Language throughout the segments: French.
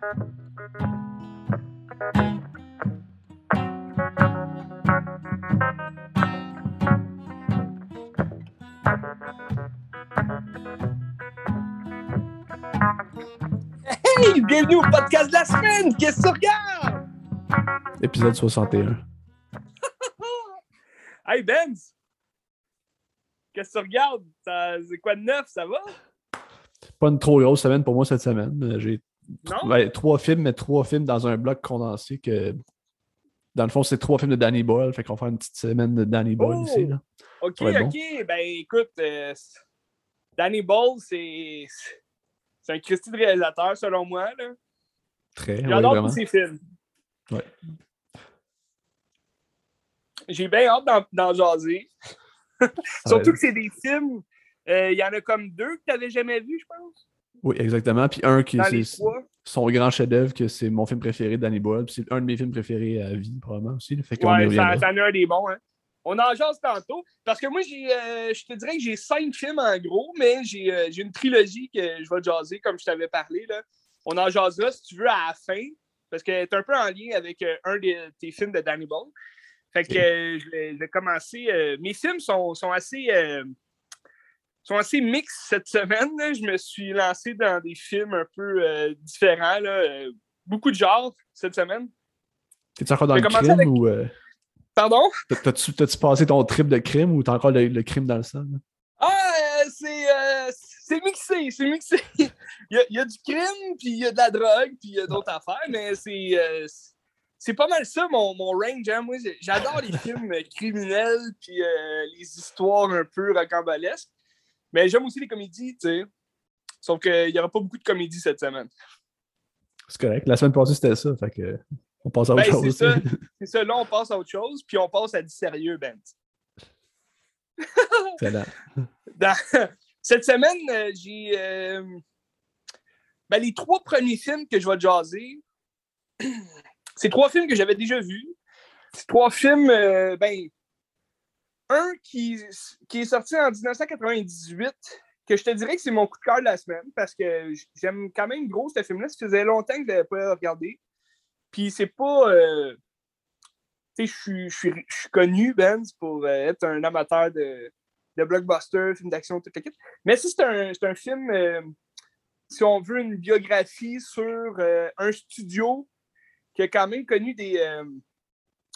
Hey, bienvenue au podcast de la semaine! Qu'est-ce que tu regardes? Épisode 61. Hey, Benz! Qu'est-ce que tu regardes? C'est quoi de neuf? Ça va? Pas une trop grosse semaine pour moi cette semaine. J'ai Ouais, trois films, mais trois films dans un bloc condensé que. Dans le fond, c'est trois films de Danny Boyle. Fait qu'on va faire une petite semaine de Danny Boyle Oh! ici. Là. Ok, ok. Ben écoute, euh, Danny Ball, c'est. C'est un Christy de réalisateur, selon moi. là. Très, ouais, J'adore vraiment. tous ses films. Ouais. J'ai bien hâte d'en, jaser. Surtout que c'est des films. euh, Il y en a comme deux que tu n'avais jamais vus, je pense. Oui, exactement. Puis un qui trois? son grand chef-d'œuvre, que c'est mon film préféré de Danny Boyle. Puis c'est un de mes films préférés à vie, probablement aussi. là. Fait qu'on y Ouais, ça, en est un des bons. Hein. On en jase tantôt. Parce que moi, euh, je te dirais que j'ai cinq films en gros, mais j'ai, euh, j'ai une trilogie que je vais jaser, comme je t'avais parlé. Là. On en jasera, si tu veux, à la fin. Parce que tu un peu en lien avec euh, un de tes films de Danny Boyle. Fait que je, vais, je vais commencer. mes films sont, sont assez. Sont assez mix cette semaine. là. Je me suis lancé dans des films un peu euh, différents. Là. euh, beaucoup de genres cette semaine. T'es-tu encore dans le crime avec- ou. euh, Pardon? t'as- T'as-tu passé ton trip de crime ou t'as encore le, le crime dans le sang? là? Ah, euh, c'est mixé, c'est mixé. il, y a, il y a du crime, puis il y a de la drogue, puis il y a d'autres affaires, mais c'est c'est pas mal ça, mon, mon range. hein. Moi, j'adore les films criminels, puis euh, les histoires un peu rocambolesques. Mais j'aime aussi les comédies, tu sais. Sauf qu'il n'y aura pas beaucoup de comédies cette semaine. C'est correct. La semaine passée, c'était ça. Fait que. On passe à autre Ben, chose. c'est ça. C'est ça, là, on passe à autre chose, puis on passe à du sérieux, Ben. Excellent. Dans- Cette semaine, euh, j'ai. euh, ben, les trois premiers films que je vais jaser, c'est trois films que j'avais déjà vus. C'est trois films, euh, ben. Un qui, qui est sorti en 1998, que je te dirais que c'est mon coup de cœur de la semaine, parce que j'aime quand même gros ce film-là. Ça faisait longtemps que je ne l'avais pas regardé. Puis c'est pas. euh, tu sais, je suis- connu, Ben, pour euh, être un amateur de, de blockbuster, film d'action, toute la kit. Mais si c'est un, un film, euh, si on veut, une biographie sur un studio qui a quand même connu des,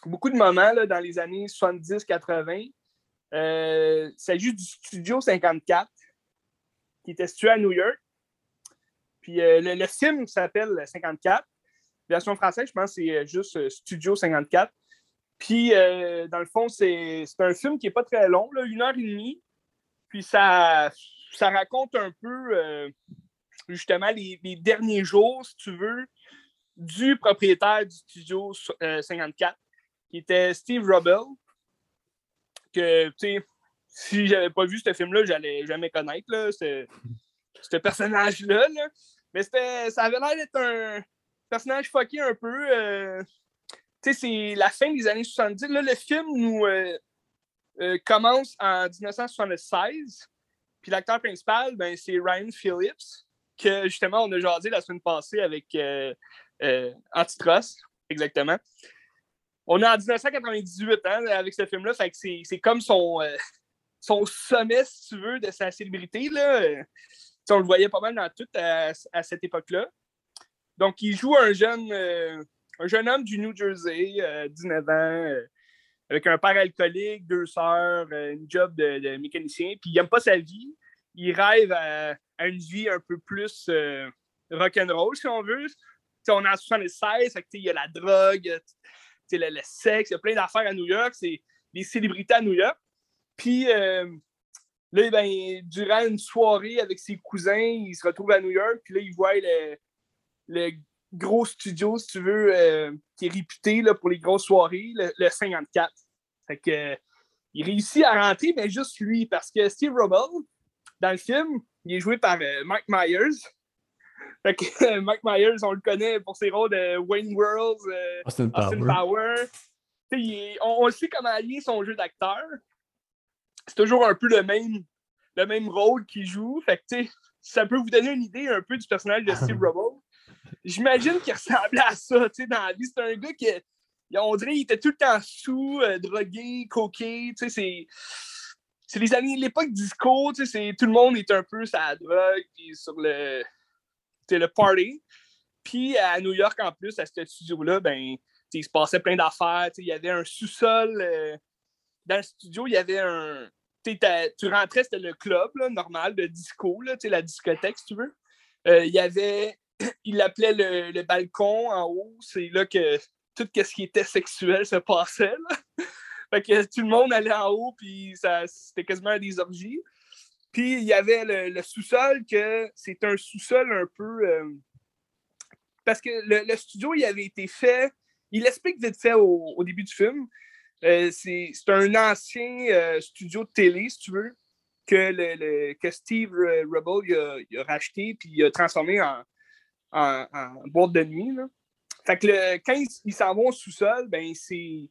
beaucoup de moments là, dans les années 70-80. Euh, il s'agit du Studio 54, qui était situé à New York. Puis euh, le, film s'appelle 54. Version française, je pense que c'est euh, juste euh, Studio 54. Puis, euh, dans le fond, c'est un film qui n'est pas très long, là, une heure et demie. Puis, ça, ça raconte un peu, euh, justement, les, les derniers jours, si tu veux, du propriétaire du studio euh, 54, qui était Steve Rubble. Que, tu sais, si j'avais pas vu ce film-là, j'allais jamais connaître, là, ce, ce personnage-là. là. Mais ça avait l'air d'être un personnage fucké un peu. euh, tu sais, c'est la fin des années 70. Là, le film nous euh, euh, commence en 1976. Puis l'acteur principal, ben, c'est Ryan Phillips, que justement, on a jasé la semaine passée avec Antitrust, exactement. On est en 1998 hein, avec ce film-là, c'est comme son, euh, son sommet, si tu veux, de sa célébrité. Là. On le voyait pas mal dans tout à, cette époque-là. Donc, il joue un jeune, euh, homme du New Jersey, euh, 19 ans, euh, avec un père alcoolique, deux sœurs, une job de, mécanicien, puis il n'aime pas sa vie. Il rêve à, une vie un peu plus rock'n'roll, si on veut. On est en 76, fait que, tu sais, il y a la drogue, le, le sexe, il y a plein d'affaires à New York, c'est des célébrités à New York. Puis euh, là, ben, durant une soirée avec ses cousins, il se retrouve à New York, puis là, il voit le, le gros studio, si tu veux, euh, qui est réputé là, pour les grosses soirées, le, le 54. Fait que, euh, il réussit à rentrer, mais juste lui, parce que Steve Rubble, dans le film, il est joué par euh, Mike Myers. Fait que Mike Myers, on le connaît pour ses rôles de Wayne World, euh, Austin Austin Power. Il on, on le sait comment allier son jeu d'acteur. C'est toujours un peu le même, le même rôle qu'il joue. Fait que, tu sais, ça peut vous donner une idée un peu du personnage de Steve Rubble. j'imagine qu'il ressemblait à ça, tu sais, dans la vie. C'est un gars qui, on dirait, il était tout le temps sous, euh, drogué, coqué, tu sais, c'est... C'est les années, l'époque disco, tu sais, tout le monde est un peu sur la drogue, puis sur le, le party. Puis à New York, en plus, à ce studio-là, ben, il se passait plein d'affaires. Il y avait un sous-sol. Euh, dans le studio, il y avait un. Tu rentrais, c'était le club normal de disco, là, la discothèque, si tu veux. Euh, il y avait. Il l'appelait le, balcon en haut. C'est là que tout ce qui était sexuel se passait. fait que tout le monde allait en haut, puis c'était quasiment des orgies. Puis il y avait le, sous-sol, que c'est un sous-sol un peu. Euh, parce que le, studio, il avait été fait. Il explique vite fait au début du film. Euh, c'est un ancien euh, studio de télé, si tu veux, que, le, que Steve Rubble a, racheté puis il a transformé en, en, boîte de nuit. Là. Fait que quand ils s'en vont au sous-sol, ben c'est.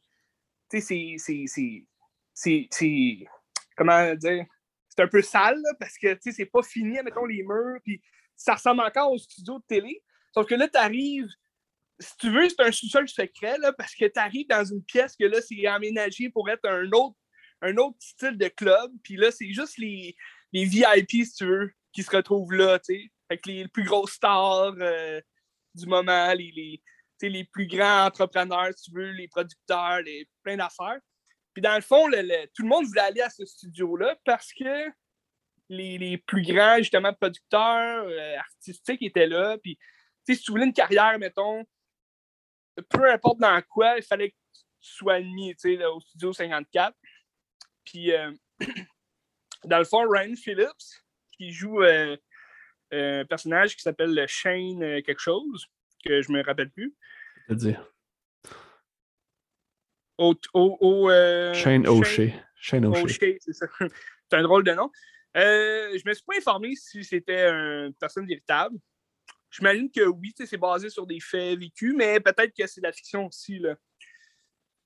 C'est. Comment dire? C'est un peu sale parce que c'est pas fini, mettons, les murs, puis ça ressemble encore au studio de télé. Sauf que là, tu arrives si tu veux, c'est un sous-sol secret, parce que tu arrives dans une pièce que là, c'est aménagé pour être un autre, un autre style de club. Puis là, c'est juste les, les VIP, si tu veux, qui se retrouvent là, tu sais. Avec les, plus grosses stars euh, du moment, les, les, les plus grands entrepreneurs, si tu veux, les producteurs, les, plein d'affaires. Puis dans le fond, tout le monde voulait aller à ce studio-là parce que les, les, plus grands, justement, producteurs euh, artistiques étaient là. Puis, si tu voulais une carrière, mettons, peu importe dans quoi, il fallait que tu sois admis au studio 54. Puis, euh, dans le fond, Ryan Phillips, qui joue euh, un personnage qui s'appelle Shane quelque chose, que je me rappelle plus. C'est-à-dire? Au, au, Shane O'Shea. Shane O'Shea, c'est ça. c'est un drôle de nom. je me suis pas informé si c'était une personne véritable. J'imagine que oui, c'est basé sur des faits vécus, mais peut-être que c'est de la fiction aussi. Là.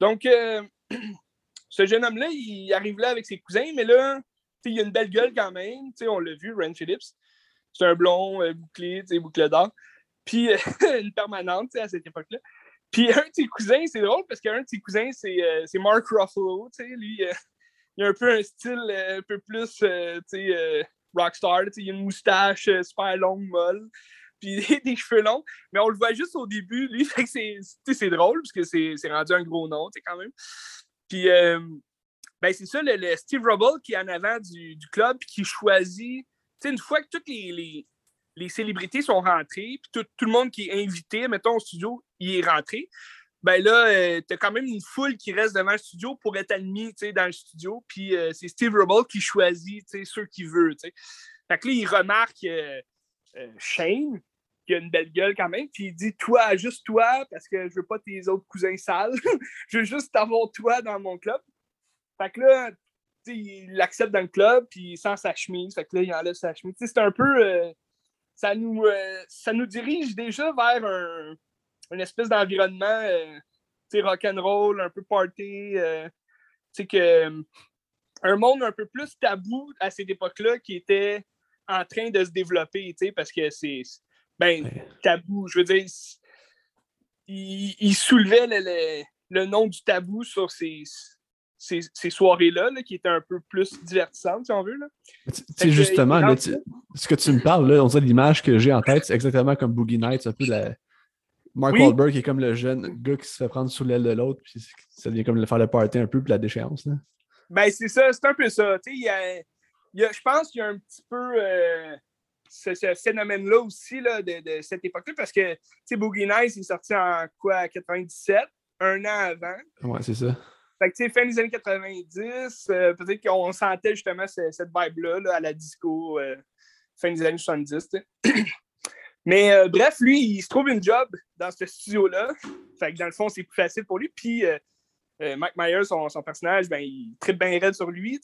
Donc, euh, ce jeune homme-là, il arrive là avec ses cousins, mais là, il a une belle gueule quand même. On l'a vu, Ren Phillips. C'est un blond euh, bouclé, bouclé d'or. Puis une permanente à cette époque-là. Puis un de ses cousins, c'est drôle parce qu'un de ses cousins, c'est euh, Mark Ruffalo. Lui, il a un peu un style un peu plus rockstar. Il a une moustache super longue, molle puis des cheveux longs, mais on le voit juste au début, lui, c'est drôle, parce que c'est rendu un gros nom, quand même. Puis, euh, ben c'est ça, le, Steve Rubble qui est en avant du, du club, puis qui choisit, une fois que toutes les, les célébrités sont rentrées, puis tout, tout, le monde qui est invité, mettons, au studio, il est rentré, ben là, euh, t'as quand même une foule qui reste devant le studio pour être admis, dans le studio, puis euh, c'est Steve Rubble qui choisit, ceux qu'il veut. Fait que là, il remarque euh, Shane, qui a une belle gueule quand même, puis il dit Toi, juste toi, parce que je veux pas tes autres cousins sales, je veux juste avoir toi dans mon club. Fait que là, il l'accepte dans le club, puis sans sa chemise. Fait que là, il enlève sa chemise. C'est un peu. Euh, ça, nous, euh, ça nous dirige déjà vers un, une espèce d'environnement euh, rock'n'roll, un peu party. c'est que un monde un peu plus tabou à cette époque-là qui était en train de se développer, parce que c'est ben, tabou. Je veux dire, il, soulevait le, nom du tabou sur ces, ces, soirées-là, qui étaient un peu plus divertissantes, si on veut. Tu sais, justement, ce que tu me parles, là, on dirait l'image que j'ai en tête, c'est exactement comme Boogie Nights, un peu la. Mark Wahlberg qui est comme le jeune gars qui se fait prendre sous l'aile de l'autre, puis ça devient comme le faire le party un peu, puis la déchéance. Là. Ben, c'est ça, c'est un peu ça. Tu sais, je pense qu'il y a un petit peu euh, ce, phénomène-là aussi là, de, cette époque-là, parce que Boogie Nights est sorti en quoi, 97, un an avant. Ouais, c'est ça. Fait que, fin des années 90, euh, peut-être qu'on sentait justement cette vibe-là à la disco, euh, fin des années 70. Mais bref, lui, il se trouve une job dans ce studio-là. Fait que dans le fond, c'est plus facile pour lui. Puis Mike Myers, son, personnage, ben, il tripe bien raide sur lui.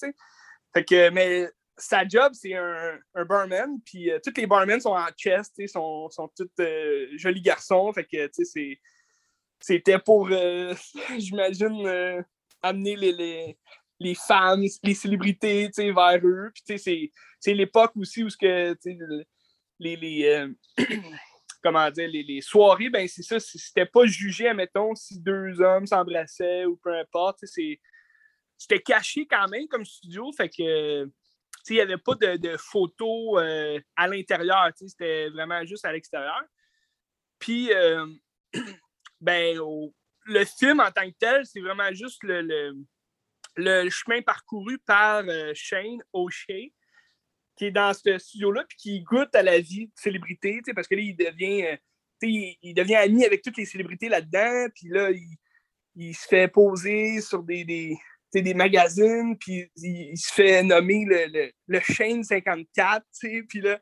Fait que, mais sa job, c'est un, barman, puis euh, tous les barmen sont en chest, sont, sont tous euh, jolis garçons, fait que, c'était pour, euh, j'imagine, amener les, les, les, femmes, les célébrités, vers eux, puis c'est l'époque aussi où que, les, les comment dire, les, soirées, ben c'est ça, c'était pas jugé, admettons, si deux hommes s'embrassaient ou peu importe. C'était caché quand même comme studio, fait que il n'y avait pas de, photos euh, à l'intérieur, c'était vraiment juste à l'extérieur. Puis, euh, ben, le film en tant que tel, c'est vraiment juste le, le, chemin parcouru par euh, Shane O'Shea, qui est dans ce studio-là, puis qui goûte à la vie de célébrité, parce que là, il devient, il, devient ami avec toutes les célébrités là-dedans, puis là, il, se fait poser sur des, des magazines, puis il, se fait nommer le, le, Shane 54, puis là,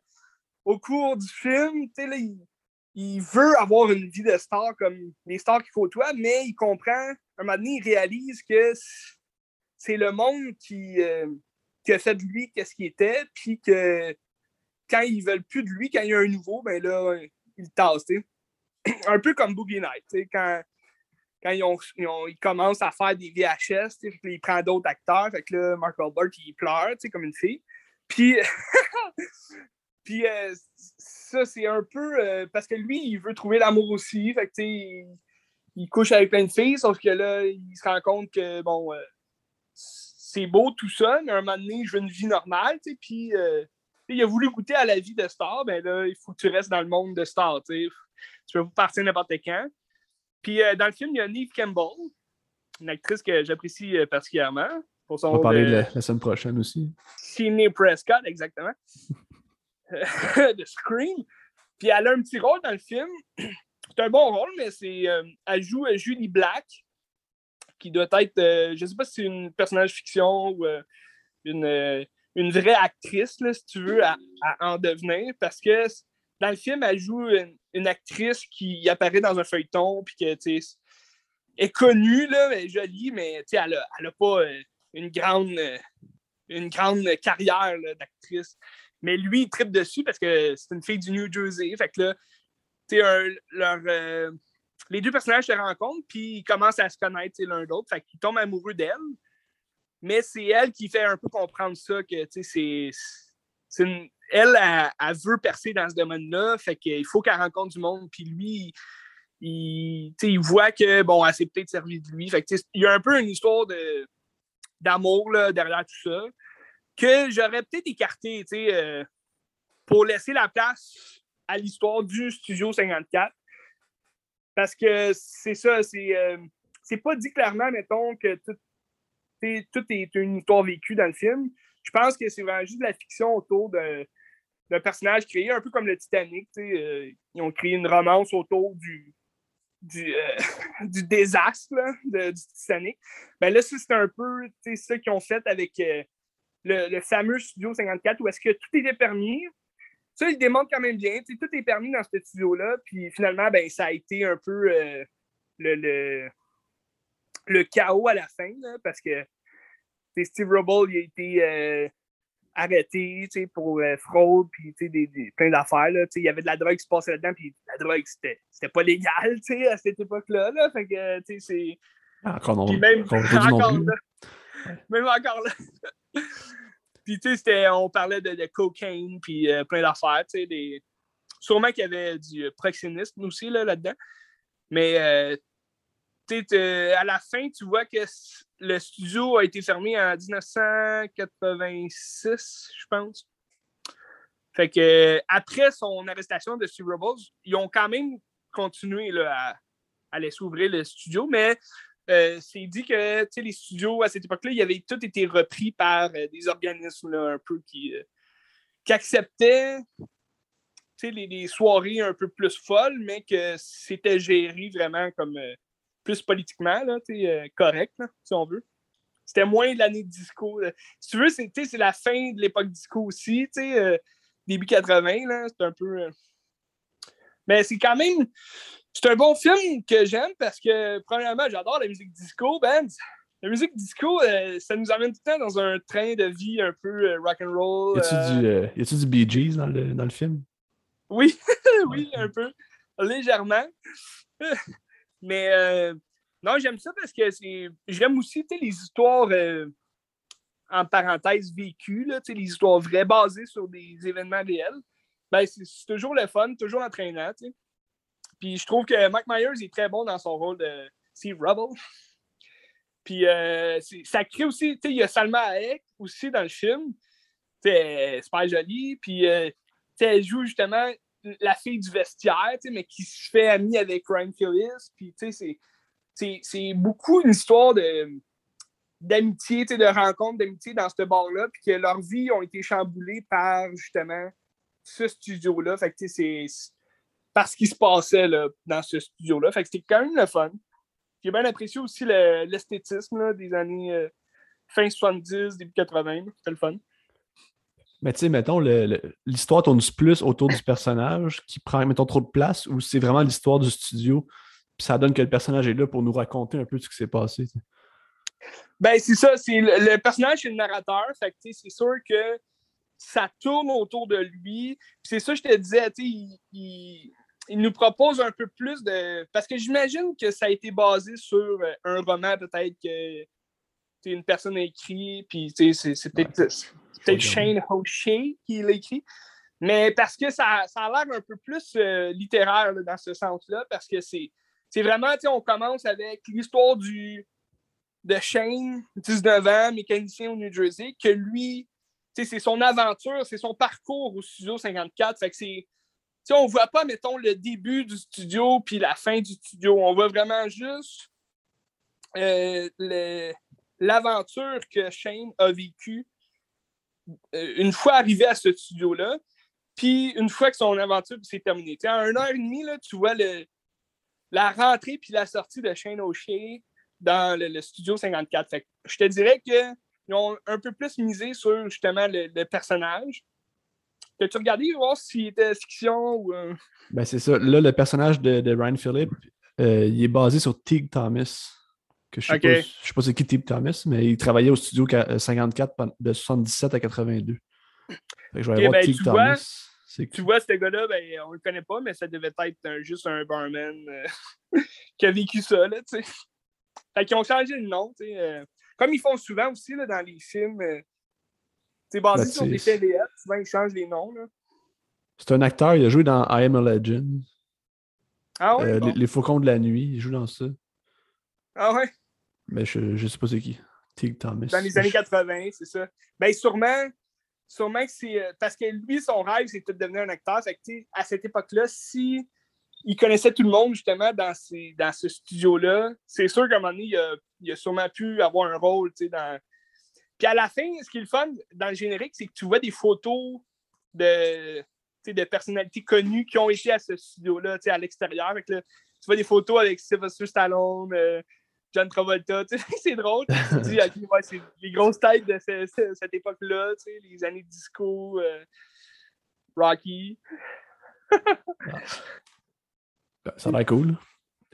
au cours du film, il, il, veut avoir une vie de star comme les stars qu'il faut toi, mais il comprend, un moment donné, il réalise que c'est le monde qui, euh, qui, a fait de lui qu'est-ce qu'il était, puis que quand ils veulent plus de lui, quand il y a un nouveau, ben là, il le tasse, Un peu comme Boogie Night, quand quand ils, ils, commencent à faire des VHS, il prend d'autres acteurs. Fait que là, Mark Wahlberg, il pleure, comme une fille. Puis, puis euh, ça, c'est un peu euh, parce que lui, il veut trouver l'amour aussi. Fait que, il, il, couche avec plein de filles, sauf que là, il se rend compte que, bon, euh, c'est beau tout ça, mais à un moment donné, je veux une vie normale, puis il a voulu goûter à la vie de star, ben là, il faut que tu restes dans le monde de star, tu peux pas partir n'importe quand. Puis euh, dans le film, il y a Neve Campbell, une actrice que j'apprécie euh, particulièrement. Pour son On va parler de... la, semaine prochaine aussi. Sidney Prescott, exactement. de Scream. Puis elle a un petit rôle dans le film. C'est un bon rôle, mais c'est euh, elle joue Julie Black, qui doit être, je ne sais pas si c'est une personnage fiction ou une, une vraie actrice, là, si tu veux, à, en devenir, parce que dans le film, elle joue une, actrice qui apparaît dans un feuilleton, puis tu est connue, là, elle est jolie, mais, elle n'a pas euh, une, grande, euh, une grande carrière d'actrice. Mais lui, il tripe dessus parce que c'est une fille du New Jersey. Fait que là, tu leur, euh, les deux personnages se rencontrent, puis ils commencent à se connaître l'un l'autre. Fait qu'ils tombent amoureux d'elle. Mais c'est elle qui fait un peu comprendre ça, que c'est une, elle, elle, veut percer dans ce domaine-là, fait qu'il faut qu'elle rencontre du monde, puis lui, il, il voit que, bon, elle s'est peut-être servi de lui. Fait que, il y a un peu une histoire de, d'amour derrière tout ça, que j'aurais peut-être écarté, euh, pour laisser la place à l'histoire du Studio 54. Parce que c'est ça, c'est, euh, pas dit clairement, mettons, que tout, tout est une histoire vécue dans le film. Je pense que c'est vraiment juste de la fiction autour d'un personnage créé, un peu comme le Titanic. Euh, ils ont créé une romance autour du, du, euh, désastre du Titanic. Ben là, c'est un peu ça qu'ils ont fait avec euh, le, fameux Studio 54 où est-ce que tout était permis. Ça, il démontre quand même bien. Tout est permis dans ce studio-là. Puis finalement, ben, ça a été un peu le, le, le, chaos à la fin parce que Steve Rubble il a été arrêté pour euh, fraude, puis des, des, plein d'affaires. Il y avait de la drogue qui se passait là-dedans, puis la drogue, c'était pas légal à cette époque-là. Là, fait que, c'est... Encore non. même, encore, là, même encore là. puis, tu sais, on parlait de, de cocaine, puis euh, plein d'affaires, tu sais, des... Sûrement qu'il y avait du proxénisme aussi là, là-dedans. Mais euh, à la fin, tu vois que le studio a été fermé en 1986, je pense. Fait que après son arrestation de Steve Robles, ils ont quand même continué à, laisser ouvrir le studio, mais euh, c'est dit que les studios à cette époque-là, ils avaient tout été repris par euh, des organismes un peu qui, euh, acceptaient les, soirées un peu plus folles, mais que c'était géré vraiment comme plus politiquement correct, si on veut. C'était moins l'année disco. Si tu veux, c'est, la fin de l'époque disco aussi, début 80, c'est un peu. Euh, mais c'est quand même. C'est un bon film que j'aime parce que, premièrement, j'adore la musique disco, ben. La musique disco, ça nous amène tout le temps dans un train de vie un peu rock and roll. Y a-tu du, Bee Gees dans le, dans le film? Oui, oui, un peu. Légèrement. Mais euh, non, j'aime ça parce que c'est. J'aime aussi les histoires euh, en parenthèse vécues, là, les histoires vraies basées sur des événements réels. Ben, c'est toujours le fun, toujours entraînant. Puis je trouve que Mike Myers est très bon dans son rôle de Steve Rubble. Puis euh, ça crée aussi, tu sais, il y a Salma Hayek aussi dans le film. C'est pas joli. Puis euh, elle joue justement la fille du vestiaire, mais qui se fait amie avec Ryan Phillips. Puis c'est beaucoup une histoire de d'amitié, de rencontre, d'amitié dans ce bar-là, puis que leurs vies ont été chamboulées par justement ce studio-là. Fait que c'est parce qu'il se passait là, dans ce studio-là. Fait que c'était quand même le fun. J'ai bien apprécié aussi l'esthétisme des années euh, fin 70, début 80. C'était le fun. Mais tu sais, mettons, l'histoire tourne plus autour du personnage qui prend, mettons, trop de place ou c'est vraiment l'histoire du studio, puis ça donne que le personnage est là pour nous raconter un peu ce qui s'est passé. Ben, c'est ça, c'est le, personnage, c'est le narrateur, fait que c'est sûr que ça tourne autour de lui. C'est ça, je te disais, il, il, il, nous propose un peu plus de. Parce que j'imagine que ça a été basé sur euh, un roman, peut-être que une personne a écrit, puis c'est peut-être Shane O'Shea qui l'a écrit. Mais parce que ça, ça a l'air un peu plus euh, littéraire dans ce sens-là, parce que c'est vraiment, on commence avec l'histoire du de Shane, 19 ans, mécanicien au New Jersey, que lui, c'est son aventure, c'est son parcours au Studio 54. Fait que c'est. On ne voit pas, mettons, le début du studio puis la fin du studio. On voit vraiment juste euh, l'aventure que Shane a vécue euh, une fois arrivé à ce studio-là, puis une fois que son aventure s'est terminée. en une heure et demie, là, tu vois le, la rentrée puis la sortie de Shane O'Shea dans le, studio 54. je te dirais qu'ils ont un peu plus misé sur justement le, personnage. As-tu regardé voir s'il était fiction ou. Euh? Ben c'est ça. Là, le personnage de, Ryan Phillip, euh, il est basé sur Teague Thomas. Que je ne sais, pas c'est qui Teague Thomas, mais il travaillait au studio 54 euh, de 77 à 82. je vais voir ben, Teague Thomas. Tu vois, ce gars-là, ben, on le connaît pas, mais ça devait être juste un barman qui a vécu ça, là, tu sais. Fait qu'ils ont changé le nom, tu sais. Euh, comme ils font souvent aussi là, dans les films. c'est euh, basé ben, sur des faits souvent ils changent les noms. C'est un acteur, il a joué dans I Am a Legend. Ah ouais? Euh, les, Faucons de la nuit, il joue dans ça. Ah ouais? Mais je, je sais pas c'est qui. Tig Thomas. Dans les années 80, c'est ça. Ben sûrement, sûrement que c'est. Parce que lui, son rêve, c'est de devenir un acteur. Fait que, à cette époque-là, si il connaissait tout le monde justement dans, ces, dans ce studio-là. C'est sûr qu'à un moment donné, il a, sûrement pu avoir un rôle. Dans... Puis à la fin, ce qui est le fun dans le générique, c'est que tu vois des photos de, de personnalités connues qui ont été à ce studio-là à l'extérieur. Tu vois des photos avec Sylvester Stallone, euh, John Travolta. c'est drôle. Tu dis, c'est les grosses têtes de cette époque-là, les années disco, euh, Rocky. Ben, ça a l'air cool.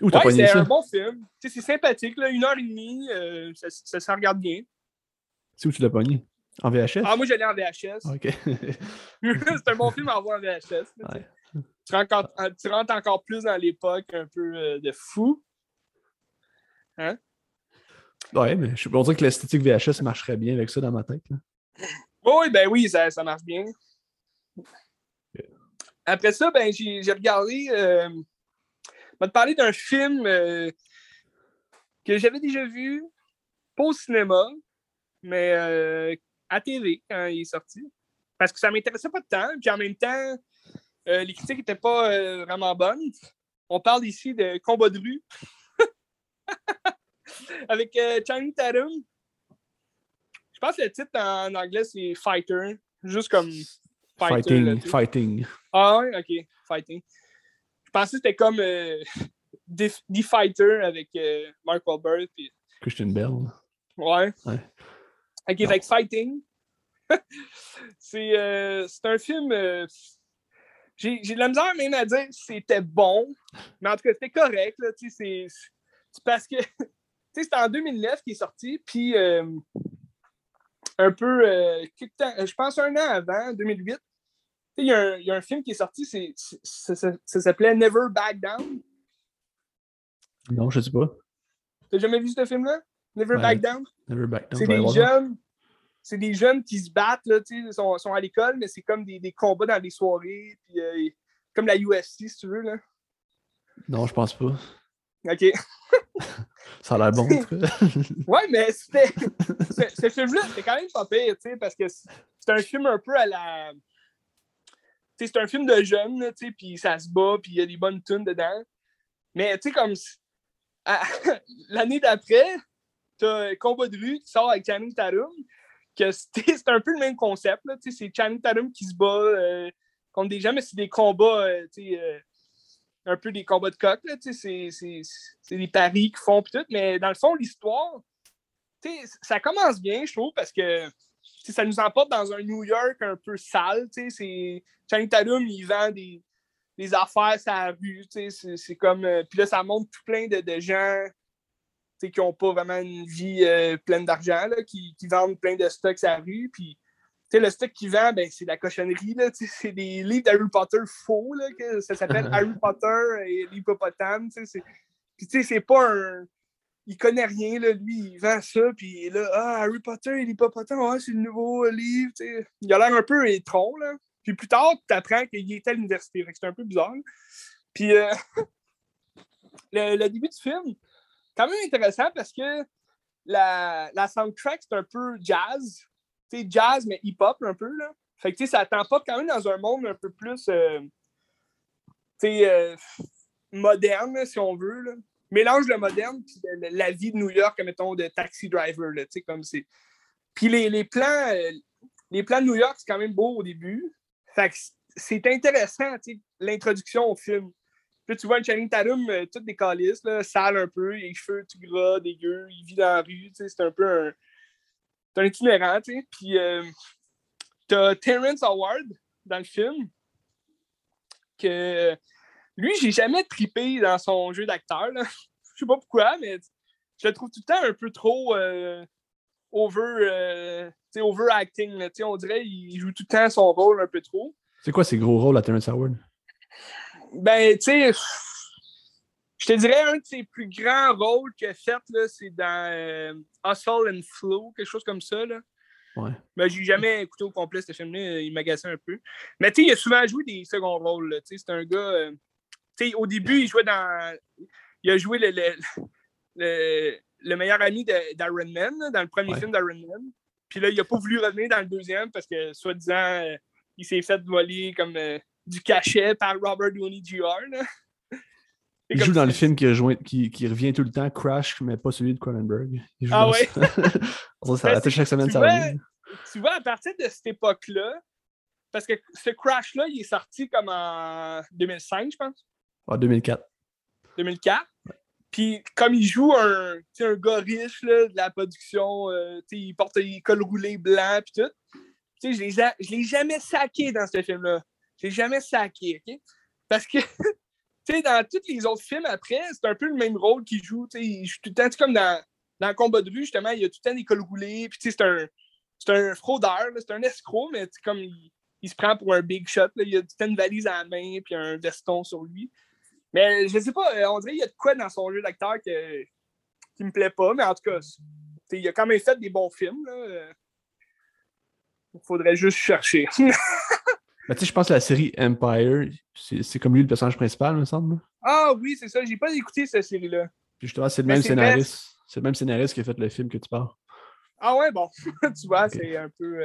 Ouais, c'est un bon film. C'est sympathique, là, une heure et demie, euh, ça, ça, regarde bien. C'est où tu l'as pogné? En VHS? Ah, moi, j'allais en VHS. OK. c'est un bon film à voir en VHS. tu, rentres, tu, rentres, encore plus dans l'époque un peu euh, de fou. Hein? Ouais, mais je on dirait que l'esthétique VHS marcherait bien avec ça dans ma tête. Oui, ben oui, ça, ça marche bien. Après ça, ben, j'ai regardé. Euh, vais te parler d'un film euh, que j'avais déjà vu, pas au cinéma, mais euh, à TV quand il est sorti. Parce que ça m'intéressait pas de temps. Puis en même temps, les critiques n'étaient pas vraiment bonnes. On parle ici de combat de rue. Avec Channing Tatum. Je pense que le titre en anglais, c'est Fighter. Juste comme fighting. fighting. Ah ouais, ok. Fighting. Je pensais que c'était comme euh, The, Fighter avec euh, Mark Wahlberg. Puis... Christian Bell. Ouais. ouais. Ok, avec Fighting. Euh, c'est un film. J'ai de la misère même à dire c'était bon, mais en tout cas, c'était correct. Là, c'est parce que c'était en 2009 qu'il est sorti, puis un peu, je pense un an avant, 2008, il y, a un film qui est sorti, c'est, ça, s'appelait Never Back Down. Non, je sais pas. T'as jamais vu ce film-là? Never Back Down? Never Back Down. C'est des jeunes. C'est des jeunes qui se battent, là, ils sont, sont, à l'école, mais c'est comme des, des, combats dans des soirées, puis euh, comme la UFC, si tu veux. Là. Non, je pense pas. OK. Ça a l'air bon, en tout cas. ouais, mais c'était. Ce film-là, c'était quand même pas pire, tu sais, parce que c'est un film un peu à la. C'est un film de jeunes, puis ça se bat, puis il y a des bonnes tunes dedans. Mais, tu sais, comme. L'année d'après, t'as Combat de rue qui sort avec Channing Tatum, que c'est un peu le même concept, c'est Channing Tatum qui se bat euh, contre des gens, mais c'est des combats, euh. Euh, un peu des combats de coq, c'est des paris qu'ils font, tout, mais dans le fond, l'histoire, ça commence bien, je trouve, parce que ça nous emporte dans un New York un peu sale. Channing Tatum, il vend des, des affaires à la rue. C'est comme. Euh, puis là, ça montre tout plein de, de gens qui n'ont pas vraiment une vie euh, pleine d'argent, qui, qui, vendent plein de stocks à la rue. Puis le stock qu'il vend, ben, c'est de la cochonnerie. C'est des livres d'Harry Potter faux. Là, que ça s'appelle Harry Potter et l'hippopotame. Puis c'est pas un. Il connaît rien, là, lui, il vend ça, puis là, ah, Harry Potter et l'hippopotame, ouais, c'est le nouveau livre. sais. Il a l'air un peu étron, là. Puis plus tard, tu apprends qu'il était à l'université. C'est un peu bizarre. Puis euh, le, début du film, quand même intéressant parce que la, la soundtrack, c'est un peu jazz jazz, mais hip-hop un peu. Là. Fait que ça t'emporte quand même dans un monde un peu plus euh, euh, moderne, si on veut. Là. Mélange le moderne et la vie de New York, mettons, de taxi driver. Là, comme c'est. Puis les, les plans, euh, les plans de New York, c'est quand même beau au début. Fait que c'est intéressant, l'introduction au film. Puis tu vois Channing Tatum, tout des calices, sale un peu, les cheveux tout gras, dégueu, il vit dans la rue, c'est un peu un, c'est un itinérant, tu sais. Puis euh, t'as Terrence Howard dans le film, que lui, j'ai jamais trippé dans son jeu d'acteur. Je sais pas pourquoi, mais je le trouve tout le temps un peu trop euh, over, euh, overacting. Là, on dirait qu'il joue tout le temps son rôle un peu trop. C'est quoi ses gros rôles à Terrence Howard? Ben, tu sais, je te dirais un de ses plus grands rôles qu'il a fait, c'est dans euh, Hustle and Flow, quelque chose comme ça. Là. Ouais. Mais j'ai jamais écouté au complet ce film-là, il m'agaçait un peu. Mais tu sais, il a souvent joué des seconds rôles. C'est un gars. Euh, sais, au début, il jouait dans. Il a joué le, le, le, meilleur ami d'Iron Man, dans le premier film d'Iron Man. Puis là, il n'a pas voulu revenir dans le deuxième parce que, soi-disant, euh, il s'est fait voler comme du cachet par Robert Downey Jr. Il joue dans le film qui, revient tout le temps, Crash, mais pas celui de Cronenberg. ah ouais? ça, ça, chaque semaine, ça revient. Tu vois, à partir de cette époque-là, parce que ce Crash-là, il est sorti comme en 2005, je pense. En 2004. 2004. Puis comme il joue un, un gars riche là, de la production, euh, il porte des cols roulés blancs puis tout. Je ne l'ai jamais saqué dans ce film-là. Je l'ai jamais saqué, OK? Parce que dans tous les autres films après, c'est un peu le même rôle qu'il joue. Il joue tout le temps, comme dans, dans combat de rue, justement, il y a tout le temps des cols roulés. Puis c'est un, un fraudeur, c'est un escroc, mais comme il, il, se prend pour un big shot. Là, il a tout le temps une valise à la main puis un veston sur lui. Mais je sais pas, euh, on dirait qu'il y a de quoi dans son jeu d'acteur que, qui me plaît pas, mais en tout cas, il a quand même fait des bons films. Il faudrait juste chercher. Ben, tu sais, je pense que la série Empire, c'est comme lui le personnage principal, me semble. Ah oui, c'est ça. J'ai pas écouté cette série-là. Puis justement, c'est le même scénariste. C'est le même scénariste qui a fait le film que tu parles. Ah ouais, bon. tu vois, c'est un peu.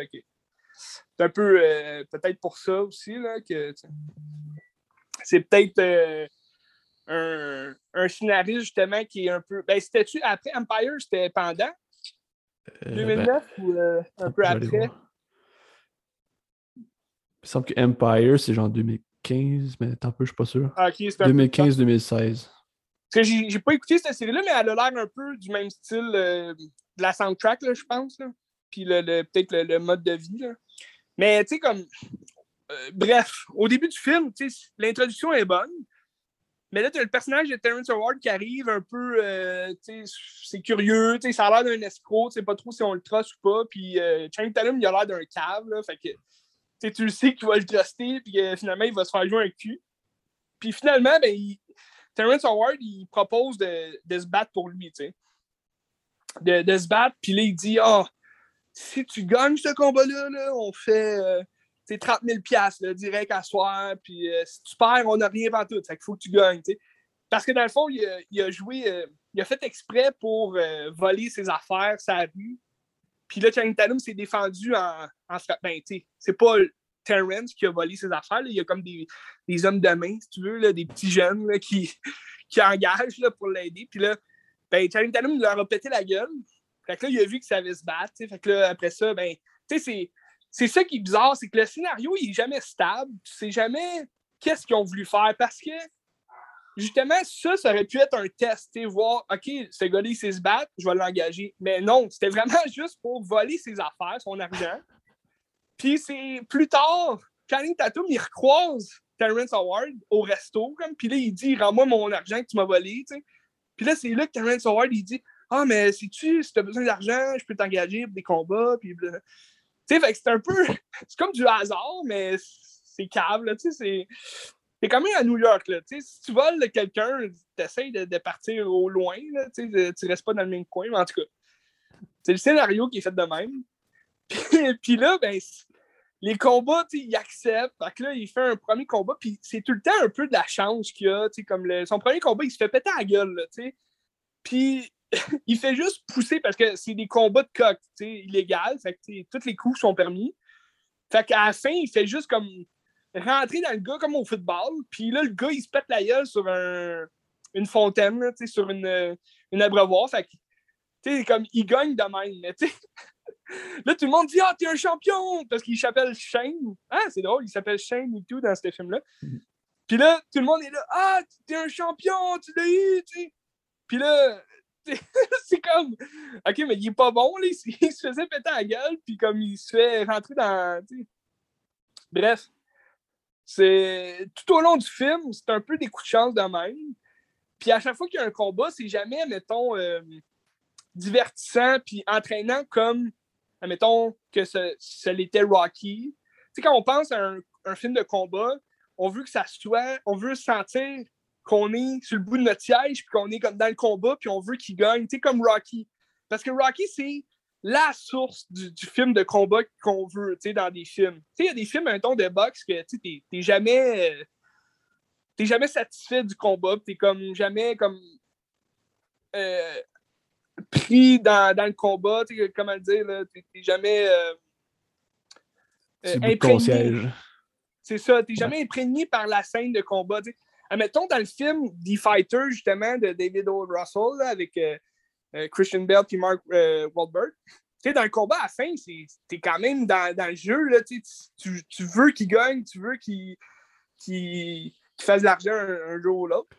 C'est un peu. Euh, peut-être pour ça aussi, là, que. C'est peut-être. Euh, un, un, scénariste justement qui est un peu. Ben, c'était-tu après Empire, c'était pendant? 2009 euh, ben, ou un peu après? Il me semble que Empire, c'est genre 2015, mais tant peu, je suis pas sûr. Ah, 2015-2016. Parce que j'ai pas écouté cette série-là, mais elle a l'air un peu du même style euh, de la soundtrack, je pense. Là. Puis le, peut-être le, mode de vie. Là. Mais tu sais, comme. Euh, bref, au début du film, l'introduction est bonne. Mais là, tu as le personnage de Terrence Howard qui arrive un peu. Euh, c'est curieux, ça a l'air d'un escroc, tu sais pas trop si on le truste ou pas. Puis Channing Tatum, il a l'air d'un cave. Là, fait que tu le sais qu'il va le truster, puis finalement, il va se faire jouer un cul. Puis finalement, ben, Terrence Howard, il propose de, se battre pour lui, tu sais. De, se battre, puis là, il dit Ah, si tu gagnes ce combat-là, on fait euh, 30 000 là, direct à soir, puis euh, si tu perds, on n'a rien tout. Fait qu'il faut que tu gagnes. Parce que dans le fond, il a, joué, euh, il a fait exprès pour euh, voler ses affaires, sa rue. Puis là, Channing Tatum s'est défendu en, en ben, c'est pas Terrence qui a volé ses affaires. Il y a comme des, des, hommes de main, si tu veux, là, des petits jeunes là, qui, qui engagent là, pour l'aider. Puis là, ben, Channing Tatum leur a pété la gueule. Fait que là, il a vu que ça allait se battre. Fait que là, après ça, ben, tu sais, c'est c'est ça qui est bizarre, c'est que le scénario, il est jamais stable. Tu sais jamais qu'est-ce qu'ils ont voulu faire parce que, justement, ça, ça aurait pu être un test, voir, OK, ce gars-là, il sait se battre, je vais l'engager. Mais non, c'était vraiment juste pour voler ses affaires, son argent. Puis c'est plus tard, Channing Tatum, il recroise Terrence Howard au resto, comme, puis là, il dit, rends-moi mon argent que tu m'as volé. Puis là, c'est là que Terrence Howard, il dit, ah, mais si tu as besoin d'argent, je peux t'engager pour des combats, puis c'est un peu. C'est comme du hasard, mais c'est câble, tu sais. C'est quand même à New York, là. Tu sais, si tu voles quelqu'un, tu essaies de, partir au loin, là, tu sais, tu restes pas dans le même coin, mais en tout cas, c'est le scénario qui est fait de même. Puis, là, ben, les combats, tu sais, il accepte. Fait que là, il fait un premier combat, puis c'est tout le temps un peu de la chance qu'il a, tu sais, comme le, son premier combat, il se fait péter la gueule, tu sais. Puis il fait juste pousser parce que c'est des combats de coq, illégal. Fait que tous les coups sont permis. Fait qu'à la fin, il fait juste comme rentrer dans le gars comme au football. Puis là, le gars, il se pète la gueule sur une fontaine, sur une, une abreuvoir. Fait que, comme, il gagne de même. Mais là, tout le monde dit Ah, t'es un champion! Parce qu'il s'appelle Shane. Ah, c'est drôle, il s'appelle Shane et tout dans ce film-là. Mm-hmm. Puis là, tout le monde est là Ah, t'es un champion, tu l'as eu, tu sais. Puis là, c'est comme, OK, mais il est pas bon, là. Il, se faisait péter la gueule, puis comme il se fait rentrer dans. Bref, c'est tout au long du film, c'est un peu des coups de chance de même. Puis à chaque fois qu'il y a un combat, c'est jamais, mettons, euh, divertissant puis entraînant comme, mettons, que ce, l'était Rocky. Tu sais, quand on pense à un, un, film de combat, on veut que ça soit, on veut sentir qu'on est sur le bout de notre siège, puis qu'on est comme dans le combat, puis on veut qu'il gagne, tu sais, comme Rocky. Parce que Rocky, c'est la source du, film de combat qu'on veut, tu sais, dans des films. Tu sais, il y a des films, un ton de boxe que, tu sais, t'es jamais... Euh, t'es jamais satisfait du combat, t'es comme jamais comme... Euh, pris dans, dans, le combat, tu sais, comment dire, là, t'es jamais... Euh, imprégné. C'est ça, t'es jamais imprégné par la scène de combat, sais Mettons dans le film The Fighter, justement, de David O. Russell, avec euh, euh, Christian Bell et Mark euh, Wahlberg. Tu sais, dans le combat à la fin, t'es quand même dans, dans, le jeu, là, tu, tu veux qu'il gagne, tu veux qu'il qu fasse de l'argent un, jour ou l'autre.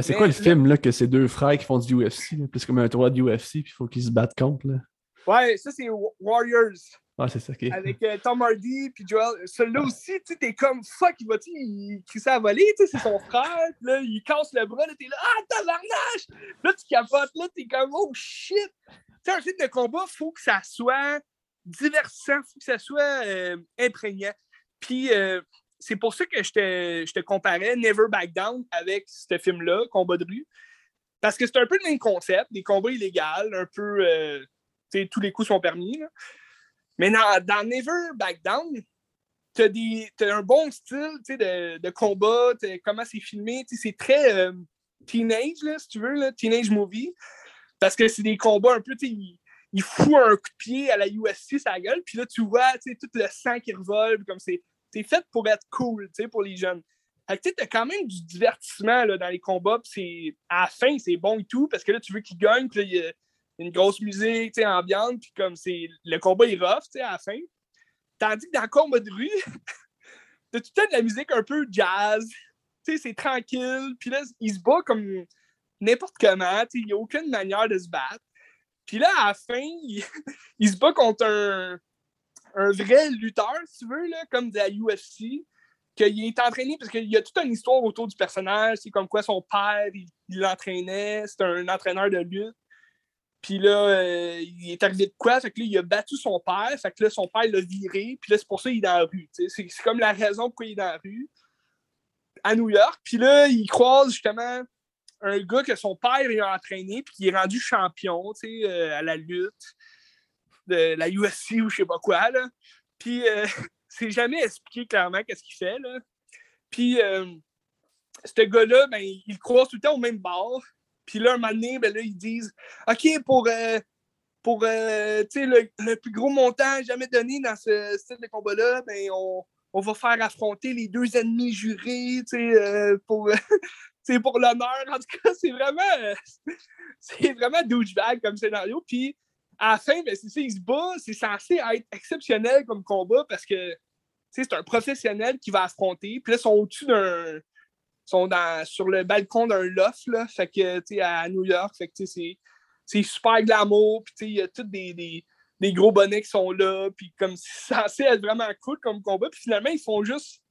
c'est quoi le film, là, que c'est deux frères qui font du UFC, plus comme un tournoi de UFC, puis il faut qu'ils se battent contre, là? Ouais, ça, c'est Warriors. Ah, c'est ça. Avec euh, Tom Hardy, puis Joel. Celui-là aussi, tu t'es comme fuck, il va-tu, il crie à voler, tu sais, c'est son frère, là, il casse le bras, là, t'es là, ah, tabarnache! Là, tu capotes, là, t'es comme, oh shit! Tu sais, un film de combat, faut que ça soit divertissant, faut que ça soit euh, imprégnant. Puis, euh, c'est pour ça que je te, je te comparais Never Back Down avec ce film-là, Combat de rue. Parce que c'est un peu le même concept, des combats illégaux, un peu, tu sais, tous les coups sont permis, là. Mais dans, Never Back Down, tu as, un bon style de, de combat, comment c'est filmé. C'est très euh, teenage, si tu veux, teenage movie. Parce que c'est des combats un peu, il, il fout un coup de pied à la USC sa gueule, puis là, tu vois tout le sang qui revole, comme c'est fait pour être cool pour les jeunes. tu as quand même du divertissement dans les combats, puis à la fin, c'est bon et tout, parce que là, tu veux qu'ils gagnent, puis une grosse musique, ambiante, puis comme c'est. Le combat est rough, à la fin. Tandis que dans le combat de rue, t'as tout le temps de la musique un peu jazz. c'est tranquille. Puis là, il se bat comme n'importe comment. Il n'y a aucune manière de se battre. Puis là, à la fin, il, se bat contre un, un, vrai lutteur, si tu veux, là, comme de la UFC, qu'il est entraîné parce qu'il y a toute une histoire autour du personnage. C'est comme quoi son père, il l'entraînait. C'est un entraîneur de lutte. Puis là, euh, il est arrivé de quoi? Fait que là, il a battu son père. Fait que là, son père l'a viré. Puis là, c'est pour ça qu'il est dans la rue. C'est, comme la raison pourquoi il est dans la rue à New York. Puis là, il croise justement un gars que son père a entraîné puis qui est rendu champion euh, à la lutte de la USC ou je sais pas quoi. Là. Puis euh, c'est jamais expliqué clairement qu'est-ce qu'il fait. Là. Puis ce gars-là, ben, il croise tout le temps au même bar. Puis là, un moment donné, ben là, ils disent OK, pour, euh, pour euh, le, le, plus gros montant jamais donné dans ce style de combat-là, ben, on, on, va faire affronter les deux ennemis jurés euh, pour, pour l'honneur. En tout cas, c'est vraiment, c'est vraiment douchebag comme scénario. Puis à la fin, ben, c'est ça, il se bat. C'est censé être exceptionnel comme combat parce que c'est un professionnel qui va affronter. Puis là, ils sont au-dessus d'un sont dans, sur le balcon d'un loft, là, fait que, à New York. Fait que, c'est, c'est super glamour. Puis, il y a tous des, des, des, gros bonnets qui sont là. Puis, comme c'est censé être vraiment cool comme combat. Puis, finalement, ils font juste.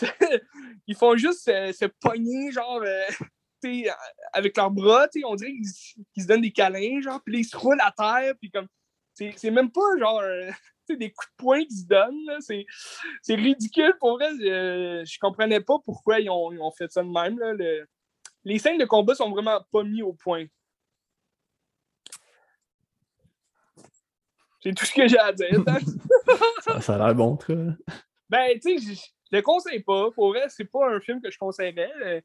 ils font juste se, pogner, genre, euh, avec leurs bras. On dirait qu'ils, se donnent des câlins, genre. Puis, ils se roulent à terre. Puis, comme. C'est, c'est même pas, genre des coups de poing qui se donnent. C'est ridicule pour vrai. Je, je comprenais pas pourquoi ils ont, ils ont fait ça de même. Là. Les scènes de combat sont vraiment pas mis au point. C'est tout ce que j'ai à dire. ça, ça, a l'air bon, toi. Ben, tu sais, je, je le conseille pas. Pour vrai, c'est pas un film que je conseillerais.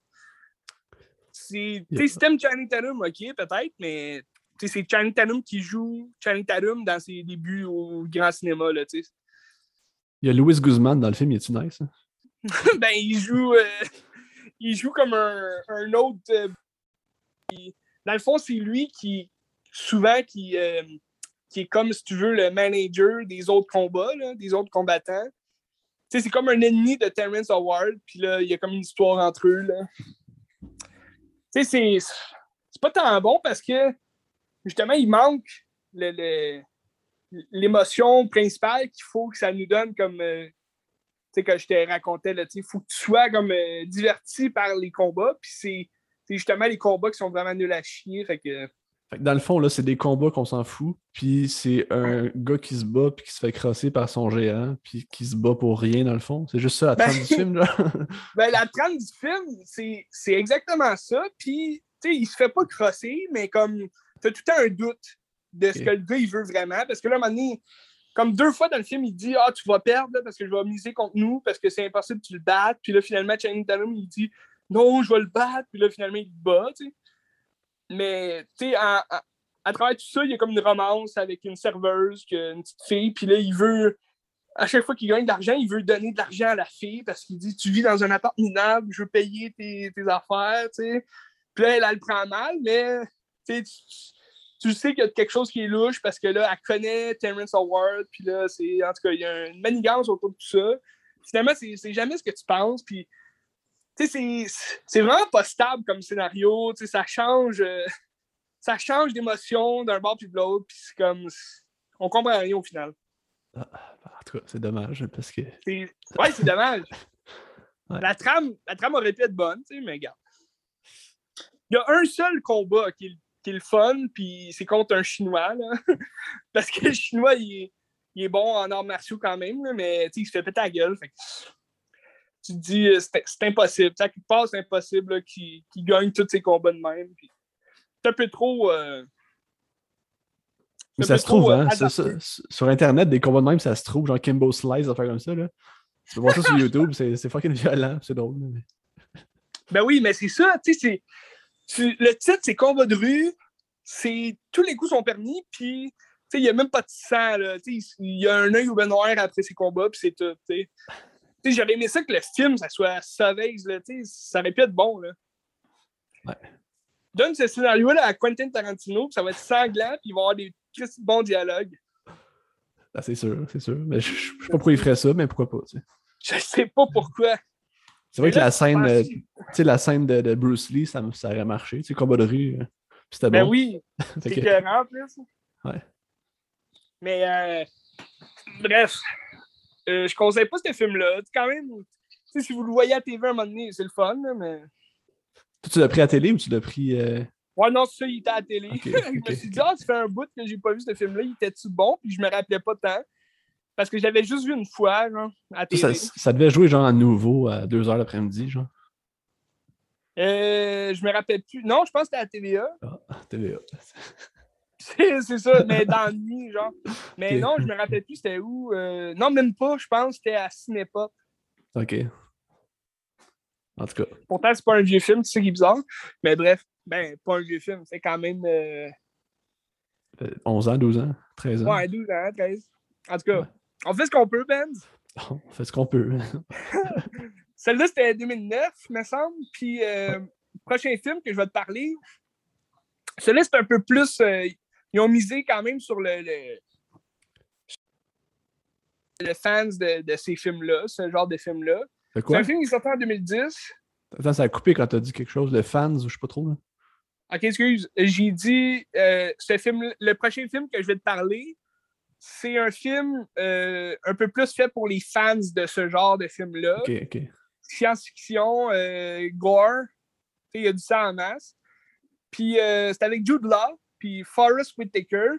C'est, tu sais, si t'aimes Channing Tatum, ok, peut-être, mais c'est Channing Tatum qui joue Channing Tatum dans ses débuts au grand cinéma. Là, il y a Louis Guzman dans le film, il est-tu nice? Hein? ben, il joue, euh, il joue comme un, un autre. Euh, dans le fond, c'est lui qui, souvent, qui, euh, qui est comme, si tu veux, le manager des autres combats, là, des autres combattants. c'est comme un ennemi de Terrence Howard, puis là, il y a comme une histoire entre eux. Là. c'est, c'est pas tant bon parce que justement, il manque l'émotion principale qu'il faut que ça nous donne comme euh, tu sais, que je te racontais, il faut que tu sois comme euh, diverti par les combats. Puis c'est justement les combats qui sont vraiment nuls à chier. Fait que... dans le fond, là, c'est des combats qu'on s'en fout. Puis c'est un gars qui se bat puis qui se fait crosser par son géant puis qui se bat pour rien, dans le fond. C'est juste ça la trame du ben, film, là. ben, la trame du film, c'est exactement ça. Puis, tu sais, il se fait pas crosser, mais comme tu as tout le temps un doute de ce que le gars il veut vraiment. Parce que là, à un moment donné, comme deux fois dans le film, il dit Ah, tu vas perdre parce que je vais miser contre nous, parce que c'est impossible que tu le battes. Puis là, finalement, Channing Tatum, il dit Non, je vais le battre. Puis là, finalement, il le bat. Mais, tu sais, à, travers tout ça, il y a comme une romance avec une serveuse, une petite fille. Puis là, il veut, à chaque fois qu'il gagne de l'argent, il veut donner de l'argent à la fille parce qu'il dit Tu vis dans un appart minable, je veux payer tes, tes affaires. sais. Puis là, elle, elle le prend mal, mais tu, tu sais qu'il y a quelque chose qui est louche parce que là, elle connaît Terrence Howard, puis là, c'est, en tout cas, il y a une manigance autour de tout ça. Finalement, c'est jamais ce que tu penses, puis c'est vraiment pas stable comme scénario, ça change, euh, ça change d'émotion d'un bord puis de l'autre, puis c'est comme, on comprend rien au final. Ah, en tout cas, c'est dommage, parce que... Ouais, c'est dommage. La, trame, la trame aurait pu être bonne, mais regarde. Il y a un seul combat qui est qui est le fun, puis c'est contre un Chinois, là. Parce que le Chinois, il est, bon en arts martiaux quand même, là, mais il se fait péter la gueule. tu te dis, euh, c'est impossible. À quelque part, c'est impossible qu'il gagne tous ses combats de même. C'est un peu trop. Euh, mais ça se trouve, hein? sur Internet, des combats de même, ça se trouve, genre Kimbo Slice, faire comme ça. Là. Tu peux voir ça sur YouTube, c'est fucking violent, c'est drôle. Ben oui, mais c'est ça, tu sais, c'est le titre, c'est combat de rue. C'est tous les coups sont permis, puis il n'y a même pas de sang. Il y a un œil au noir après ces combats, puis c'est tout. J'aurais aimé ça que le film, ça soit sauvage. Là, ça aurait pu être bon. Là. Ouais. Donne ce scénario-là à Quentin Tarantino, puis ça va être sanglant, puis il va y avoir des bons dialogues. Ah, c'est sûr, c'est sûr. Mais je ne sais pas pourquoi il ferait ça, mais pourquoi pas. Tu sais. Je sais pas pourquoi. C'est vrai que la scène, euh, la scène de, de, Bruce Lee, ça, ça aurait marché. Tu sais, combat de rue, euh, c'était ben bon. Oui, c'est que... en plus. Ouais. Mais euh, bref, euh, je conseille pas ce film-là. Quand même, si vous le voyez à TV à un moment donné, c'est le fun, mais. tu l'as pris à télé ou tu l'as pris. Euh... Ouais, non, ça, il était à la télé. je me suis dit, ah, tu fais un bout que j'ai pas vu ce film-là, il était-tu bon, puis je me rappelais pas tant. Parce que je l'avais juste vu une fois, genre, à télé. Ça, ça, devait jouer, genre, à nouveau à 2h l'après-midi, genre. Euh, je me rappelle plus. Non, je pense que c'était à TVA. Ah, TVA. c'est ça, mais dans la nuit, genre. Mais non, je me rappelle plus c'était où. Euh... Non, même pas, je pense que c'était à Cinépop. OK. En tout cas. Pourtant, c'est pas un vieux film, c'est ça qui est bizarre. Mais bref, ben, pas un vieux film, c'est quand même. 11 ans, 12 ans, 13 ans. Ouais, 12 ans, 13. En tout cas, on fait ce qu'on peut, Ben. On fait ce qu'on peut. Celle-là, c'était 2009, me semble. Puis, le prochain film que je vais te parler, celui-là, c'est un peu plus. ils ont misé quand même sur le, le fans de, de ces films-là, ce genre de film-là. C'est un film qui est sorti en 2010. Attends, ça a coupé quand tu as dit quelque chose, de fans, ou je sais pas trop. Là. Ok, excuse. J'ai dit, euh, ce film, le prochain film que je vais te parler, c'est un film euh, un peu plus fait pour les fans de ce genre de film-là. Science-fiction, euh, gore, il y a du sang en masse. Puis c'est avec Jude Law, puis Forrest Whitaker.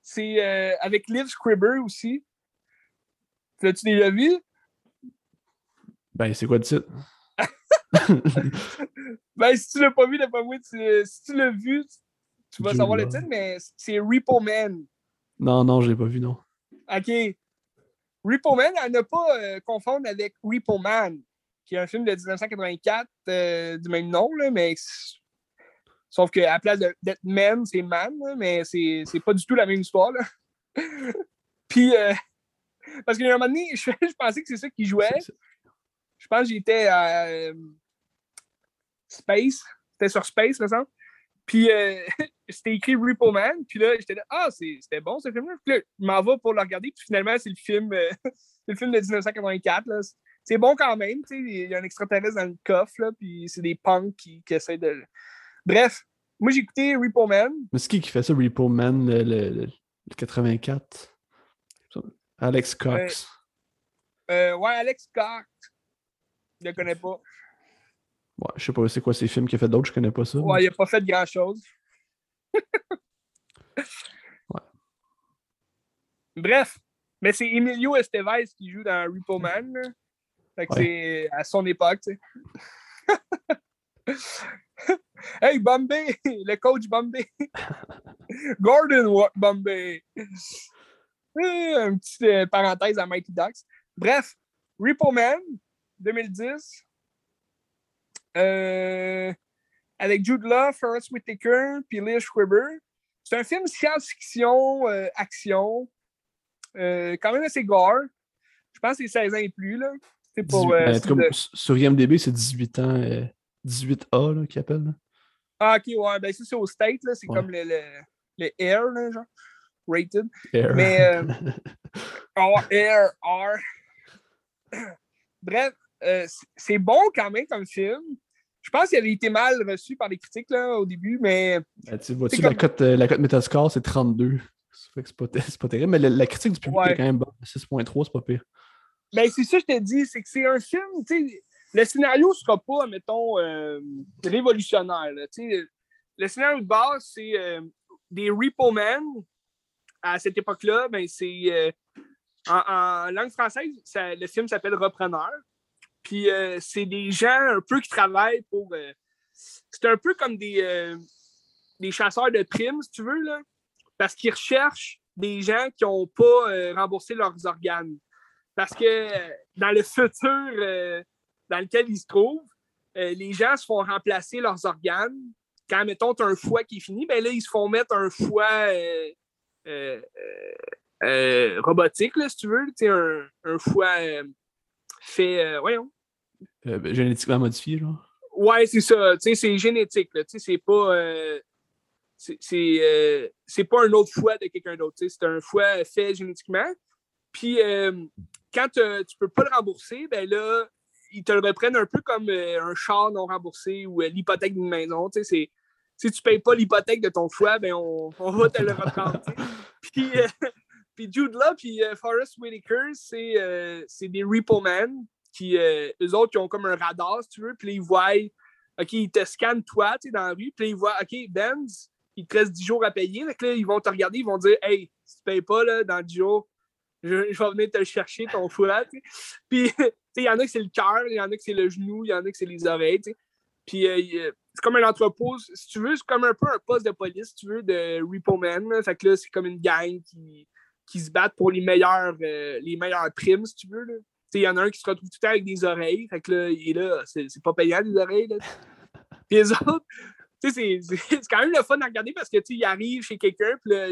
C'est euh, avec Liv Scribber aussi. L'as-tu déjà vu? Ben, c'est quoi le titre? ben, si tu l'as pas vu, pas moi, si tu l'as vu, tu vas savoir le titre, mais c'est Repo Man. Non, non, je l'ai pas vu, non. OK. Repo Man, à ne pas euh, confondre avec Repo Man, qui est un film de 1984 euh, du même nom, là, mais Sauf qu'à la place d'être man, c'est man, mais c'est pas du tout la même histoire. Là. Puis, euh, parce qu'à un moment donné, je, pensais que c'est ça qui jouait. Je pense que j'étais à Space. C'était sur Space, me semble. Puis, euh, c'était écrit Repo Man. Puis là, j'étais là, ah, c'était bon ce film-là. Puis là, je m'en vais pour le regarder. Puis finalement, c'est le film, le film de 1984. C'est bon quand même. Il y a un extraterrestre dans le coffre. Là, puis c'est des punks qui, qui essaient de Bref, moi j'ai écouté Repo Man. Mais c'est qui qui fait ça, Repo Man, le, 84? Alex Cox. Euh, euh, ouais, Alex Cox. Je le connais pas. Ouais, je sais pas c'est quoi ces films qu'il a fait d'autres, je connais pas ça. Ouais, il a pas fait grand chose. ouais. Bref, mais c'est Emilio Estevez qui joue dans Repo Man. Fait que c'est à son époque, tu sais. Hey, Bombay! Le coach Bombay! Gordon Bombay! Eh, un petit euh, parenthèse à Mighty Ducks. Bref, Repo Man, 2010. Euh, avec Jude Law, Forrest Whitaker, puis Leah Schreiber. C'est un film science-fiction, euh, action. quand même assez gore. Je pense que c'est 16 ans et plus. Là. Pour, ben, comme, Sur IMDB, c'est 18 ans. 18A là, qui appelle. Ah, ok, ouais. Ben, ça, c'est au State, là. C'est comme le, le, le, Air, là, genre. Rated. Air. Mais. Euh, oh, Air, R. Bref, euh, c'est bon quand même comme film. Je pense qu'il avait été mal reçu par les critiques là, au début, mais. Ben, tu vois-tu, la, cote, euh, la cote Metascore, c'est 32. C'est pas, pas terrible, mais la, critique du public est quand même bonne. 6.3, c'est pas pire. Ben, c'est ça que je te dis, c'est que c'est un film, tu sais le scénario ne sera pas, mettons, euh, révolutionnaire. Le scénario de base, c'est euh, des repo men. À cette époque-là, ben, c'est euh, en, langue française, le film s'appelle Repreneur. Puis c'est des gens un peu qui travaillent pour. c'est un peu comme des, des chasseurs de primes, si tu veux, là, parce qu'ils recherchent des gens qui n'ont pas remboursé leurs organes. Parce que dans le futur dans lequel ils se trouvent, euh, les gens se font remplacer leurs organes. Quand, mettons, tu as un foie qui est fini, ben là, ils se font mettre un foie euh, euh, robotique, là, si tu veux. Un, un foie fait, voyons. Ben, génétiquement modifié, genre? Ouais, c'est ça. C'est génétique. C'est pas. c'est pas un autre foie de quelqu'un d'autre. C'est un foie fait génétiquement. Puis, quand tu peux pas le rembourser, ben là, ils te le reprennent un peu comme euh, un char non remboursé ou euh, l'hypothèque d'une maison. Tu sais, si tu ne payes pas l'hypothèque de ton foie, ben on, on va te le reprendre. puis, euh, puis Jude Law puis Forrest Whitaker, c'est des repo men qui, eux autres, qui ont comme un radar, si tu veux, puis ils voient, OK, ils te scannent toi, tu sais, dans la rue, puis ils voient, OK, Benz, il te reste 10 jours à payer. Donc là, ils vont te regarder, ils vont dire, Hey, si tu ne payes pas là, dans 10 jours, je, vais venir te chercher ton foie. Puis il y en a que c'est le cœur, il y en a que c'est le genou, il y en a que c'est les oreilles. Puis euh, c'est comme un entrepôt, si tu veux, c'est comme un peu un poste de police, si tu veux, de Repo Man. Fait que là, c'est comme une gang qui, qui se battent pour les meilleures, euh, les meilleures primes, si tu veux. Il y en a un qui se retrouve tout le temps avec des oreilles. Fait que là, il est là, c'est pas payant les oreilles. Là. Puis les autres, c'est quand même le fun à regarder parce que il arrive chez quelqu'un, puis là,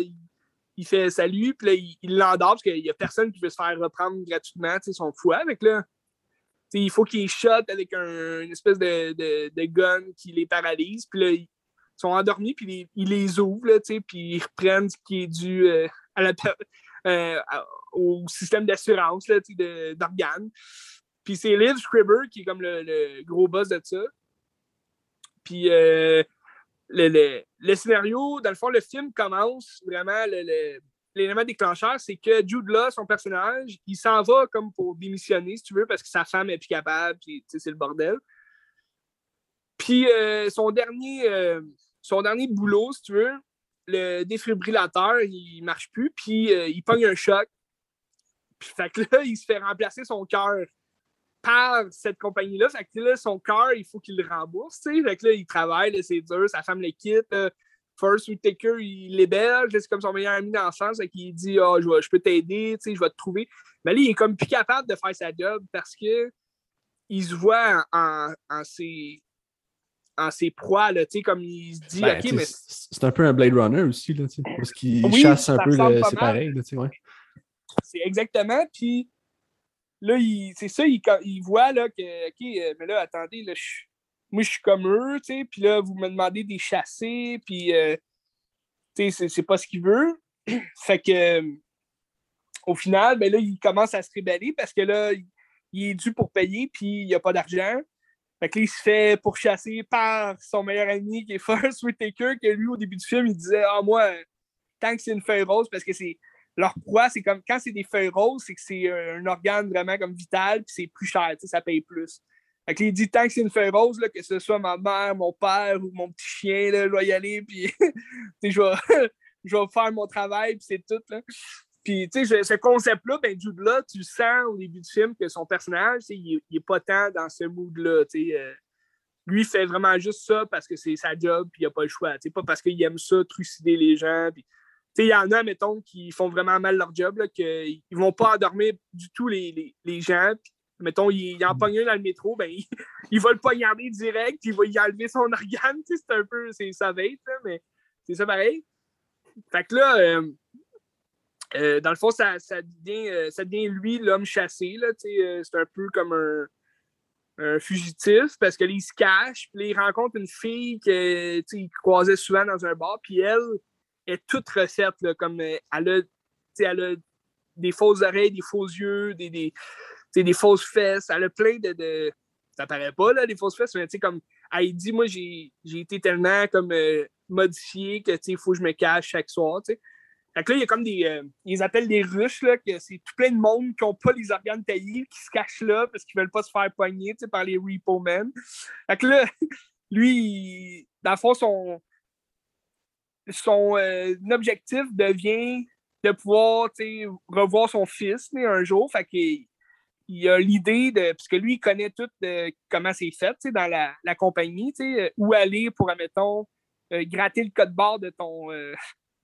il, fait salut, puis là, il l'endort parce qu'il n'y a personne qui veut se faire reprendre gratuitement son foie. Avec là, il faut qu'il shot avec un, une espèce de, de, de, gun qui les paralyse. Puis là, ils sont endormis, puis ils, les ouvrent, là, puis ils reprennent ce qui est dû euh, à la, euh, au système d'assurance d'organes. Puis c'est Liv Scribber qui est comme le, gros boss de ça. Puis euh, le, le, scénario, dans le fond, le film commence vraiment l'élément déclencheur, c'est que Jude Law, son personnage, il s'en va comme pour démissionner, si tu veux, parce que sa femme est plus capable, puis c'est le bordel. Puis euh, son dernier son dernier boulot, si tu veux, le défibrillateur, il marche plus, puis euh, il pogne un choc. Puis, fait que là, il se fait remplacer son cœur par cette compagnie-là. Fait que là, son cœur, il faut qu'il le rembourse, tu sais. Fait que là, il travaille, c'est dur, sa femme le quitte. First Whitaker, il l'héberge, c'est comme son meilleur ami dans le sens, qu'il dit oh, je, peux t'aider, je vais te trouver. Mais là, il est comme plus capable de faire sa job parce que il se voit en ses, en ses proies, là, comme il se dit, ben, OK, mais... C'est un peu un Blade Runner aussi, là, parce qu'il chasse un peu, c'est pareil, ouais. C'est exactement, puis là, c'est ça, il, il, voit, là, que, OK, euh, mais là, attendez, là, moi, je suis comme eux, puis là, vous me demandez des chasser, puis, euh, c'est pas ce qu'il veut. fait que, euh, au final, ben là, il commence à se rébeller parce que là, il est dû pour payer, puis il n'y a pas d'argent. Fait il se fait pourchasser par son meilleur ami qui est Forrest Whitaker, que lui, au début du film, il disait Ah, moi, tant que c'est une feuille rose, parce que c'est. Leur proie, c'est comme quand c'est des feuilles roses, c'est que c'est un organe vraiment comme vital, puis c'est plus cher, ça paye plus. Fait il dit tant que c'est une feuille rose, là, que ce soit ma mère, mon père ou mon petit chien, là, je puis je vais, je vais faire mon travail, puis c'est tout. Là. Puis, tu sais, ce concept-là, ben, Jude là, tu sens au début du film que son personnage, il n'est pas tant dans ce mood-là. Euh, lui, fait vraiment juste ça parce que c'est sa job, puis il n'a pas le choix. Pas parce qu'il aime ça, trucider les gens. Il y en a, mettons, qui font vraiment mal leur job, qu'ils ne vont pas endormir du tout les, les, les gens. Mettons, il, il en pogne un dans le métro, ben, il, il, va le poignarder direct, puis il va y enlever son organe. Tu sais, c'est un peu, c'est ça va être, mais c'est ça pareil. Fait que là, euh, euh, dans le fond, ça, devient, euh, ça devient lui l'homme chassé. Euh, c'est un peu comme un, fugitif parce que il se cache, puis il rencontre une fille qu'il croisait souvent dans un bar, puis elle est toute recette, comme elle a, des fausses oreilles, des faux yeux, des, des, des fausses fesses, elle a plein de. Ça paraît pas, là, les fausses fesses, mais comme elle dit, moi, j'ai été tellement comme modifié que il faut que je me cache chaque soir. Fait que là, il y a comme des. Euh, ils appellent des ruches, là, que c'est tout plein de monde qui n'ont pas les organes taillés, qui se cachent là parce qu'ils ne veulent pas se faire poigner par les repo men. Fait que là, lui, dans le fond, son, son euh, objectif devient de pouvoir revoir son fils un jour. Fait qu'il il a l'idée de. Puisque lui, il connaît tout comment c'est fait dans la, la compagnie, où aller pour, admettons, euh, gratter le code barre de ton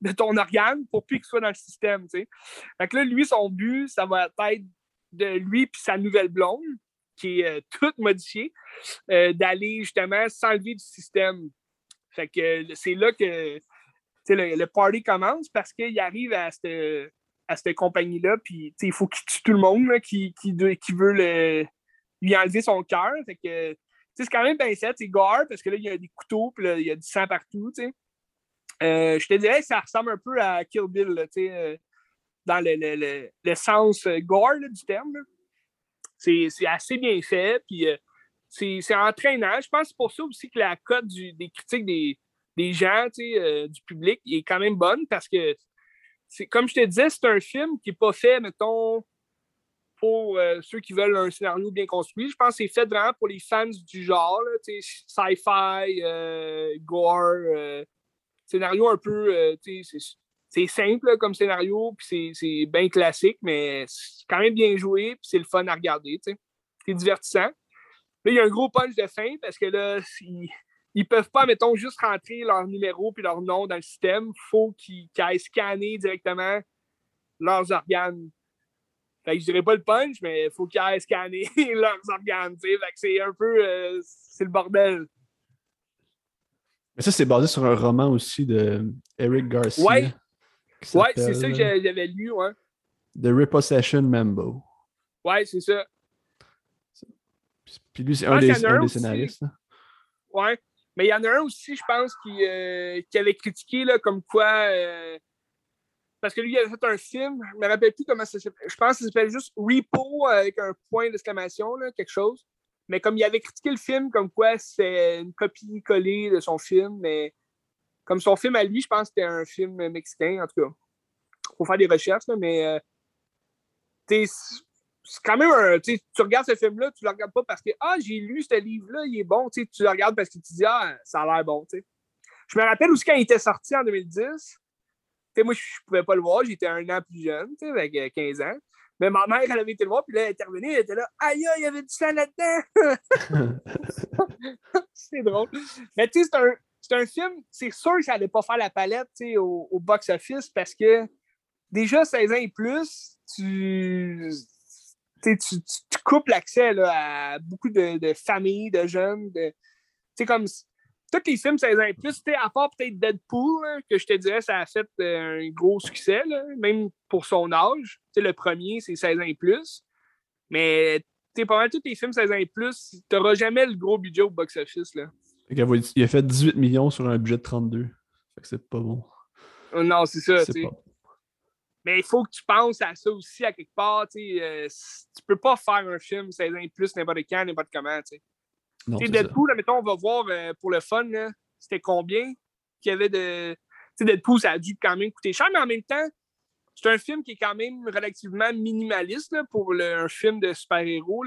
de ton organe pour plus qu'il soit dans le système. Tu sais. Fait que là, lui, son but, ça va être de lui puis sa nouvelle blonde, qui est euh, toute modifiée, euh, d'aller justement s'enlever du système. Fait que c'est là que le, le party commence parce qu'il arrive à cette, à cette compagnie-là, puis il faut qu'il tue tout le monde qui, qui, veut lui enlever son cœur. Fait que c'est quand même bien c'est gore parce que là, il y a des couteaux, puis il y a du sang partout. Euh, je te dirais que ça ressemble un peu à Kill Bill, euh, dans le, le, sens euh, gore du terme. C'est assez bien fait, puis c'est entraînant. Je pense que c'est pour ça aussi que la cote des critiques des, des gens, du public, est quand même bonne parce que, comme je te disais, c'est un film qui n'est pas fait, mettons, pour ceux qui veulent un scénario bien construit. Je pense que c'est fait vraiment pour les fans du genre, sci-fi, gore, scénario un peu, euh, c'est simple comme scénario, puis c'est bien classique, mais c'est quand même bien joué, puis c'est le fun à regarder, c'est divertissant. Là, il y a un gros punch de fin parce que là, ils, ils peuvent pas, mettons, juste rentrer leur numéro puis leur nom dans le système. Il faut qu'ils aillent scanner directement leurs organes. Fait que je dirais pas le punch, mais il faut qu'ils aillent scanner leurs organes, c'est un peu... Euh, c'est le bordel. Mais ça, c'est basé sur un roman aussi de Eric Garcia. Ouais. Ouais, c'est ça que j'avais lu, ouais. The Repossession Mambo. Ouais, c'est ça. Puis lui, c'est un des, un des scénaristes. Ouais. Mais il y en a un aussi, je pense, qui, euh, qui avait critiqué là, comme quoi. Euh, parce que lui, il avait fait un film, je ne me rappelle plus comment ça s'appelle. Je pense que ça s'appelle juste Repo avec un point d'exclamation, quelque chose. Mais comme il avait critiqué le film, comme quoi c'est une copie collée de son film, mais comme son film à lui, je pense que c'était un film mexicain, en tout cas. Faut faire des recherches, mais euh, c'est quand même un. Tu regardes ce film-là, tu le regardes pas parce que Ah, j'ai lu ce livre-là, il est bon. Tu le regardes parce que tu dis Ah, ça a l'air bon. Je me rappelle aussi quand il était sorti en 2010. moi, je pouvais pas le voir, j'étais un an plus jeune, avec 15 euh, ans. Mais ma mère, elle avait été le voir, puis là, elle est intervenue, elle était là, aïe, il y avait du sang là-dedans. c'est drôle. Mais tu sais, c'est un, c'est un film, c'est sûr que ça n'allait pas faire la palette au, au box-office parce que déjà 16 ans et plus, tu, tu, tu, coupes l'accès à beaucoup de, familles, de jeunes. De, comme tous les films 16 ans et plus, à part peut-être Deadpool, que je te dirais, ça a fait euh, un gros succès, même pour son âge. le premier, c'est 16 ans et plus. Mais pendant tous les films 16 ans et plus, tu n'auras jamais le gros budget au box-office. Il a fait 18 millions sur un budget de 32. c'est pas bon. Non, c'est ça. Mais il faut que tu penses à ça aussi à quelque part. Euh, tu peux pas faire un film 16 ans et plus n'importe quand, n'importe comment. T'sais. Deadpool, là, mettons, on va voir euh, pour le fun, c'était combien qu'il y avait de. sais, Deadpool, ça a dû quand même coûter cher, mais en même temps, c'est un film qui est quand même relativement minimaliste pour un film de super-héros.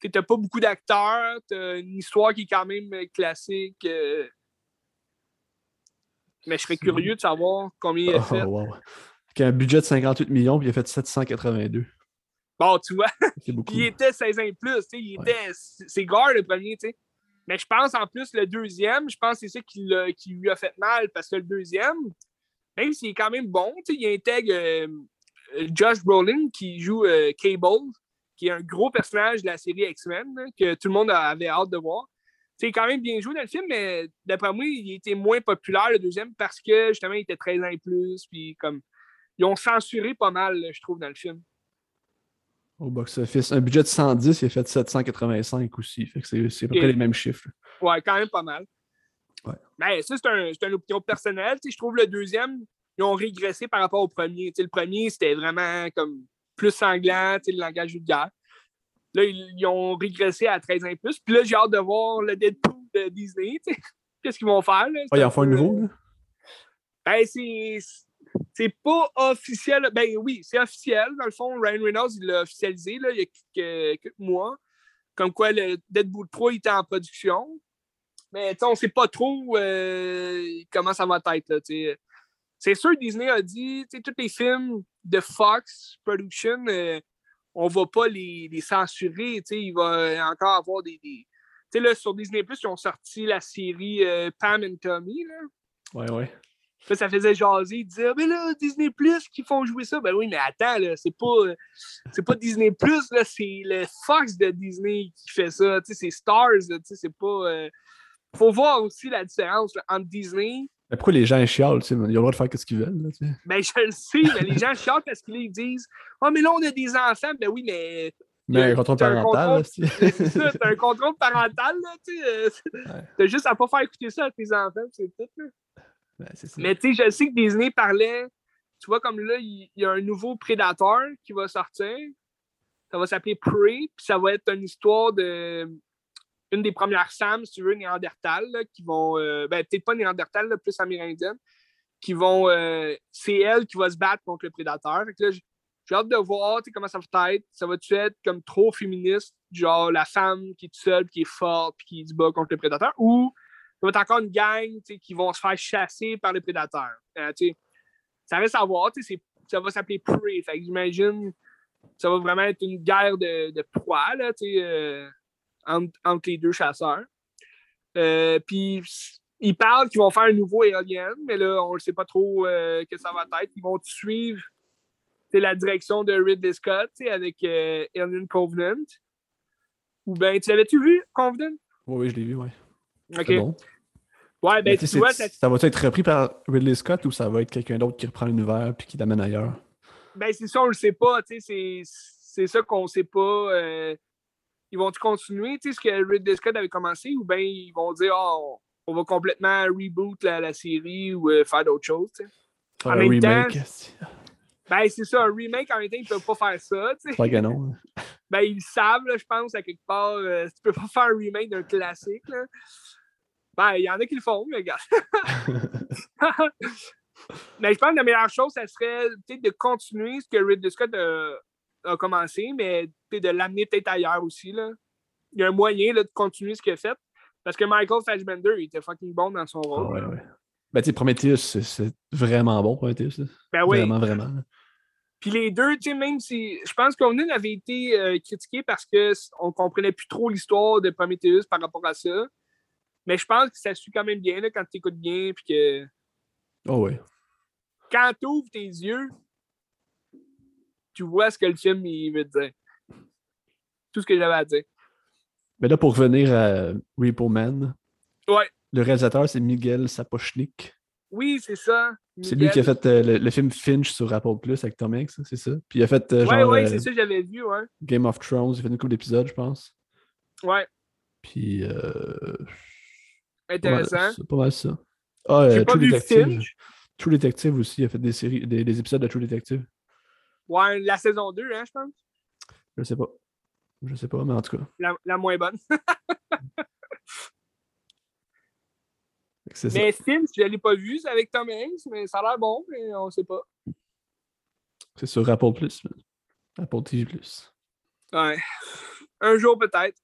Tu n'as pas beaucoup d'acteurs, tu as une histoire qui est quand même classique. Euh. Mais je serais curieux de savoir combien il a fait. Oh, qui a un budget de 58 millions, puis il a fait 782. Bon, tu vois, il était 16 ans et plus, il était, c'est gare le premier, tu sais. Mais je pense en plus le deuxième, je pense que c'est ça qui, qui, lui a fait mal parce que le deuxième, même s'il est quand même bon, il intègre euh, Josh Brolin qui joue euh, Cable, qui est un gros personnage de la série X-Men que tout le monde avait hâte de voir. C'est quand même bien joué dans le film, mais d'après moi, il était moins populaire le deuxième parce que justement, il était 13 ans et plus, puis comme ils ont censuré pas mal, je trouve, dans le film. Au box-office. Un budget de 110, il a fait 785 aussi. Fait que c'est à peu près les mêmes chiffres. Ouais, quand même pas mal. Ouais. Ben, ça, c'est un, une opinion personnelle. je trouve le deuxième, ils ont régressé par rapport au premier. le premier, c'était vraiment comme plus sanglant, le langage vulgaire. Là, ils, ont régressé à 13 ans et plus. Puis là, j'ai hâte de voir le Deadpool de Disney. Qu'est-ce qu'ils vont faire? Là? ils en font un nouveau? Là? Ben, c'est c'est pas officiel. Ben oui, c'est officiel. Dans le fond, Ryan Reynolds, il l'a officialisé là, il y a quelques, mois. Comme quoi, le Deadpool 3 était en production. Mais on ne sait pas trop euh, comment ça va être. C'est sûr, Disney a dit tous les films de Fox Production, euh, on ne va pas les, les censurer. Il va encore avoir des. des... Là, sur Disney, ils ont sorti la série euh, Pam and Tommy. Là. Ouais, ouais ça faisait jaser, ils disaient, mais là, Disney Plus qui font jouer ça. Ben oui, mais attends, là, c'est pas, c'est pas Disney Plus, là, c'est le Fox de Disney qui fait ça. Tu sais, c'est Stars, tu sais, c'est pas. Euh, faut voir aussi la différence entre Disney. Mais pourquoi les gens chialent, tu sais, ils ont le droit de faire ce qu'ils veulent. Là, tu sais? Ben, je le sais, mais les gens chialent parce qu'ils disent Ah, oh, mais là, on a des enfants. Ben oui, mais. Mais un contrôle parental. C'est ça, t'as un contrôle parental, là, tu sais. Euh, t'as juste à pas faire écouter ça à tes enfants, c'est tout, là. Mais tu sais, je sais que Disney parlait, tu vois, comme là, il y, a un nouveau Predator qui va sortir. Ça va s'appeler Prey, puis ça va être une histoire de une des premières Sam, si tu veux, Néandertal, qui vont, euh, ben, peut-être pas Néandertal, plus amérindienne, qui vont, euh, c'est elle qui va se battre contre le prédateur. j'ai hâte de voir comment ça va être. Ça va-tu être comme trop féministe, genre la femme qui est seule, qui est forte, puis qui se bat contre le prédateur, ou ça va être encore une gang qui vont se faire chasser par les prédateurs. Euh, ça reste à voir. Ça va s'appeler Prey. J'imagine ça va vraiment être une guerre de, de proie là, euh, entre, les deux chasseurs. Euh, puis ils parlent qu'ils vont faire un nouveau Alien, mais là, on ne sait pas trop que ça va être. Ils vont suivre la direction de Ridley Scott avec Alien Covenant. Ou bien, tu l'avais-tu vu, Covenant? Oui, je l'ai vu, oui. OK. Bon. Ouais, ben, tu vois, ça... ça va être repris par Ridley Scott ou ça va être quelqu'un d'autre qui reprend l'univers puis qui l'amène ailleurs? Ben, c'est ça, on le sait pas, tu sais, c'est ça qu'on sait pas. Euh, ils vont-tu continuer, tu sais, ce que Ridley Scott avait commencé ou bien ils vont dire, oh, on va complètement reboot la, la série ou euh, faire d'autres choses, sais? En un même remake. Temps, ben, c'est ça, un remake, en même temps, ils peuvent pas faire ça. Pas canon. Ben, ils le savent, je pense, à quelque part. Euh, tu peux pas faire un remake d'un classique, là. Ben, il y en a qui le font, mais regarde. mais je pense que la meilleure chose, ça serait peut-être de continuer ce que Ridley Scott a, commencé, mais de l'amener peut-être ailleurs aussi. Là. Il y a un moyen là, de continuer ce qu'il a fait. Parce que Michael Fassbender, il était fucking bon dans son rôle. Ouais, ouais. Ben, tu sais, Prometheus, c'est vraiment bon, Prometheus. Ben oui. Vraiment, vraiment. Puis les deux, tu sais, même si. Je pense qu'on avait été euh, critiqué parce qu'on comprenait plus trop l'histoire de Prometheus par rapport à ça. Mais je pense que ça suit quand même bien là, quand tu écoutes bien. Puis que. Oh ouais. Quand tu ouvres tes yeux, tu vois ce que le film il veut dire. Tout ce que j'avais à dire. Mais là, pour revenir à Repo Man, ouais. le réalisateur, c'est Miguel Sapochnik. Oui, c'est ça. C'est lui qui a fait euh, le, film Finch sur Apple Plus avec Tom Hanks, c'est ça? Puis il a fait euh, genre. Ouais, ouais, c'est ça, j'avais vu, ouais. Game of Thrones, il a fait une couple d'épisodes, je pense. Ouais. Puis. Intéressant. C'est pas mal ça. Ah, euh, True Detective. True Detective aussi, il a fait des séries, des, épisodes de True Detective. Ouais, la saison 2, hein, je pense. Je sais pas. Je sais pas, mais en tout cas. La, la moins bonne. mais film, je ne l'ai pas vu, c'est avec Tom Hanks, mais ça a l'air bon, mais on sait pas. C'est sur Apple Plus. Apple TV Plus. Ouais. Un jour peut-être.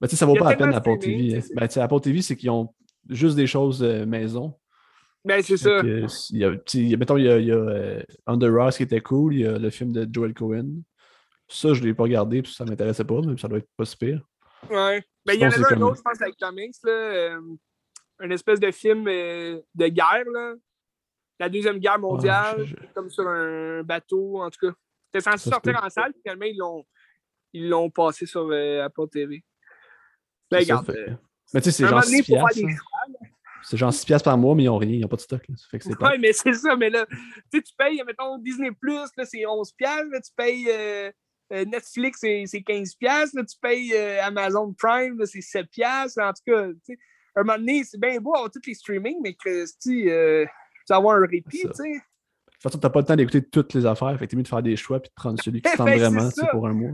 Ben, ça vaut pas la peine Apple TV. Hein. Ben, Apple TV, c'est qu'ils ont juste des choses euh, maison. Ben, c'est ça. il y a, mettons, il y a, il y a euh, Under Ross qui était cool, il y a le film de Joel Cohen. Ça, je ne l'ai pas regardé que ça ne m'intéressait pas, mais ça doit être pas si pire. Ouais. Ben, il y en avait un autre, je pense, avec Tom Hanks, là, euh, un espèce de film de guerre, là. La Deuxième Guerre mondiale, comme sur un bateau, en tout cas. C'était censé sortir en salle, finalement, ils l'ont, ils l'ont passé sur Apple TV. Ben, regarde. Euh, mais tu sais, c'est genre 6 piastres. C'est genre 6 piastres par mois, mais ils n'ont rien, ils n'ont pas de stock. Là. Fait que ouais, mais c'est ça, mais là, tu payes, mettons, Disney Plus, c'est 11 piastres, tu payes euh, euh, Netflix, c'est 15 piastres, là, tu payes Amazon Prime, c'est 7 piastres. En tout cas, tu sais, un moment donné, c'est bien beau avoir tous les streamings, mais que, tu avoir un répit, tu sais. De toute façon, tu n'as pas le temps d'écouter toutes les affaires. Fait que mieux de faire des choix et de prendre celui qui te tente ben, vraiment pour un mois.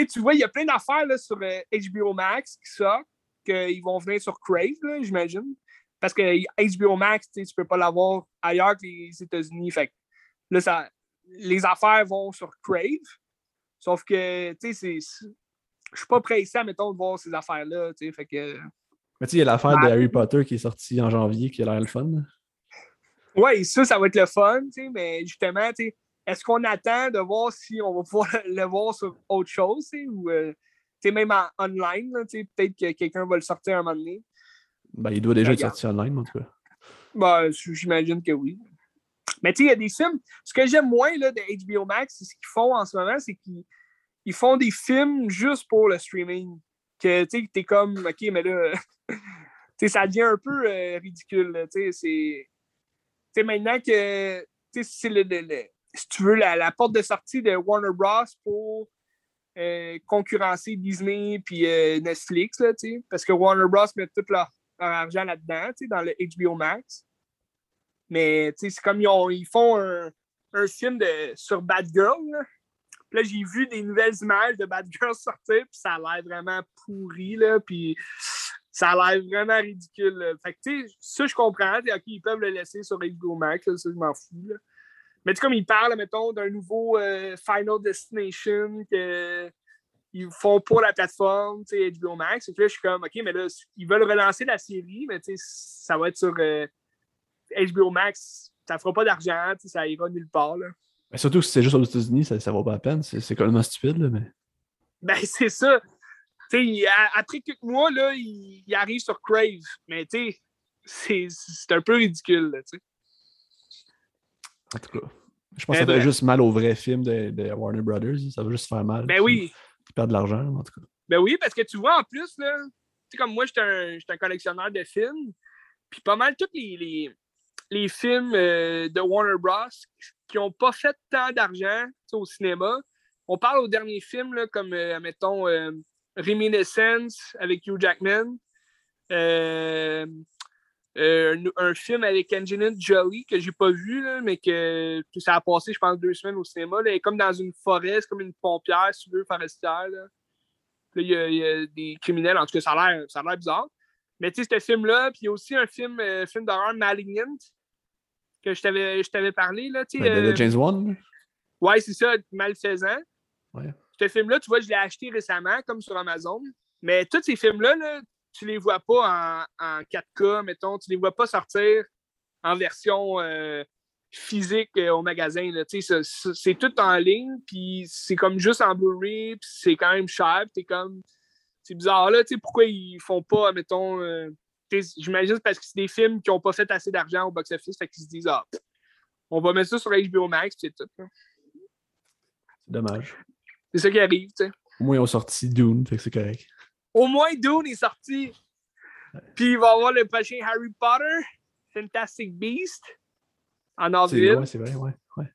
Sais tu vois, il y a plein d'affaires sur HBO euh, Max qui sortent, qu'ils vont venir sur Crave, j'imagine. Parce que HBO Max, tu ne peux pas l'avoir ailleurs que les États-Unis. Fait là, ça, les affaires vont sur Crave. Sauf que, tu sais, je suis pas pressé, mettons, de voir ces affaires-là. Fait que. Mais tu sais, il y a l'affaire de Harry Potter qui est sortie en janvier qui a l'air le fun. Oui, ça, ça va être le fun, mais justement, tu sais est-ce qu'on attend de voir si on va pouvoir le voir sur autre chose, ou euh, même en online, peut-être que quelqu'un va le sortir à un moment donné? Ben, il doit déjà être sorti online, en tout cas. Ben, j'imagine que oui. Mais tu sais, il y a des films. Ce que j'aime moins là, de HBO Max, c'est ce qu'ils font en ce moment, c'est qu'ils font des films juste pour le streaming. Que tu es comme, OK, mais là, ça devient un peu euh, ridicule. Tu sais, maintenant que c'est le, si tu veux, la, porte de sortie de Warner Bros. pour euh, concurrencer Disney puis euh, Netflix, là, parce que Warner Bros. met tout leur, argent là-dedans, dans le HBO Max. Mais c'est comme ils, font un, film de, sur Bad Girl. Là. là, j'ai vu des nouvelles images de Bad Girl sortir, puis ça a l'air vraiment pourri, là, puis ça a l'air vraiment ridicule. Fait que, tu ça, je comprends. OK, ils peuvent le laisser sur HBO Max, ça, je m'en fous. Là. Mais tu comme ils parlent, mettons, d'un nouveau euh, Final Destination qu'ils font pour la plateforme, tu sais, HBO Max. Et puis là, je suis comme, OK, mais là, ils veulent relancer la série, mais tu sais, ça va être sur HBO euh, Max. Ça fera pas d'argent, ça ira nulle part, là. Mais surtout si c'est juste aux États-Unis, ça, ça vaut pas la peine. C'est complètement stupide, là, mais... Ben, c'est ça. Tu sais, après quelques mois, là, il, il arrive sur Crave. Mais tu sais, c'est un peu ridicule, tu sais. En tout cas. Je pense que ça fait juste mal au vrai film de, Warner Brothers. Ça va juste faire mal. Ben oui. Ils perdent de l'argent, en tout cas. Ben oui, parce que tu vois, en plus, là, tu sais, comme moi, j'étais un, un, collectionneur de films. Puis pas mal tous les, les, les films euh, de Warner Bros. qui n'ont pas fait tant d'argent au cinéma. On parle au dernier film, là, comme, euh, mettons, euh, Reminiscence avec Hugh Jackman. Euh, euh, un, film avec Angelina Jolie que j'ai pas vu, mais que, ça a passé, je pense, deux semaines au cinéma. Elle est comme dans une forêt, comme une pompière, si tu forestière. Là, il y, a des criminels. En tout cas, ça a l'air bizarre. Mais tu sais, ce film-là, puis il y a aussi un film, euh, film d'horreur Malignant que je t'avais parlé. Là, ben, de, James Wan? Ouais, c'est ça, Malfaisant. Ouais. Ce film-là, tu vois, je l'ai acheté récemment, comme sur Amazon. Mais tous ces films-là, là, tu les vois pas en, 4K, mettons, tu les vois pas sortir en version euh, physique euh, au magasin. C'est tout en ligne, puis c'est comme juste en Blu-ray, puis c'est quand même cher, c'est comme. C'est bizarre là, tu sais, pourquoi ils font pas, mettons. Euh, j'imagine parce que c'est des films qui n'ont pas fait assez d'argent au box-office, fait qu'ils se disent Ah, on va mettre ça sur HBO Max, c'est tout. C'est dommage. C'est ça qui arrive, tu sais. Au moins, ils ont sorti Dune, fait que c'est correct. Au moins, Dune est sorti. Puis il va y avoir le prochain Harry Potter, Fantastic Beast, en avril. Ouais, c'est vrai, ouais. ouais.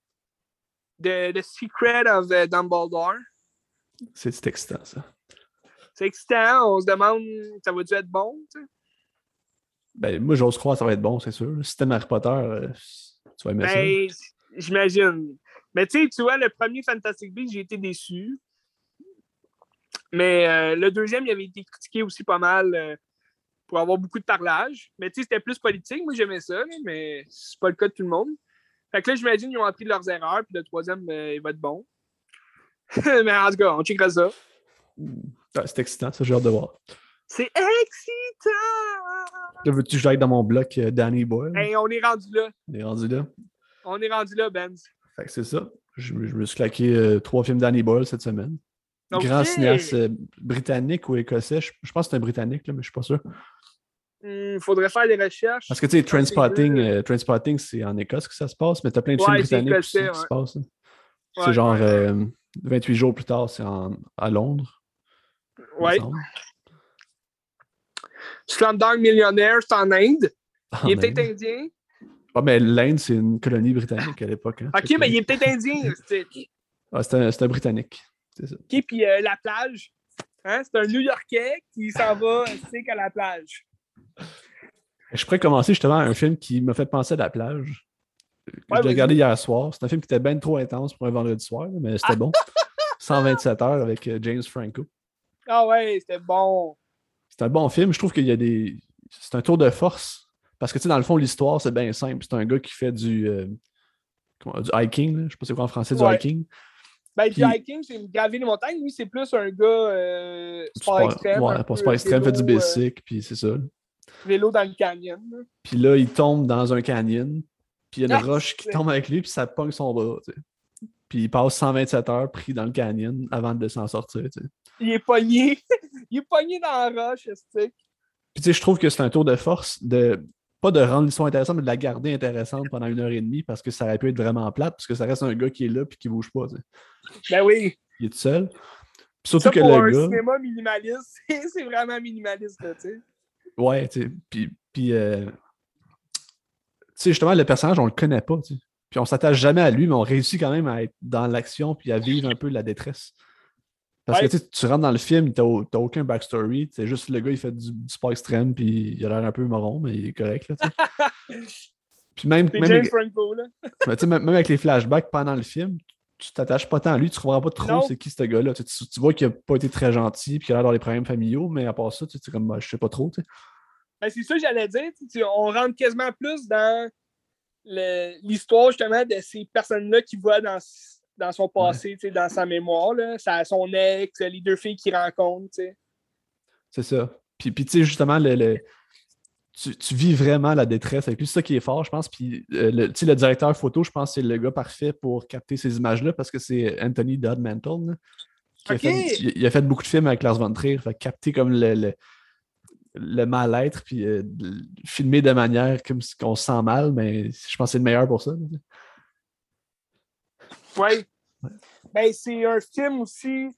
The, the Secret of uh, Dumbledore. C'est excitant, ça. C'est excitant. On se demande, ça va-tu être bon, tu sais? Ben, moi, j'ose croire que ça va être bon, c'est sûr. Si t'aimes Harry Potter, euh, tu vas aimer ben, ça. J'imagine. Mais tu sais, tu vois, le premier Fantastic Beast, j'ai été déçu. Mais euh, le deuxième, il avait été critiqué aussi pas mal euh, pour avoir beaucoup de parlage. Mais tu sais, c'était plus politique. Moi, j'aimais ça, mais c'est pas le cas de tout le monde. Fait que là, j'imagine qu'ils ont appris de leurs erreurs, puis le troisième, euh, il va être bon. mais en tout cas, on checkera ça. c'est excitant, ça, j'ai hâte de voir. C'est excitant! Veux-tu que j'aille dans mon bloc Danny Boy? Hey, on est rendu là. On est rendu là. On est rendu là, Benz. Fait que c'est ça. Je, me suis claqué trois films Danny Boyle cette semaine. Grand cinéaste euh, britannique ou écossais. Je, pense que c'est un britannique, là, mais je suis pas sûr. Il hmm, faudrait faire des recherches. Parce que tu sais, Transpotting, euh, Transpotting c'est en Écosse que ça se passe, mais tu as plein de films britanniques qui se passent. c'est genre 28 euh, jours plus tard, c'est à Londres. Ouais. Slumdog Millionnaire, c'est en Inde. il est peut-être indien. Ah, mais l'Inde, c'est une colonie britannique à l'époque. Hein. Ok, mais il est peut-être indien. ah, c'est un, un Britannique. OK, puis euh, la plage. Hein? C'est un New-Yorkais qui s'en va c'est qu'à la plage. Je pourrais commencer justement un film qui m'a fait penser à la plage. je l'ai regardé hier soir. C'est un film qui était bien trop intense pour un vendredi soir, mais c'était bon. 127 heures avec euh, James Franco. Ah ouais, c'était bon. C'est un bon film. Je trouve qu'il y a des. C'est un tour de force. Parce que tu sais, dans le fond, l'histoire, c'est bien simple. C'est un gars qui fait du, euh, du hiking. Je ne sais pas c'est quoi en français, du hiking. Ben, du hiking, c'est graver les montagnes. Lui, c'est plus un gars euh, sport, extrême. Ouais, pas sport extrême, fait du basic, puis c'est ça. Vélo dans le canyon. Puis là, il tombe dans un canyon, puis il y a une ah, roche qui tombe avec lui, puis ça pogne son bras. Tu sais. Puis il passe 127 heures pris dans le canyon avant de s'en sortir. Tu sais. Il est pogné. il est pogné dans la roche. Puis tu sais, je trouve que c'est un tour de force de pas de rendre l'histoire intéressante, mais de la garder intéressante pendant une heure et demie parce que ça aurait pu être vraiment plate, parce que ça reste un gars qui est là puis qui bouge pas. Ben oui. Il est tout seul. surtout que pour le un cinéma minimaliste, c'est vraiment minimaliste, tu sais. Ouais, tu sais. Puis, puis euh... tu sais, justement, le personnage, on le connaît pas, tu sais. Puis on s'attache jamais à lui, mais on réussit quand même à être dans l'action puis à vivre un peu la détresse. Parce que tu rentres dans le film, tu n'as aucun backstory. C'est juste le gars, il fait du, sport extrême, puis il a l'air un peu marron, mais il est correct. Là, puis même, même, avec, Franco, là. même, avec les flashbacks pendant le film, tu t'attaches pas tant à lui, tu ne comprends pas trop c'est qui ce gars-là. Tu, vois qu'il n'a pas été très gentil, puis qu'il a l'air d'avoir des problèmes familiaux, mais à part ça, tu sais, comme, bah, je sais pas trop. Ben, c'est ça que j'allais dire. On rentre quasiment plus dans l'histoire justement de ces personnes-là qui voient dans dans son passé, dans sa mémoire. Là. Ça, son ex, les deux filles qu'il rencontre. C'est ça. Puis, puis tu sais, justement, le, tu, vis vraiment la détresse avec lui. C'est ça qui est fort, je pense. Puis euh, le, le directeur photo, je pense que c'est le gars parfait pour capter ces images-là parce que c'est Anthony Dodd Mantle. Qui a fait, il a fait beaucoup de films avec Lars von Trier. Fait capter comme le, le, mal-être, puis euh, filmer de manière comme qu'on se sent mal, mais je pense que c'est le meilleur pour ça. Oui. Ben, c'est un film aussi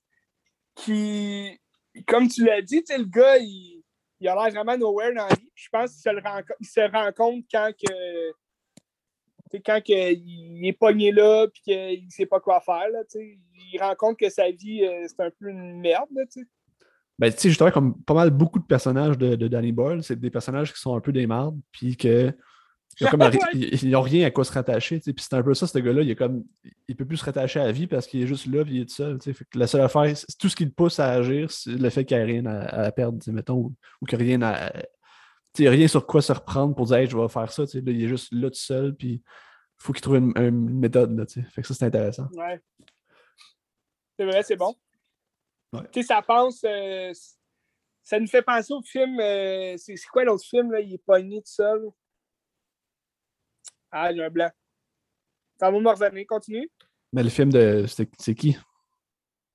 qui, comme tu l'as dit, le gars, il, il a l'air vraiment nowhere dans la vie. Je pense qu'il se, rend, il se rend compte quand que quand que, il est pogné là et qu'il ne sait pas quoi faire. Là, il rend compte que sa vie, euh, c'est un peu une merde. Là, ben, tu sais, justement, comme pas mal beaucoup de personnages de, de Danny Boyle, c'est des personnages qui sont un peu des mardes, puis que ils n'ont rien à quoi se rattacher. Puis c'est un peu ça, ce gars-là, il est comme il peut plus se rattacher à la vie parce qu'il est juste là et il est tout seul. Fait que la seule affaire, tout ce qui le pousse à agir, c'est le fait qu'il n'y a rien à, perdre, mettons, ou, ou qu'il n'y a rien à. rien sur quoi se reprendre pour dire hey, je vais faire ça. Là, il est juste là tout seul, puis il faut qu'il trouve une, méthode. Là, fait que ça, c'est intéressant. Ouais. C'est vrai, c'est bon. Tu sais, ça pense. Euh, ça nous fait penser au film. Euh, c'est quoi l'autre film? Là? Il est pogné tout seul. Ah, a un blanc. Ça va me revenir. Continue. Mais le film de. C'est qui?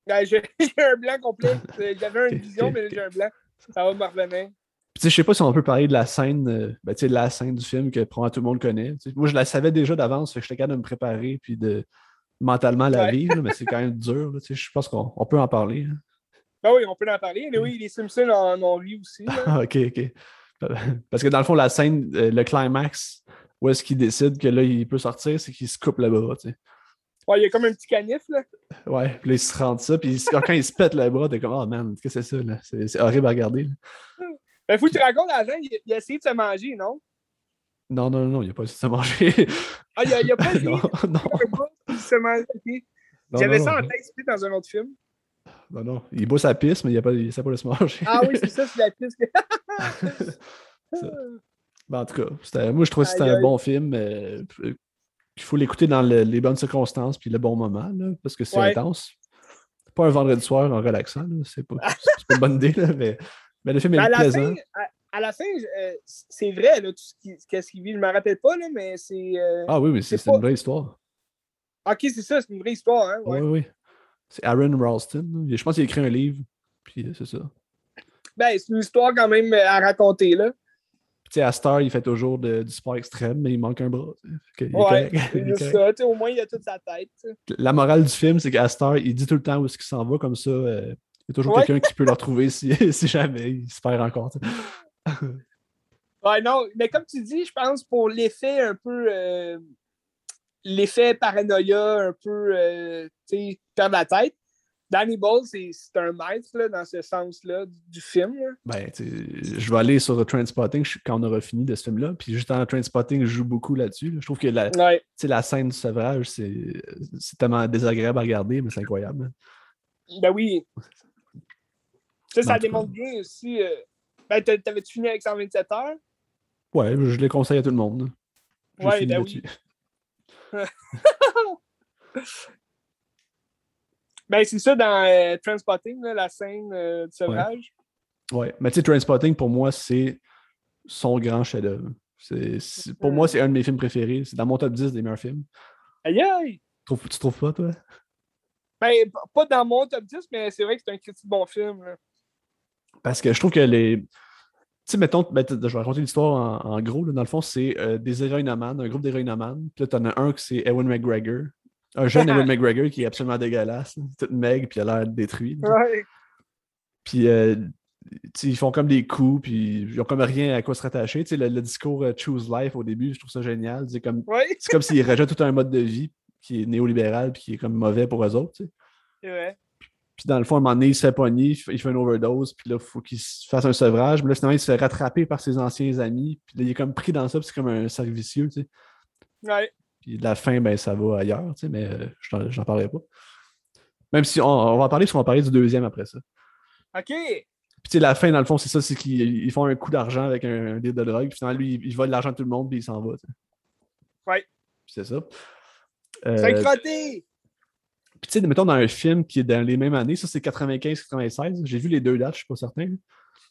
Ben, j'ai un blanc complet. J'avais une vision, mais j'ai un blanc. Ça va me revenir. Je sais pas si on peut parler de la scène, euh, ben, la scène du film que probablement tout le monde connaît. moi, je la savais déjà d'avance, que j'étais capable de me préparer puis de mentalement la vivre, mais c'est quand même dur. je pense qu'on peut en parler. Hein. Ben oui, on peut en parler. Mais oui, les Simpsons en ont vu aussi. ok, ok. Parce que dans le fond, la scène, euh, le climax, où est-ce qu'il décide que là, il peut sortir, c'est qu'il se coupe le bras, tu sais. Ouais, il y a comme un petit canif, là. Ouais, puis là, il se rend ça, puis quand il se pète le bras, t'es comme, oh man, qu'est-ce que c'est ça, là? C'est horrible à regarder. Là. Ben, faut que tu racontes à la il, il a essayé de se manger, non? Non, non, non, il n'a pas essayé de se manger. ah, il n'a a pas essayé? Non, non. de se manger. J'avais ça en tête dans un autre film. Non, non. Il boit sa piste, mais il ne sait pas de se manger. ah oui, c'est ça, c'est la piste. Ben, en tout cas, moi, je trouve que c'était un bon film. Euh, il faut l'écouter dans les bonnes circonstances puis le bon moment, là, parce que c'est intense. Pas un vendredi soir en relaxant, c'est pas, pas, une bonne idée, là, mais, mais, le film est plaisant. à, la fin, euh, c'est vrai, là, tout ce qui, ce vit. Je ne me rappelle pas, là, mais c'est. Euh, ah oui, mais c'est une vraie histoire. Ok, c'est ça, c'est une vraie histoire. Hein, Oui, oui. C'est Aaron Ralston. Je pense qu'il a écrit un livre, puis c'est ça. Ben, c'est une histoire quand même à raconter, là sais, à Star, il fait toujours du sport extrême, mais il manque un bras. ouais, c'est ça. Au moins, il a toute sa tête. La morale du film, c'est qu'à Star, il dit tout le temps où est-ce qu'il s'en va, comme ça, euh, il y a toujours quelqu'un qui peut le retrouver si, si, jamais il se perd encore. ouais, non, mais comme tu dis, je pense pour l'effet un peu. Euh, l'effet paranoïa, un peu, euh, tu sais, perdre la tête. Danny Ball, c'est un maître dans ce sens-là du, film. Ben, je vais aller sur Trainspotting quand on aura fini de ce film-là. Puis justement, Trainspotting joue beaucoup là-dessus. Je trouve que la, la scène du sevrage, c'est tellement désagréable à regarder, mais c'est incroyable. Ben oui. Ça, ça démontre bien aussi. Euh... Ben, t'avais-tu fini avec 127 heures? Ouais, je les conseille à tout le monde. Ouais, ben oui. Ben, c'est ça dans euh, Transpotting, la scène euh, du sevrage. Ouais. mais tu sais, Transpotting, pour moi, c'est son grand chef-d'œuvre. Pour moi, c'est un de mes films préférés. C'est dans mon top 10 des meilleurs films. Aïe aïe! Tu trouves, trouves pas, toi? Ben, pas dans mon top 10, mais c'est vrai que c'est un critique bon film. Parce que je trouve que les. Tu sais, mettons, ben, je vais raconter l'histoire en, gros. dans le fond, c'est euh, des héroïnomanes, un groupe d'héroïnomanes. Puis là, t'en as un qui c'est Ewan McGregor, un jeune Ewan McGregor qui est absolument dégueulasse, toute maigre, puis il a l'air détruit. Ouais. Puis euh, ils font comme des coups, puis ils ont comme rien à quoi se rattacher. Le, le, discours euh, Choose Life au début, je trouve ça génial. C'est comme, comme s'ils rejettent tout un mode de vie qui est néolibéral, puis qui est comme mauvais pour eux autres. Ouais. Puis dans le fond, à un moment donné, il se fait pogner, il fait une overdose, puis là, il faut qu'il fasse un sevrage. Mais là, sinon, il se fait rattraper par ses anciens amis. Puis là, il est comme pris dans ça, puis c'est comme un cercle vicieux, tu sais. Ouais. Puis la fin, ben, ça va ailleurs, tu sais, mais euh, je j'en parlerai pas. Même si on, va en parler, parce qu'on va parler du deuxième après ça. OK. Puis tu sais, la fin, dans le fond, c'est ça, c'est qu'ils font un coup d'argent avec un, un deal de drogue, puis finalement, lui, il, vole l'argent de tout le monde, puis il s'en va. Tu sais. Ouais. c'est ça. Euh, c'est crotté! Puis tu sais, mettons dans un film qui est dans les mêmes années, ça c'est 95-96, j'ai vu les deux dates, je suis pas certain.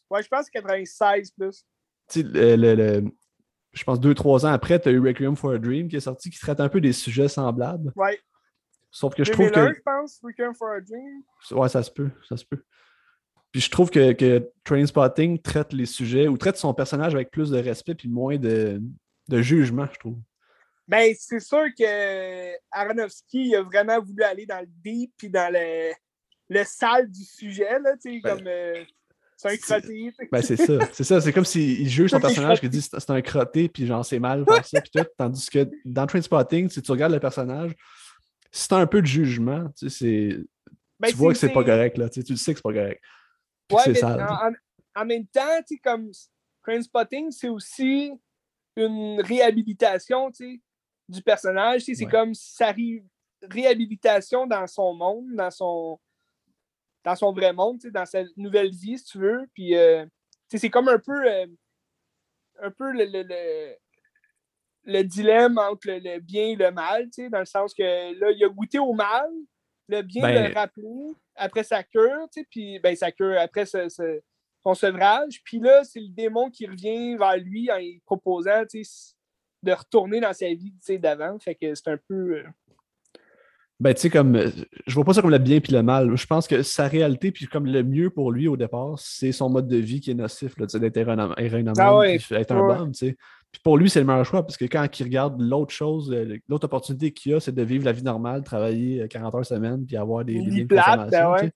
Ouais, je pense 96 plus. Tu sais, le, le, je pense, deux, trois ans après, tu as eu Requiem for a Dream qui est sorti, qui traite un peu des sujets semblables. Ouais. Sauf que je trouve que. je pense, Requiem for a Dream. Ouais, ça se peut, ça se peut. Puis je trouve que, que Trainspotting traite les sujets ou traite son personnage avec plus de respect puis moins de, de jugement, je trouve. Ben, c'est sûr que Aronofsky a vraiment voulu aller dans le deep puis dans le, le sale du sujet, là, tu sais, ben, comme. Euh, c'est un crotté. Ben, c'est ça. C'est ça. C'est comme s'il juge son personnage qui dit c'est un crotté, puis genre, c'est mal faire ça, puis tout. Tandis que dans Trainspotting, si tu regardes le personnage, si t'as un peu de jugement, tu sais. Ben, tu vois que c'est pas correct, là. Tu, sais, tu sais que c'est pas correct. Ouais, mais en, en, même temps, tu sais, comme Trainspotting, c'est aussi une réhabilitation, tu sais, du personnage. Tu sais, c'est comme sa réhabilitation dans son monde, dans son dans son vrai monde, dans sa nouvelle vie, si tu veux. Puis, euh, c'est comme un peu, euh, un peu le, le, le, dilemme entre le, bien et le mal, dans le sens que là, il a goûté au mal, le bien ben... le rappeler après sa cure, puis ben, sa cure, après son sevrage. Puis là, c'est le démon qui revient vers lui en lui proposant de retourner dans sa vie d'avant. Fait que c'est un peu. Euh, ben, tu sais, comme. Je vois pas ça comme le bien puis le mal. Je pense que sa réalité, puis comme le mieux pour lui au départ, c'est son mode de vie qui est nocif, d'être héroïnomane, ah ouais, être un tu sais. Puis pour lui, c'est le meilleur choix, parce que quand il regarde l'autre chose, euh, l'autre opportunité qu'il a, c'est de vivre la vie normale, travailler 40 euh, heures semaine, puis avoir des, des biens de ben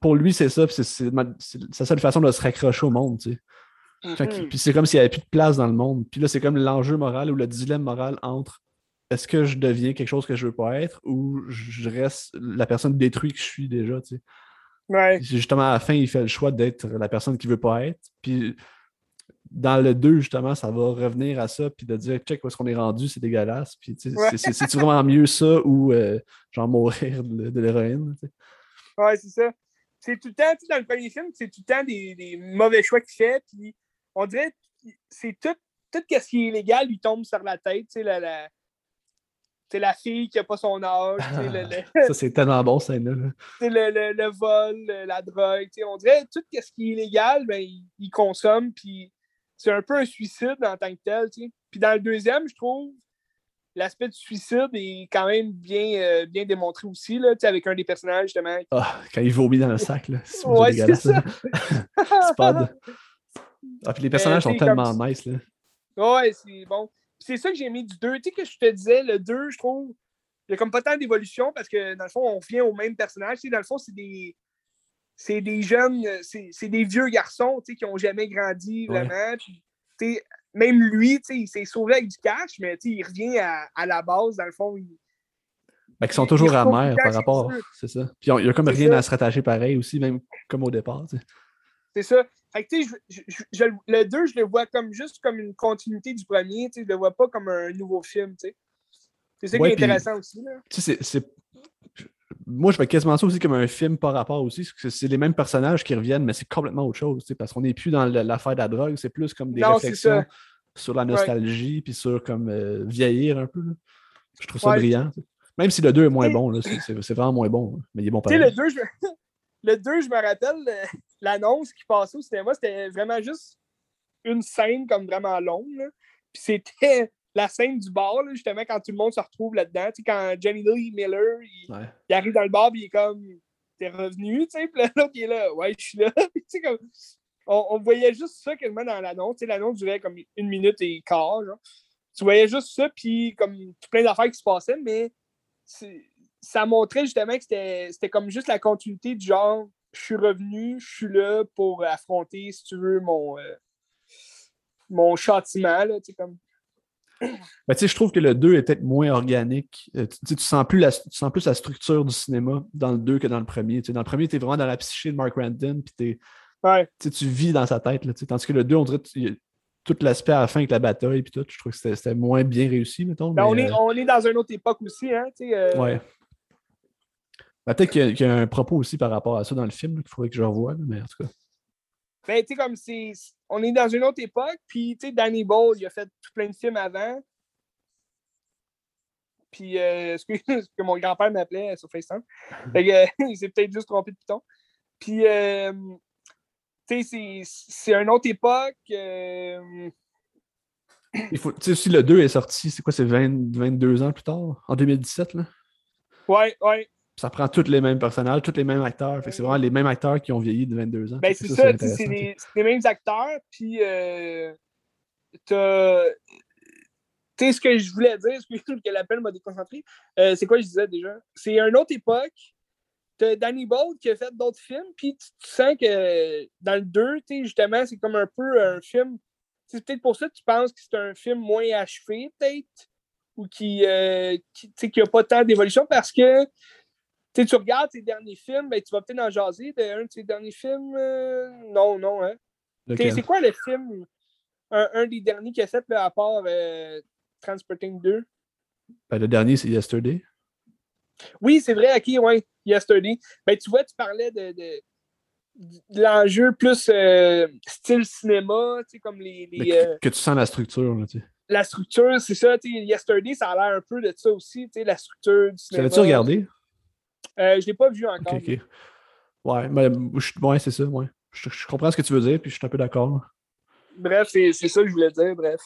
Pour lui, c'est ça, puis c'est sa seule façon de se raccrocher au monde, tu sais. Mm-hmm. Puis c'est comme s'il n'y avait plus de place dans le monde. Puis là, c'est comme l'enjeu moral ou le dilemme moral entre est-ce que je deviens quelque chose que je veux pas être ou je reste la personne détruite que je suis déjà, tu sais? Ouais. Justement, à la fin, il fait le choix d'être la personne qui veut pas être. Puis dans le 2, justement, ça va revenir à ça, puis de dire, check, où est-ce qu'on est rendu, c'est dégueulasse. Puis, tu sais, c'est vraiment mieux ça ou euh, genre mourir de, l'héroïne, tu sais. Ouais, c'est ça. C'est tout le temps, tu sais, dans le premier film, c'est tout le temps des, des mauvais choix qu'il fait, puis on dirait, c'est tout, tout ce qui est illégal lui tombe sur la tête, tu sais, la, la c'est la fille qui n'a pas son âge. ça, c'est tellement bon, ça. Là. Le, le, le, vol, la drogue. On dirait tout ce qui est illégal, ben, il, consomme, puis c'est un peu un suicide en tant que tel. Puis dans le deuxième, je trouve, l'aspect du suicide est quand même bien, euh, bien démontré aussi, là, avec un des personnages, justement. Ah, quand il vomit dans le sac, là. C'est ouais, c'est ça. c'est pas Ah, puis les personnages sont tellement nice, là. Ouais, c'est bon c'est ça que j'ai mis du 2. Tu sais, que je te disais, le 2, je trouve, il y a comme pas tant d'évolution parce que dans le fond, on revient au même personnage. Tu sais, dans le fond, c'est des. C'est des jeunes, c'est des vieux garçons tu sais, qui n'ont jamais grandi vraiment. tu sais, même lui, il s'est sauvé avec du cash, mais il revient à, à, la base, dans le fond. Il, ben, ils sont toujours amers par rapport. C'est ça. Puis il n'y a comme rien à se rattacher pareil aussi, même comme au départ. C'est ça. Fait que, je, je, le 2, je le vois comme juste comme une continuité du premier. Je le vois pas comme un nouveau film. C'est ça qui est intéressant aussi. Là. Moi, je vois quasiment ça aussi comme un film par rapport aussi. C'est les mêmes personnages qui reviennent, mais c'est complètement autre chose. Parce qu'on n'est plus dans l'affaire de la drogue. C'est plus comme des réflexions sur la nostalgie puis sur comme euh, vieillir un peu. Je trouve ça brillant. Même si le 2 est moins bon, c'est vraiment moins bon. Mais il est bon pareil. Le 2, je... le 2, je me rappelle, euh, l'annonce qui passait au cinéma, c'était vraiment juste une scène comme vraiment longue. Puis c'était la scène du bar, justement, quand tout le monde se retrouve là-dedans. Tu sais, quand Jenny Lee Miller, il, arrive dans le bar, puis il est comme, t'es revenu, tu sais, puis l'autre, il est là, ouais, je suis là. comme, on, voyait juste ça quasiment dans l'annonce. Tu sais, l'annonce durait comme une minute et quart, genre. Tu voyais juste ça, puis comme tout plein d'affaires qui se passaient, mais ça montrait justement que c'était comme juste la continuité du genre je suis revenu, je suis là pour affronter, si tu veux, mon, euh, mon châtiment. Là, comme... Ben, je trouve que le 2 est peut-être moins organique. Euh, tu, sens plus la, tu sens plus la structure du cinéma dans le 2 que dans le premier. dans le premier, tu es vraiment dans la psyché de Mark Randon, puis ouais. tu vis dans sa tête. Là, tandis que le 2, on dirait tout l'aspect à la fin avec la bataille, puis tout, je trouve que c'était moins bien réussi, mettons. Ben, on, est, on est dans une autre époque aussi. Hein, euh... Ouais. Ben, peut-être qu'il y, a un propos aussi par rapport à ça dans le film qu'il faudrait que je revoie, mais en tout cas. Ben, tu sais, comme c'est. On est dans une autre époque, puis, tu sais, Danny Ball, il a fait tout plein de films avant. Puis, euh, ce, que, mon grand-père m'appelait sur FaceTime. Fait que, il s'est peut-être juste trompé de piton. Puis, euh, tu sais, c'est une autre époque. Euh... Il faut, tu sais, si le 2 est sorti, c'est quoi, c'est 22 ans plus tard, en 2017, là? Ouais, ouais ça prend tous les mêmes personnages, tous les mêmes acteurs. c'est vraiment les mêmes acteurs qui ont vieilli de 22 ans. Ben, c'est ça, c'est les, mêmes acteurs. Puis, euh, t'as. tu sais, ce que je voulais dire, ce que l'appel m'a déconcentré, euh, c'est quoi je disais déjà? C'est une autre époque. T'as Danny Bolt qui a fait d'autres films, puis tu, sens que dans le 2, justement, c'est comme un peu un film. C'est peut-être pour ça que tu penses que c'est un film moins achevé, peut-être, ou qui n'a euh, qui, a pas tant d'évolution, parce que tu regardes ses derniers films, ben, tu vas peut-être en jaser d'un de ses derniers films. Euh, non, non, hein. C'est quoi le film, un, des derniers qu'il a fait à part euh, Transporting 2? Ben, le dernier, c'est Yesterday. Oui, c'est vrai, ok, ouais, Yesterday. Ben, tu vois, tu parlais de, de, l'enjeu plus euh, style cinéma, tu sais, comme les. Euh, que, tu sens la structure, là, tu sais. La structure, c'est ça, tu sais, Yesterday, ça a l'air un peu de ça aussi, tu sais, la structure du cinéma. L'as-tu regardé? Euh, je ne l'ai pas vu encore. Ok, ok. Ouais, mais, ouais c'est ça, ouais. Je, je, comprends ce que tu veux dire, puis je suis un peu d'accord. Bref, c'est ça que je voulais dire, bref.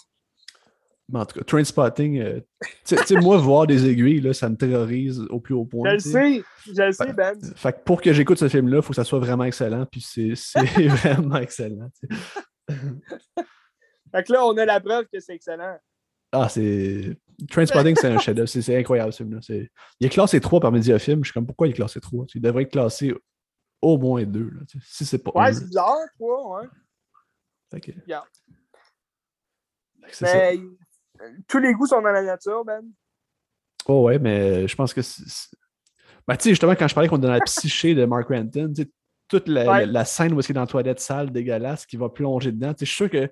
Mais en tout cas, train spotting, euh, tu sais, moi, voir des aiguilles, là, ça me terrorise au plus haut point. Je le sais, je le sais, Ben. Fait que pour que j'écoute ce film-là, il faut que ça soit vraiment excellent, puis c'est vraiment excellent. fait que là, on a la preuve que c'est excellent. Ah, c'est. Trainspotting, c'est un chef-d'œuvre. C'est incroyable, ce film-là. Il est classé 3 par Mediafilm. Je suis comme, pourquoi il est classé 3 Il devrait être classé au moins 2. Là, si c'est pas. Ouais, c'est bizarre, 3, ouais. Ok. Yeah. Ben, tous les goûts sont dans la nature, Ben. Oh, ouais, mais je pense que. Ben, tu sais, justement, quand je parlais qu'on est dans la psyché de Mark Renton, toute la, la, scène où il est dans la toilette sale dégueulasse qui va plonger dedans, je suis sûr que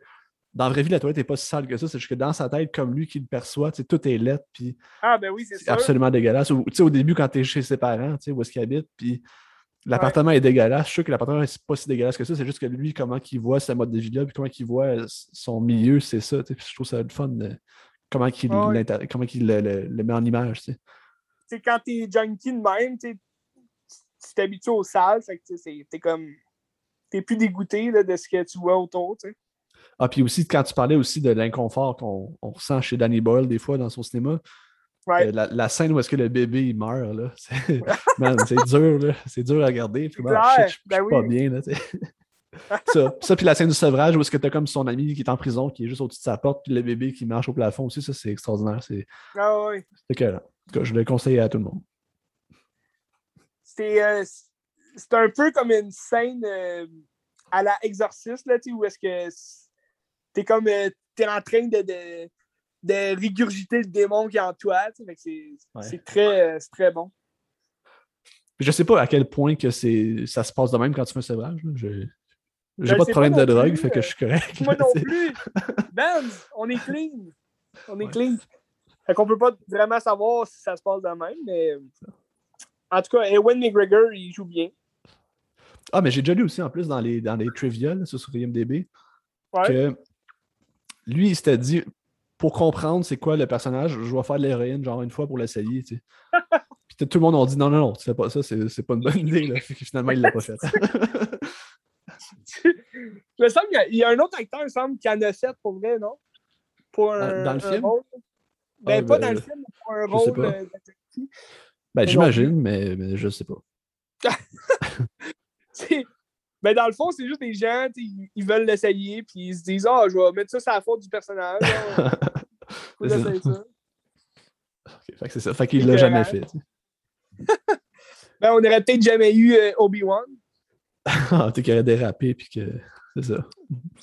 dans la vraie vie, la toilette n'est pas si sale que ça. C'est juste que dans sa tête, comme lui qui le perçoit, tout est lettre. Puis ah, ben oui, c'est absolument dégueulasse. Ou, au début, quand tu es chez ses parents, où est-ce qu'il habite, puis l'appartement est dégueulasse. Je suis sûr que l'appartement n'est pas si dégueulasse que ça. C'est juste que lui, comment il voit sa mode de vie-là, puis comment il voit son milieu, c'est ça. Puis je trouve ça le fun. comment il, comment il le, met en image. Quand tu es junkie de même, tu t'habitues au sale, t'es comme. T'es plus dégoûté de ce que tu vois autour. Ah, puis aussi, quand tu parlais aussi de l'inconfort qu'on ressent chez Danny Boyle des fois dans son cinéma, euh, la, scène où est-ce que le bébé il meurt, là, c'est dur, là. C'est dur à regarder. Puis, je, suis ben pas bien, là, ça, ça puis la scène du sevrage où est-ce que tu as comme son ami qui est en prison, qui est juste au-dessus de sa porte, puis le bébé qui marche au plafond aussi, ça c'est extraordinaire. C'est ah, oui. que je le conseille à tout le monde. C'est euh, un peu comme une scène euh, à la exorciste, là, où est-ce que t'es comme euh, t'es en train de, de, de, régurgiter le démon qui est en toi. C'est très, euh, très bon. Je sais pas à quel point que ça se passe de même quand tu fais un sevrage. Je j'ai pas de problème de drogue, fait que je suis correct. Moi non plus. Ben, on est clean. On est clean. Fait qu'on peut pas vraiment savoir si ça se passe de même, mais en tout cas, Ewan McGregor, il joue bien. Ah, mais j'ai déjà lu aussi en plus dans les, dans les trivia sur IMDB que lui, il s'était dit pour comprendre c'est quoi le personnage, je vais faire de l'héroïne genre une fois pour l'essayer. Tu sais. Puis tout le monde a dit non, non, non, c'est pas ça, c'est pas une bonne idée. Là. Finalement, il l'a pas fait. il me semble qu'il y, a un autre acteur, il me semble, qui en a fait pour vrai, non? Pour un, dans le film? Rôle? Ben, ah, pas ben, dans le film, mais pour un rôle. Euh, ben, j'imagine, mais, mais je sais pas. Mais dans le fond, c'est juste des gens, ils, veulent l'essayer, puis ils se disent Ah, je vais mettre ça sur la faute du personnage. Faut essayer ça. fait que c'est ça. Fait qu'il l'a jamais fait. ben, on n'aurait peut-être jamais eu euh, Obi-Wan. ah, tu qu'il aurait dérapé, puis que. C'est ça.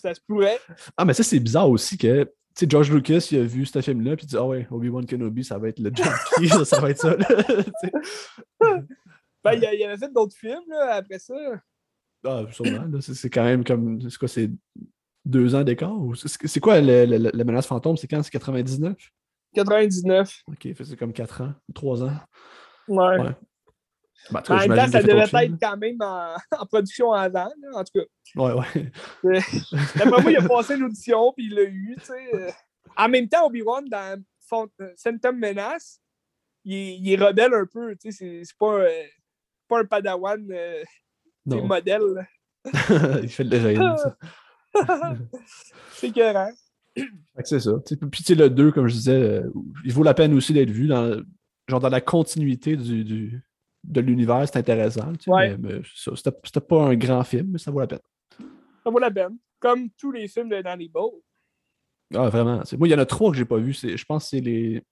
Ça se pourrait. Ah, mais ça, c'est bizarre aussi que. Tu sais, George Lucas, il a vu ce film-là, puis il dit Ah ouais, Obi-Wan Kenobi, ça va être le junkie, ça, va être ça. ben, il, il avait fait d'autres films là, après ça. Ah, sûrement. C'est quand même comme. C'est quoi, c'est deux ans d'écart? C'est quoi la menace fantôme? C'est quand? C'est 99? 99. Ok, c'est comme 4 ans, 3 ans. Ouais. ouais. Bah, en même temps, ça devait être quand même en, production avant, en tout cas. Ouais, ouais. D'après moi, il a passé l'audition, puis il l'a eu, tu sais. En même temps, Obi-Wan, dans Phantom Menace, il, est rebelle un peu, tu sais. C'est pas, euh, pas un padawan euh, c'est modèle. il fait de l'héroïne, ça. c'est écœurant. C'est ça. Puis tu le 2, comme je disais, euh, il vaut la peine aussi d'être vu dans, genre dans la continuité du, du de l'univers, c'est intéressant. Ouais. Mais, c'était pas un grand film, mais ça vaut la peine. Ça vaut la peine. Comme tous les films de Danny Bowl. Ah, vraiment. Moi, il y en a trois que j'ai pas vus. Je pense que c'est les.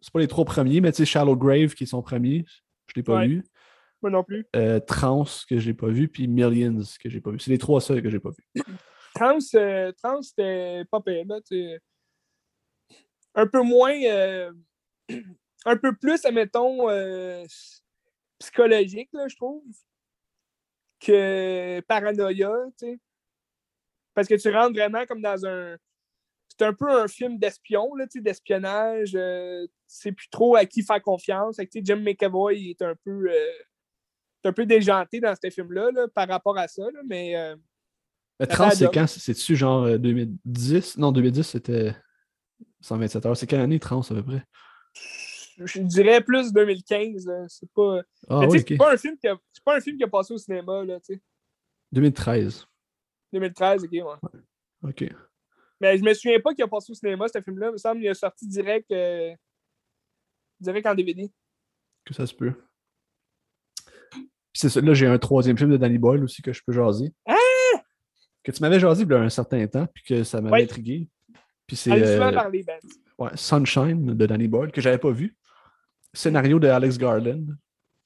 C'est pas les trois premiers, mais tu sais, Shallow Grave qui sont premiers. Je l'ai pas vu. Moi non plus. Euh, Trans que j'ai pas vu, puis Millions que j'ai pas vu. C'est les trois seuls que j'ai pas vu. Trans, euh, Trans c'était pas pire. un peu moins. Euh, un peu plus, admettons, psychologique, là, je trouve, que paranoïa, tu sais. Parce que tu rentres vraiment comme dans un. C'est un peu un film d'espion, là, tu sais, d'espionnage. Euh, c'est plus trop à qui faire confiance. Jim McAvoy est un peu. Euh, un peu déjanté dans ce film-là là, par rapport à ça, là, mais. Euh, mais 30, c'est quand? C'est-tu genre 2010 Non, 2010, c'était 127 heures. C'est quelle année 30 à peu près? Je dirais plus 2015. C'est pas. Ah, c'est pas, un film qui a... pas un film qui a passé au cinéma. Là, 2013. 2013, ok, ouais. Ok. Mais je me souviens pas qu'il a passé au cinéma, ce film-là. Il me semble qu'il a sorti direct, euh, direct en DVD. Que ça se peut. C'est ça, là, j'ai un troisième film de Danny Boyle aussi que je peux jaser. Ah! Que tu m'avais jasé il y a un certain temps, puis que ça m'avait intrigué. Puis c'est. Euh, ben. Ouais, Sunshine de Danny Boyle, que j'avais pas vu scénario de Alex Garland.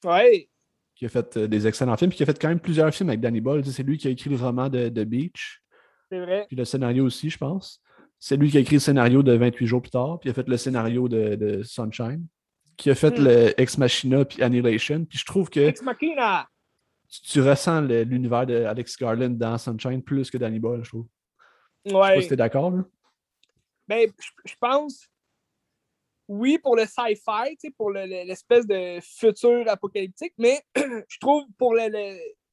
Ouais. Qui a fait euh, des excellents films, puis qui a fait quand même plusieurs films avec Danny Boyle. C'est lui qui a écrit le roman de, de Beach. C'est vrai. Puis le scénario aussi, je pense. C'est lui qui a écrit le scénario de 28 jours plus tard, puis il a fait le scénario de, de Sunshine, qui a fait hmm. le Ex Machina puis Annihilation. Puis je trouve que. Ex Machina! Tu, ressens l'univers de Alex Garland dans Sunshine plus que Danny Boyle, je trouve. Ouais. Je sais pas si t'es d'accord, là. Ben, je pense oui, pour le sci-fi, pour l'espèce de futur apocalyptique, mais je trouve pour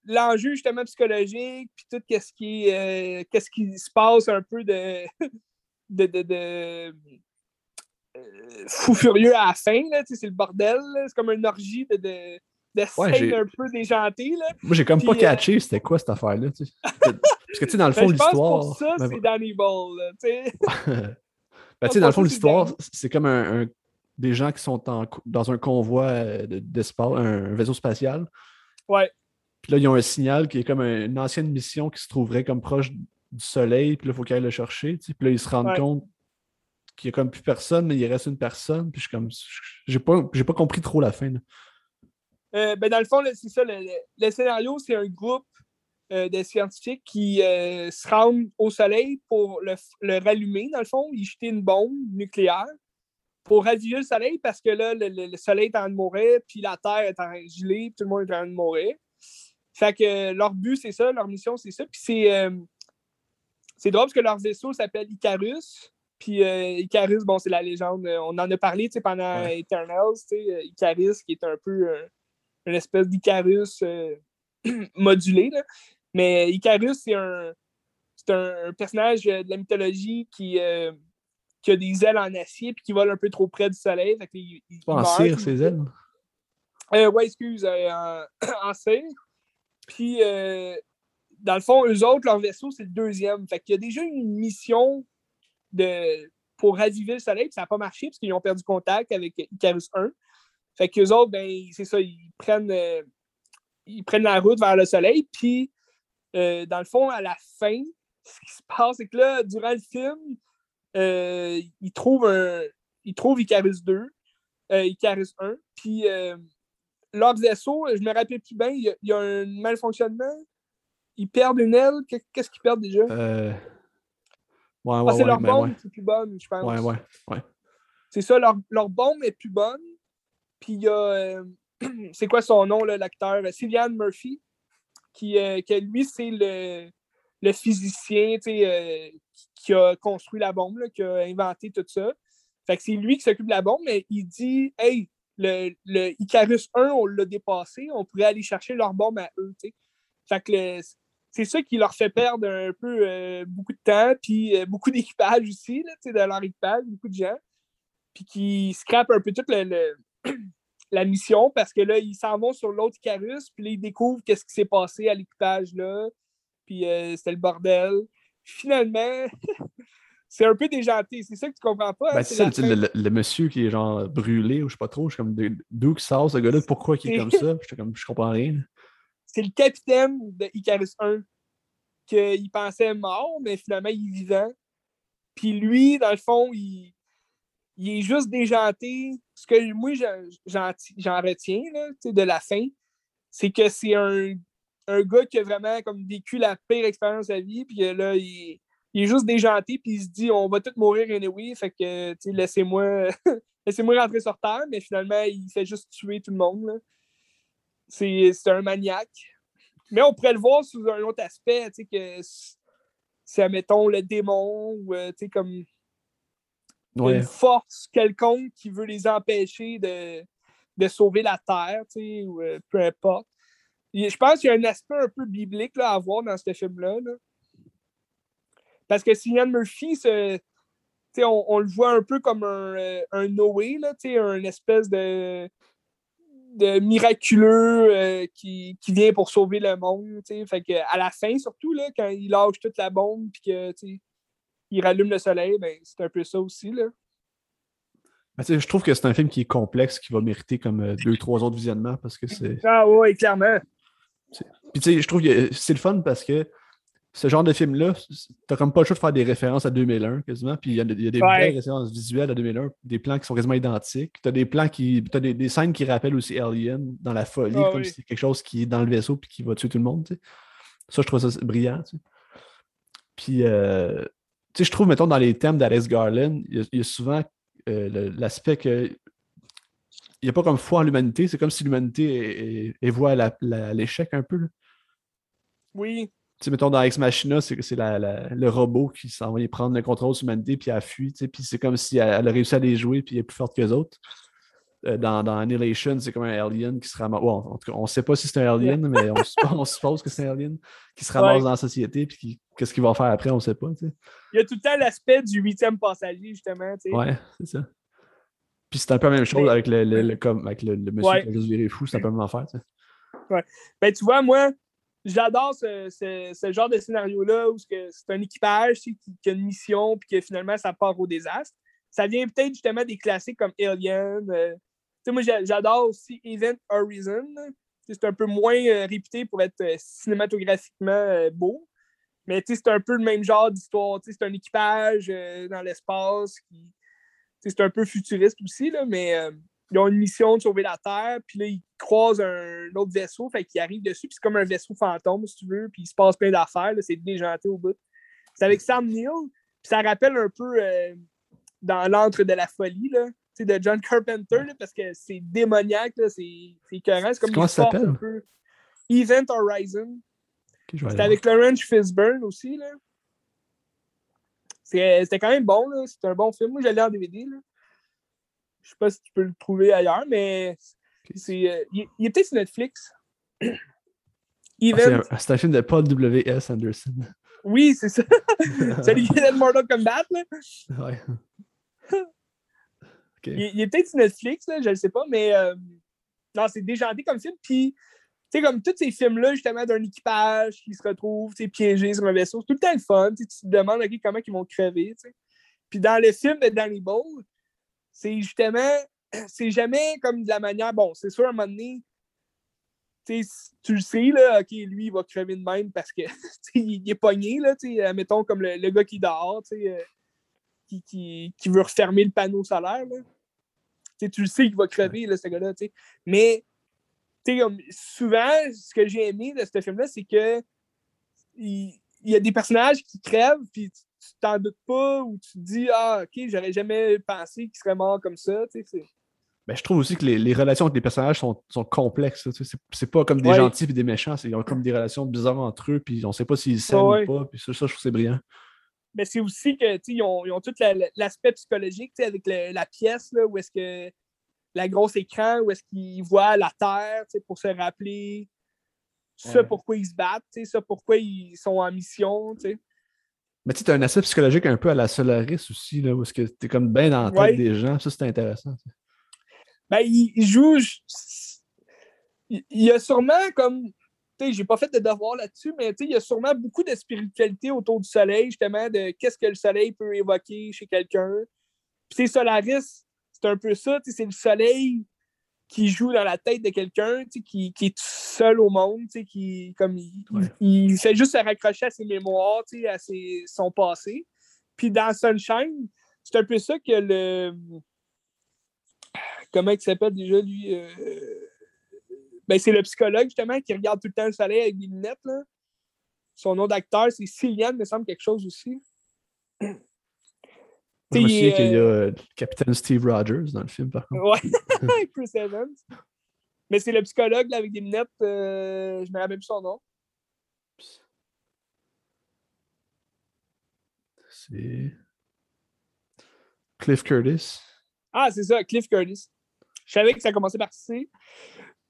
l'enjeu justement psychologique, puis tout ce qui, euh, qu'est-ce qui se passe un peu de, de, de, fou furieux à la fin, c'est le bordel, c'est comme une orgie de, de, de scène un peu déjantée. Là. Moi, j'ai comme pas euh, catché c'était quoi cette affaire-là. Parce que, tu sais, dans le fond, l'histoire. Pour ça, c'est Danny Ball. Ben, dans le fond, l'histoire, c'est comme un, des gens qui sont dans un convoi euh, d'espace, un vaisseau spatial. Ouais. Puis là, ils ont un signal qui est comme une ancienne mission qui se trouverait comme proche du Soleil, puis là, il faut qu'ils aillent le chercher. Puis là, ils se rendent compte qu'il n'y a comme plus personne, mais il reste une personne. Je suis comme. J'ai pas, compris trop la fin. Euh, ben dans le fond, c'est ça. Le, scénario, c'est un groupe euh, de scientifiques qui euh, se rendent au soleil pour le, rallumer, dans le fond, y jeter une bombe nucléaire pour radier le soleil parce que là, le, soleil est en train de mourir, puis la Terre est en train de puis tout le monde est en train de mourir. Fait que leur but, c'est ça, leur mission, c'est ça. Puis c'est, c'est drôle parce que leur vaisseau s'appelle Icarus. Puis Icarus, bon, c'est la légende. On en a parlé pendant ouais. Eternals, Icarus, qui est un peu une espèce d'Icarus modulé. Là. Mais Icarus, c'est un, un, personnage de la mythologie qui, euh, qui a des ailes en acier et qui vole un peu trop près du soleil. Fait il, pas en cire, ses ailes? Euh, ouais, excuse, euh, en, en, cire. Puis, euh, dans le fond, eux autres, leur vaisseau, c'est le deuxième. Fait qu'il y a déjà une mission pour raviver le soleil, puis ça n'a pas marché parce qu'ils ont perdu contact avec Icarus 1. Fait qu'eux autres, ben, c'est ça, ils prennent, ils prennent la route vers le soleil, puis euh, dans le fond, à la fin, ce qui se passe, c'est que là, durant le film, euh, ils trouvent un. Ils trouvent Icarus 2, euh, Icarus 1, puis leur vaisseau, je me rappelle plus bien, il y, a, un malfonctionnement. Ils perdent une aile. Qu'est-ce qu'ils perdent déjà? Euh... Ouais, ouais, ah, c'est leur bombe qui est plus bonne, je pense. Ouais, ouais, ouais. C'est ça, leur, leur, bombe est plus bonne. Puis il y a. c'est quoi son nom, l'acteur? Cillian Murphy qui, euh, que lui, c'est le, le, physicien euh, qui a construit la bombe, qui a inventé tout ça. Fait que c'est lui qui s'occupe de la bombe, mais il dit Hey, le, le Icarus 1, on l'a dépassé, on pourrait aller chercher leur bombe à eux. Fait que c'est ça qui leur fait perdre un peu euh, beaucoup de temps, puis beaucoup d'équipage aussi, là, de leur équipage, beaucoup de gens, puis qui scrapent un peu tout le, la mission parce que là, ils s'en vont sur l'autre Icarus, puis là, ils découvrent qu'est-ce qui s'est passé à l'équipage là, puis euh, c'était le bordel. Finalement, c'est un peu déjanté. C'est ça que tu comprends pas. Hein, ben, c'est ça, le, monsieur qui est genre brûlé ou je sais pas trop. Je suis comme d'où qui sort ce gars-là, pourquoi il est comme ça? Je, comme, je comprends rien. C'est le capitaine de Icarus 1 qu'il pensait mort, mais finalement il est vivant. Puis lui, dans le fond, il, est juste déjanté. Ce que moi, j'en retiens là, de la fin, c'est que c'est un, gars qui a vraiment comme vécu la pire expérience de sa vie, puis là, il, est juste déjanté, puis il se dit on va tous mourir anyway, fait que laissez-moi laissez-moi rentrer sur Terre, mais finalement, il fait juste tuer tout le monde. C'est un maniaque. Mais on pourrait le voir sous un autre aspect, tu sais, que c'est, mettons, le démon ou, euh, tu sais, comme une force quelconque qui veut les empêcher de, de sauver la Terre, tu sais, ou euh, peu importe. je pense qu'il y a un aspect un peu biblique là, à voir dans ce film-là. Parce que Cillian Murphy, on, on, le voit un peu comme un, euh, un Noé, là, un espèce de, de miraculeux euh, qui, vient pour sauver le monde. Fait que, à la fin, surtout, là, quand il lâche toute la bombe et qu'il rallume le soleil, ben, c'est un peu ça aussi. Là. Ben, je trouve que c'est un film qui est complexe, qui va mériter comme euh, deux, trois autres visionnements parce que c'est. Ah ouais, clairement. Puis tu sais, je trouve que c'est le fun parce que ce genre de film-là, t'as comme pas le choix de faire des références à 2001 quasiment. Puis il y, a des vraies références visuelles à 2001, des plans qui sont quasiment identiques. T'as des plans qui. T'as des, des, scènes qui rappellent aussi Alien dans la folie, ah comme si c'est quelque chose qui est dans le vaisseau puis qui va tuer tout le monde. Ça, je trouve ça brillant. Puis, euh, tu sais, je trouve, mettons, dans les thèmes d'Alex Garland, il y, a souvent euh, l'aspect que. Il n'y a pas comme foi en l'humanité, c'est comme si l'humanité est, voit l'échec un peu. Oui, sais, mettons, dans Ex Machina, c'est le robot qui s'en va prendre le contrôle sur l'humanité, puis elle fuit, puis c'est comme si elle, a réussi à les jouer, puis elle est plus forte que les autres. Euh, dans, dans, Annihilation, c'est comme un alien qui se ramasse. en tout cas, on ne sait pas si c'est un alien, mais on, suppose que c'est un alien qui se ramasse dans la société, puis qu'est-ce qu'il va faire après, on ne sait pas. Il y a tout le temps l'aspect du huitième passager, justement. Oui, Ouais, c'est ça. Puis c'est un peu la même chose avec, le, le, avec le, monsieur qui a juste viré fou, c'est un peu la même affaire. Ouais. Ben, tu vois, moi, j'adore ce, genre de scénario-là où c'est un équipage qui, a une mission puis que finalement ça part au désastre. Ça vient peut-être justement des classiques comme Alien. Euh, moi, j'adore aussi Event Horizon. C'est un peu moins euh, réputé pour être euh, cinématographiquement beau. Mais c'est un peu le même genre d'histoire. C'est un équipage dans l'espace. C'est un peu futuriste aussi, là, mais ils ont une mission de sauver la Terre, puis là, ils croisent un, autre vaisseau, fait qu'ils arrivent dessus, puis c'est comme un vaisseau fantôme, si tu veux, puis il se passe plein d'affaires, c'est déjanté au bout. C'est avec Sam Neill, puis ça rappelle un peu euh, dans l'antre de la folie, là, de John Carpenter, parce que c'est démoniaque, c'est écœurant. C'est comme Comment ça s'appelle? Event Horizon. c'est avec Lawrence Fishburne aussi. là. C'était quand même bon, c'est un bon film. Moi, j'allais en DVD. Là. Je sais pas si tu peux le trouver ailleurs, mais c'est, euh, il, est peut-être sur Netflix. Ah, c'est, un, film de Paul W.S. Anderson. Oui, c'est ça. c'est lui qui est Mortal Kombat. Là. Ouais. Il, est peut-être sur Netflix, là, je ne sais pas, mais euh, non, c'est déjanté comme film. Puis, tu sais, comme tous ces films-là, justement, d'un équipage qui se retrouve piégé sur un vaisseau, c'est tout le temps le fun. Tu te demandes comment ils vont crever. Puis dans le film de Danny Bowl, c'est justement, c'est jamais comme de la manière, bon, c'est sûr, à un moment donné, tu le sais, là, OK, lui, il va crever de même parce que il est pogné, là, mettons comme le, gars qui dort, euh, qui, qui, qui, veut refermer le panneau solaire. Là. Tu le sais qu'il va crever, ce gars-là. Mais souvent, ce que j'ai aimé de ce film-là, c'est que il, il, y a des personnages qui crèvent, puis tu t'en doutes pas ou tu te dis Ah, ok, j'aurais jamais pensé qu'il serait mort comme ça. Ben, je trouve aussi que les, relations avec les personnages sont, sont complexes. C'est pas comme des gentils et des méchants, ils ont comme des relations bizarres entre eux, puis on sait pas s'ils s'aiment ou pas. Puis ça, je trouve que c'est brillant. Mais c'est aussi que ils ont, ils ont, tout l'aspect psychologique avec la pièce, là, où est-ce que la grosse écran, où est-ce qu'ils voient la Terre pour se rappeler ça pourquoi ils se battent, ça pourquoi ils sont en mission. sais mais tu as un aspect psychologique un peu à la Solaris aussi, là, où est-ce que tu es comme bien dans la tête des gens. Ça, c'est intéressant. Ben, il, joue. Il, y a sûrement comme. Tu sais, j'ai pas fait de devoir là-dessus, mais il y a sûrement beaucoup de spiritualité autour du soleil, justement, de qu'est-ce que le soleil peut évoquer chez quelqu'un. Puis, Solaris, c'est un peu ça. C'est le soleil qui joue dans la tête de quelqu'un, qui, qui, est seul au monde, qui comme il, fait juste se raccrocher à ses mémoires, à ses, son passé. Puis dans Sunshine, c'est un peu ça que le. Comment il s'appelle déjà, lui? Euh, ben, c'est le psychologue, justement, qui regarde tout le temps le soleil avec des lunettes. Là. Son nom d'acteur, c'est Cillian, me semble quelque chose aussi. Je me souviens qu'il y a euh, le capitaine Steve Rogers dans le film, par contre. Ouais, Chris Evans. Mais c'est le psychologue là, avec des lunettes, euh, je me rappelle plus son nom. C'est. Cliff Curtis. Ah, c'est ça, Cliff Curtis. Je savais que ça commençait par C.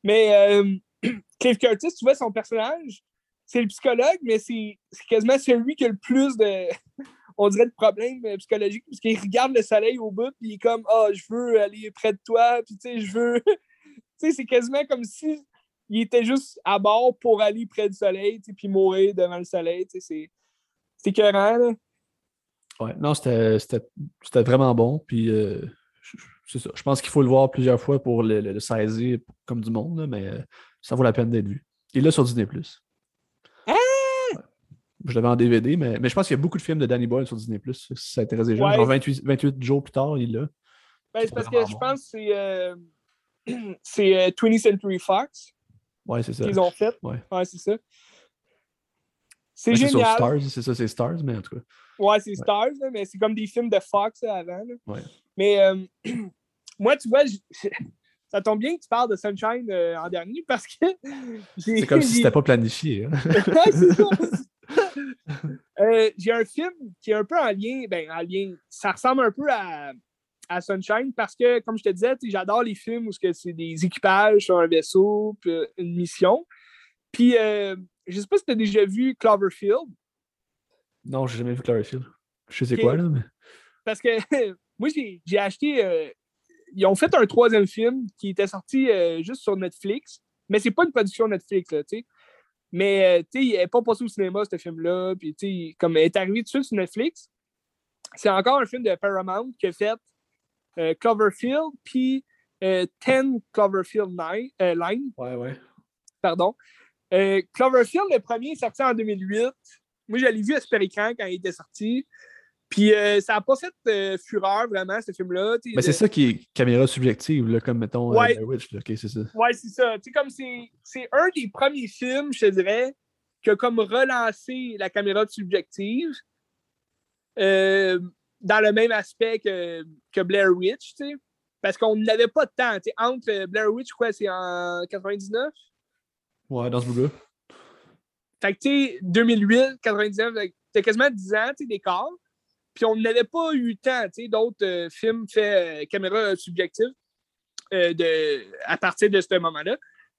Mais euh, Cliff Curtis, tu vois, son personnage, c'est le psychologue, mais c'est quasiment celui qui a le plus de, on dirait, de problèmes euh, psychologiques, parce qu'il regarde le soleil au bout, puis il est comme, ah, je veux aller près de toi, puis tu sais, je veux. tu sais, c'est quasiment comme si il était juste à bord pour aller près du soleil, puis mourir devant le soleil. Tu sais, c'est écœurant, là. Ouais, non, c'était vraiment bon. Puis, euh, c'est ça. Je pense qu'il faut le voir plusieurs fois pour le, saisir comme du monde, mais euh, ça vaut la peine d'être vu. Est là sur Disney. Je l'avais en DVD, mais, mais je pense qu'il y a beaucoup de films de Danny Boyle sur Disney. Si ça intéresse les gens. Genre 28, 28, jours plus tard, il est là. Ben, c'est parce que je pense que c'est euh, c'est 20th Century Fox. Ouais, c'est ça. Qu'ils ont fait. Ouais, ouais c'est ça. C'est génial. C'est Stars, c'est ça, c'est Stars, mais en tout cas. Ouais, c'est Stars, mais c'est comme des films de Fox avant. Ouais. Mais euh, moi, tu vois, ça tombe bien que tu parles de Sunshine euh, en dernier parce que. C'est comme si c'était pas planifié. Hein. Euh, j'ai un film qui est un peu en lien, ben, en lien, ça ressemble un peu à, à Sunshine parce que, comme je te disais, j'adore les films où c'est des équipages sur un vaisseau, puis une mission. Puis, je sais pas si tu as déjà vu Cloverfield. Non, j'ai jamais vu Cloverfield. Je sais quoi, là, mais. Parce que moi, j'ai acheté. Euh, ils ont fait un troisième film qui était sorti euh, juste sur Netflix, mais c'est pas une production Netflix, là, tu sais. Mais, euh, tu sais, il n'est pas passé au cinéma, ce film-là. Puis, tu sais, comme il est arrivé tout de suite sur Netflix, c'est encore un film de Paramount qui a fait Cloverfield, puis Ten Cloverfield Line. Ouais, ouais. Pardon. Cloverfield, le premier, est sorti en 2008. Moi, je l'ai vu à Super Écran quand il était sorti. Puis euh, ça n'a pas cette euh, fureur vraiment, ce film-là. Mais c'est ça qui est caméra subjective, là, comme mettons euh, ouais. Witch. c'est ça. Ouais, c'est ça. comme c'est un des premiers films, je te dirais, qui a comme relancé la caméra subjective dans le même aspect que, que Blair Witch, tu sais. Parce qu'on n'avait pas de temps. Entre Blair Witch, quoi, c'est en 99? Ouais, dans ce bout-là. Fait que, tu sais, 2008, 99, t'as quasiment 10 ans, d'écart. Puis on n'avait pas eu sais, d'autres euh, films faits euh, caméra subjective euh, de, à partir de ce moment-là.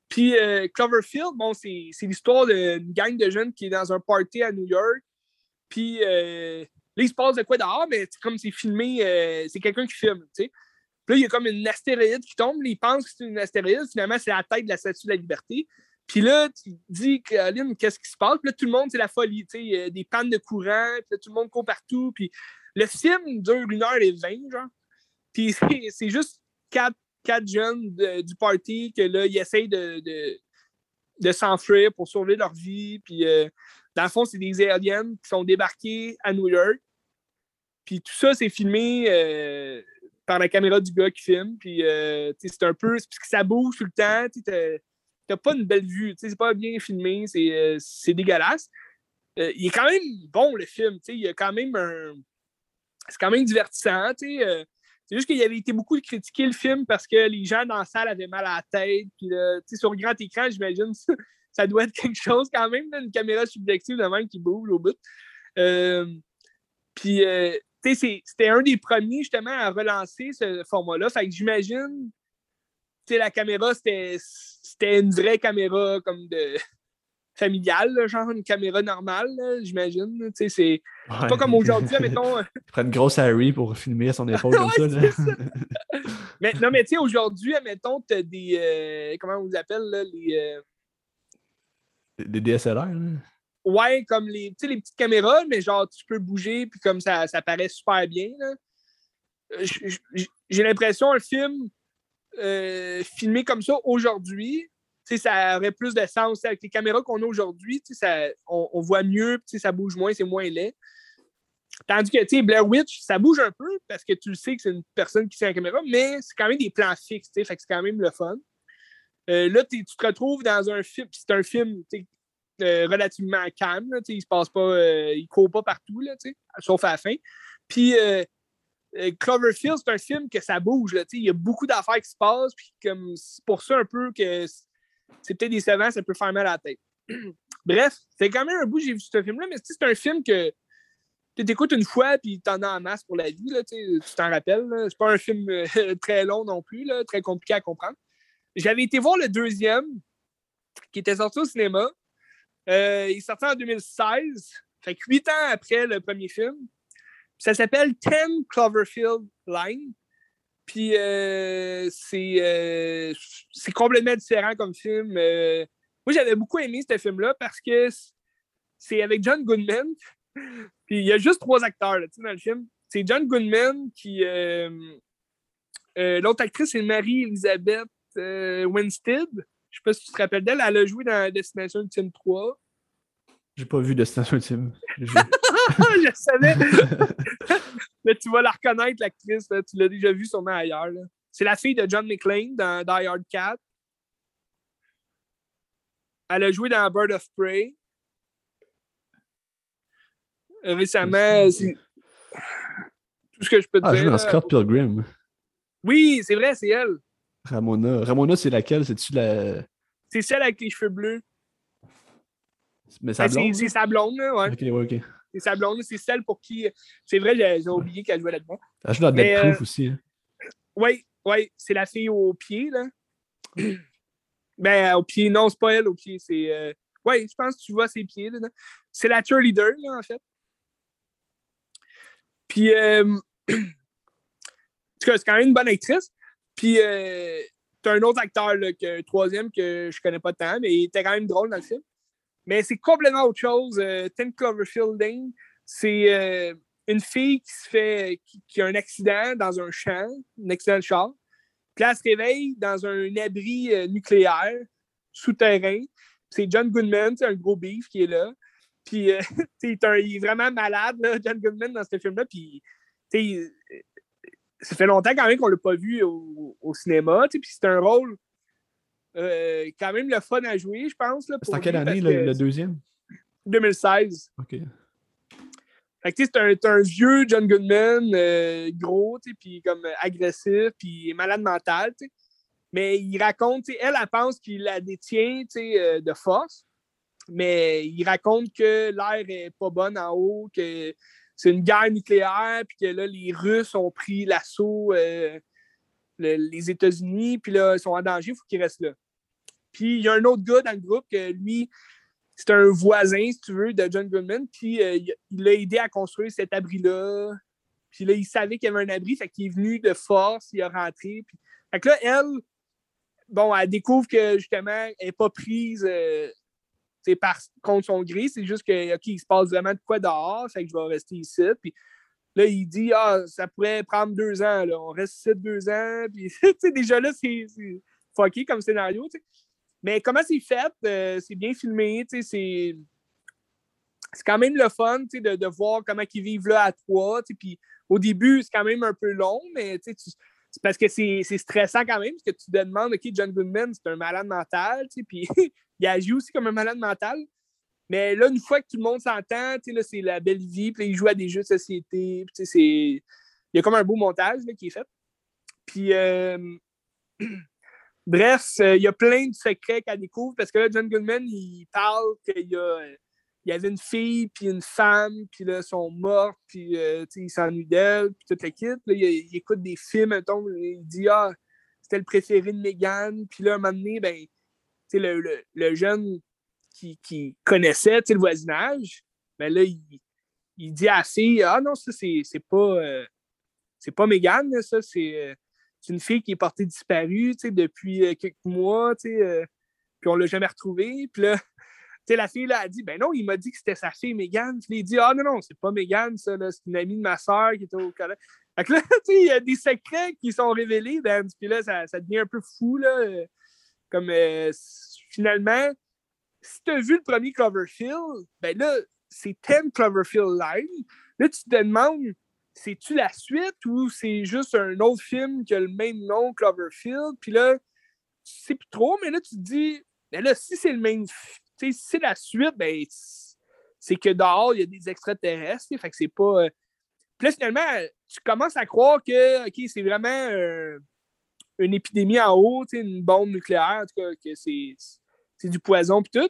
Puis Cloverfield, bon, c'est l'histoire d'une gang de jeunes qui est dans un party à New York. Puis là, il se passe de quoi dehors, mais comme c'est filmé, c'est quelqu'un qui filme. Puis là, il y a comme une astéroïde qui tombe, ils pensent que c'est une astéroïde, finalement, c'est la tête de la statue de la liberté. Puis là, tu dis, Aline, qu'est-ce qui se passe? Puis là, tout le monde, c'est la folie. Tu sais, des pannes de courant, puis là, tout le monde court partout. Puis le film dure une heure et vingt, genre. Puis c'est juste quatre, quatre jeunes du party que là, ils essayent de, de, s'enfuir pour sauver leur vie. Puis euh, dans le fond, c'est des aliens qui sont débarqués à New York. Puis tout ça, c'est filmé euh, par la caméra du gars qui filme. Puis euh, c'est un peu. Parce que ça bouge tout le temps t'as pas une belle vue, c'est pas bien filmé, c'est euh, dégueulasse. Euh, il est quand même bon, le film, il y a quand même un... C'est quand même divertissant, euh, c'est juste qu'il avait été beaucoup critiqué le film parce que les gens dans la salle avaient mal à la tête. Puis, sur le grand écran, j'imagine, ça doit être quelque chose quand même, une caméra subjective de même qui bouge au bout. puis, c'était un des premiers justement à relancer ce format-là. Fait que j'imagine, la caméra, c'était une vraie caméra comme de familiale, genre une caméra normale, j'imagine. C'est pas comme aujourd'hui, mettons. Il prend une grosse Harry pour filmer à son épaule comme ça. mais, non, mais tu sais, aujourd'hui, mettons, tu as des. Euh, comment on vous appelle, là, les. Euh... Des DSLR, là. Ouais, comme les, les petites caméras, mais genre, tu peux bouger, puis comme ça, ça paraît super bien. Euh, j'ai l'impression, un film euh, filmé comme ça aujourd'hui, ça aurait plus de sens. Avec les caméras qu'on a aujourd'hui, on, on, voit mieux, ça bouge moins, c'est moins laid. Tandis que, Blair Witch, ça bouge un peu parce que tu le sais que c'est une personne qui tient la caméra, mais c'est quand même des plans fixes, c'est quand même le fun. Euh, là, tu te retrouves dans un film, c'est un film euh, relativement calme, là, il se passe pas, euh, il court pas partout, là, sauf à la fin. Puis Cloverfield, c'est un film que ça bouge, là, il y a beaucoup d'affaires qui se passent, puis comme c'est pour ça un peu que c'est peut-être décevant, ça peut faire mal à la tête. Bref, c'est quand même un bout, j'ai vu ce film-là, mais c'est un film que tu t'écoutes une fois, puis t'en as en masse pour la vie, là, tu t'en rappelles. C'est pas un film très long non plus, là, très compliqué à comprendre. J'avais été voir le deuxième, qui était sorti au cinéma. Euh, il est sorti en 2016, fait huit ans après le premier film. Ça s'appelle Ten Cloverfield Line. Puis euh, euh, c'est complètement différent comme film. moi, j'avais beaucoup aimé ce film-là parce que c'est avec John Goodman. Puis il y a juste trois acteurs là, dans le film. C'est John Goodman qui. L'autre actrice, c'est Marie-Elisabeth euh, Winstead. Je sais pas si tu te rappelles d'elle. Elle a joué dans Destination Ultime 3. J'ai pas vu Destination Ultime. je savais. Mais tu vas la reconnaître, l'actrice. Tu l'as déjà vue sûrement ailleurs. C'est la fille de John McClane dans Die Hard 4. Elle a joué dans Bird of Prey. Récemment, c'est tout ce que je peux te ah, dire. Elle a joué dans Scott Pilgrim. Oui, c'est vrai, c'est elle. Ramona. Ramona, c'est laquelle? C'est-tu la. C'est celle avec les cheveux bleus. Mais sa blonde? C'est sa blonde, ouais. Ok, ouais, ok. C'est sa blonde, c'est celle pour qui. C'est vrai, j'ai oublié qu'elle jouait là-dedans. Elle joue dans Dead Proof euh, aussi. Hein. Oui, oui, c'est la fille au pied, là. ben, au pied, non, c'est pas elle au pied, c'est. Euh... Oui, je pense que tu vois ses pieds, là. C'est la cheerleader, là, en fait. Puis, euh... en tout cas, c'est quand même une bonne actrice. Puis, euh, t'as un autre acteur, là, que, troisième, que je connais pas tant, mais il était quand même drôle dans le film. Mais c'est complètement autre chose. Euh, Tim Cloverfield Lane, c'est euh, une fille qui se fait, qui, a un accident dans un champ, un accident de char. Puis là, elle se réveille dans un abri euh, nucléaire souterrain. C'est John Goodman, c'est un gros beef qui est là. Puis, il est vraiment malade, là, John Goodman, dans ce film-là. Puis, ça fait longtemps quand même qu'on l'a pas vu au, au cinéma. Puis c'est un rôle euh, quand même le fun à jouer, je pense. C'est en quelle année le, deuxième? 2016. OK. Fait que c'est un, un, vieux John Goodman, euh, gros, puis comme agressif, puis malade mental, sais. Mais il raconte, elle, elle pense qu'il la détient euh, de force, mais il raconte que l'air est pas bon en haut, que c'est une guerre nucléaire, puis que là, les Russes ont pris l'assaut euh, les États-Unis, puis là, ils sont en danger, il faut qu'ils restent là. Puis il y a un autre gars dans le groupe que lui, c'est un voisin, si tu veux, de John Goodman, puis euh, il l'a aidé à construire cet abri-là. Puis là, il savait qu'il y avait un abri, fait qu'il est venu de force, il a rentré. Puis... Fait que là, elle, bon, elle découvre que justement, elle n'est pas prise euh, par contre son gré, c'est juste que il se passe vraiment de quoi dehors, fait que je vais rester ici. Puis là, il dit Ah, ça pourrait prendre deux ans, là. on reste ici deux ans. Puis déjà là, c'est fucké comme scénario. Mais comment c'est fait? Euh, c'est bien filmé, c'est. C'est quand même le fun de, de voir comment ils vivent là à trois. Puis au début, c'est quand même un peu long, mais c'est parce que c'est stressant quand même, parce que tu te demandes, OK, John Goodman, c'est un malade mental, puis il agit aussi comme un malade mental. Mais là, une fois que tout le monde s'entend, c'est la belle vie, puis il joue à des jeux de société, il y a comme un beau montage qui est fait. Puis, euh, bref, il y a plein de secrets qu'elle découvre parce que là, John Goodman, il parle qu'il y, avait une fille, puis une femme, puis là, sont mortes, puis euh, il s'ennuie d'elle, puis toute l'équipe. Il, il, écoute des films, il dit Ah, c'était le préféré de Megan, puis là, un moment donné, ben, le, le, jeune qui, connaissait le voisinage, ben là, il, dit à fille Ah non, ça, c'est pas, euh, c'est pas Mégane, ça, c'est une fille qui est portée disparue depuis euh, quelques mois, euh, puis on l'a jamais retrouvée. Puis là, la fille là, a dit Ben non, il m'a dit que c'était sa fille Mégane. Puis il dit Ah non, non, c'est pas Mégane, ça, c'est une amie de ma soeur qui était au collège. Fait que là, il y a des secrets qui sont révélés, ben, puis là, ça, devient un peu fou, là. Comme euh, finalement, si tu as vu le premier Cloverfield, ben là, c'est 10 Cloverfield Line. Là, tu te demandes, c'est-tu la suite ou c'est juste un autre film qui a le même nom, Cloverfield? Puis là, tu sais plus trop, mais là, tu te dis, mais là, si c'est le même, si c'est la suite, ben, c'est que dehors, il y a des extraterrestres, fait que c'est pas. Euh, puis là, finalement, tu commences à croire que, OK, c'est vraiment euh, une épidémie en haut, une bombe nucléaire, en tout cas, que c'est du poison, puis tout.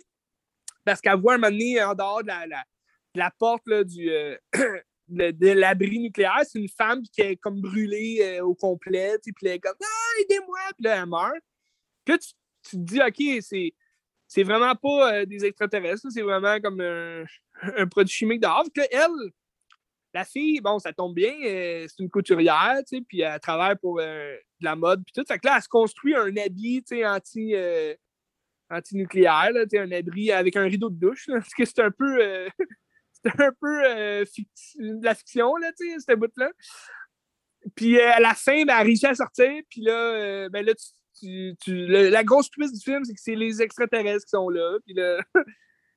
Parce qu'elle voit un moment en dehors de la, la, porte du, euh, de, l'abri nucléaire, c'est une femme qui est comme brûlée euh, au complet, puis elle est comme Ah, aidez-moi! Puis là, elle meurt. Puis là, tu, te dis, OK, c'est. C'est vraiment pas des extraterrestres, c'est vraiment comme un, produit chimique dehors. que elle, la fille, bon, ça tombe bien, euh, c'est une couturière, tu sais, puis elle travaille pour euh, de la mode, puis tout. Fait que là, elle se construit un habit, tu sais, anti, euh, anti-nucléaire, tu un abri avec un rideau de douche, parce que c'est un peu... c'est un peu de la fiction, là, tu sais, cette bout-là. Puis à la fin, ben, elle réussit à sortir, puis là, ben là, tu, la grosse twist du film, c'est que c'est les extraterrestres qui sont là, puis là...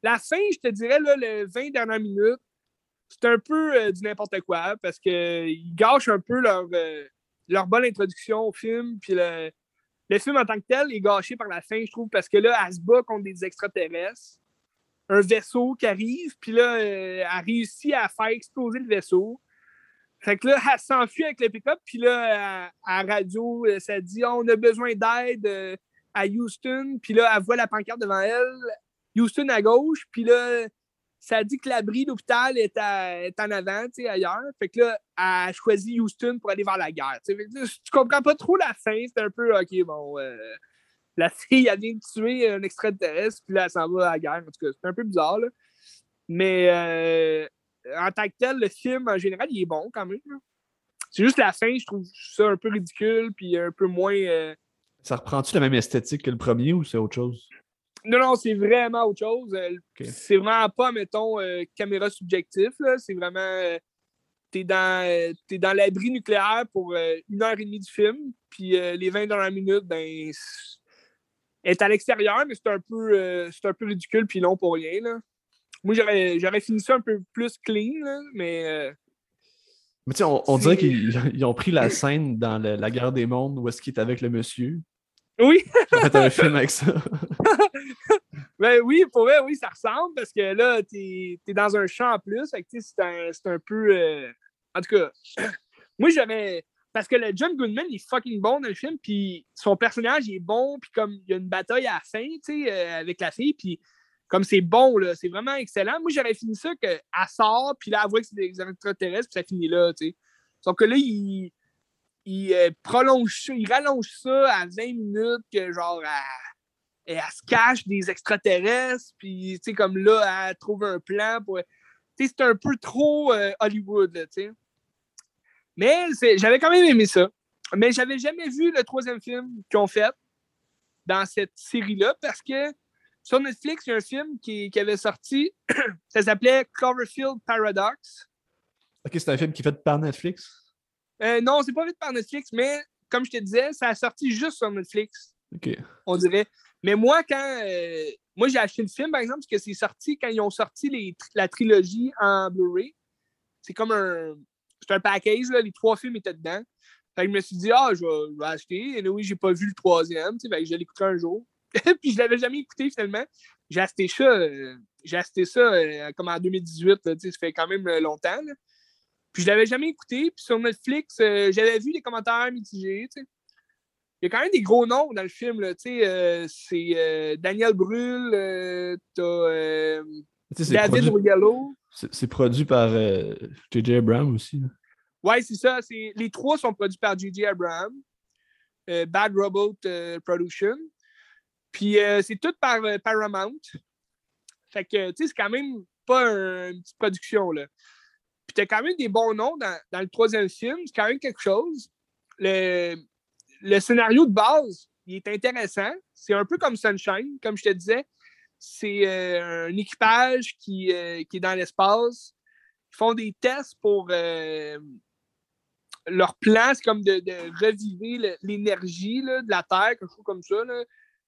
la fin, je te dirais, là, les 20 dernières minutes, c'est un peu euh, du n'importe quoi parce qu'ils gâchent un peu leur, euh, leur bonne introduction au film. Puis le, le, film en tant que tel est gâché par la fin, je trouve, parce que là, elle se bat contre des extraterrestres. Un vaisseau qui arrive, puis là, euh, elle réussit à faire exploser le vaisseau. Fait que là, elle s'enfuit avec le pick-up, puis là, à, la radio, ça dit on a besoin d'aide à Houston. Puis là, elle voit la pancarte devant elle, Houston à gauche, puis là, ça dit que l'abri d'hôpital est, est, en avant, ailleurs. Fait que là, elle choisit Houston pour aller vers la guerre. tu comprends pas trop la fin, c'est un peu, OK, bon, euh, la fille, elle vient de tuer un extraterrestre, puis là, elle s'en va à la guerre. En tout cas, c'est un peu bizarre, là. Mais euh, en tant que tel, le film, en général, il est bon quand même. C'est juste la fin, je trouve ça un peu ridicule, puis un peu moins... Euh, ça reprend-tu la même esthétique que le premier ou c'est autre chose? Non, non, c'est vraiment autre chose. Euh, c'est vraiment pas, mettons, euh, caméra subjectif. C'est vraiment. T'es dans, dans l'abri nucléaire pour une heure et demie du film, puis les 20 dernières minutes, ben. Est à l'extérieur, mais c'est un, peu, un peu ridicule puis long pour rien. Là. Moi, j'aurais fini ça un peu plus clean, mais. Mais tu sais, on, dirait qu'ils ont pris la scène dans la guerre des mondes où est-ce qu'il est avec le monsieur. Oui. J'ai fait un film avec ça. ben oui, pour vrai, oui, ça ressemble parce que là, t'es es dans un champ en plus. C'est un, un, peu. Euh, en tout cas, moi, j'avais. Parce que le John Goodman, est fucking bon dans le film, puis son personnage, est bon, puis comme il y a une bataille à la fin, tu sais, euh, avec la fille, puis comme c'est bon, là, c'est vraiment excellent. Moi, j'aurais fini ça qu'elle sort, puis là, elle voit que c'est des extraterrestres, puis ça finit là, tu sais. Sauf que là, il, euh, prolonge ça, il rallonge ça à 20 minutes, que genre, elle, se cache des extraterrestres, puis, tu sais, comme là, elle trouve un plan pour. Tu sais, c'est un peu trop euh, Hollywood, tu sais. Mais j'avais quand même aimé ça. Mais j'avais jamais vu le troisième film qu'ils ont fait dans cette série-là, parce que sur Netflix, il y a un film qui, qui avait sorti, ça s'appelait Cloverfield Paradox. Ok, c'est un film qui est fait par Netflix? Euh, non, c'est pas fait par Netflix, mais comme je te disais, ça a sorti juste sur Netflix. OK. On dirait. Mais moi, quand. Euh, moi, j'ai acheté le film, par exemple, parce que c'est sorti quand ils ont sorti les, la trilogie en Blu-ray. C'est comme un. C'est un package, là, les trois films étaient dedans. Fait que je me suis dit, ah, je vais, acheter. Et oui, j'ai pas vu le troisième, tu sais, je l'écouter un jour. puis je l'avais jamais écouté finalement. J'ai acheté ça, euh, j'ai acheté ça comme en 2018, ça fait quand même longtemps. Là. Puis je l'avais jamais écouté. Puis sur Netflix, euh, j'avais vu des commentaires mitigés. Il y a quand même des gros noms dans le film. Euh, c'est euh, Daniel Brühl, t'as David. C'est produit par J.J. Abrams aussi. Oui, c'est ça. Les trois sont produits par J.J. Abrams. Bad Robot Production. Puis c'est tout par Paramount. Fait que, tu sais, c'est quand même pas une petite production, là. Puis t'as quand même des bons noms dans, le troisième film. C'est quand même quelque chose. Le, scénario de base, il est intéressant. C'est un peu comme Sunshine, comme je te disais. C'est euh, un équipage qui, euh, qui, est dans l'espace. Ils font des tests pour euh, leur plan, c'est comme de, de l'énergie de la Terre, quelque chose comme ça.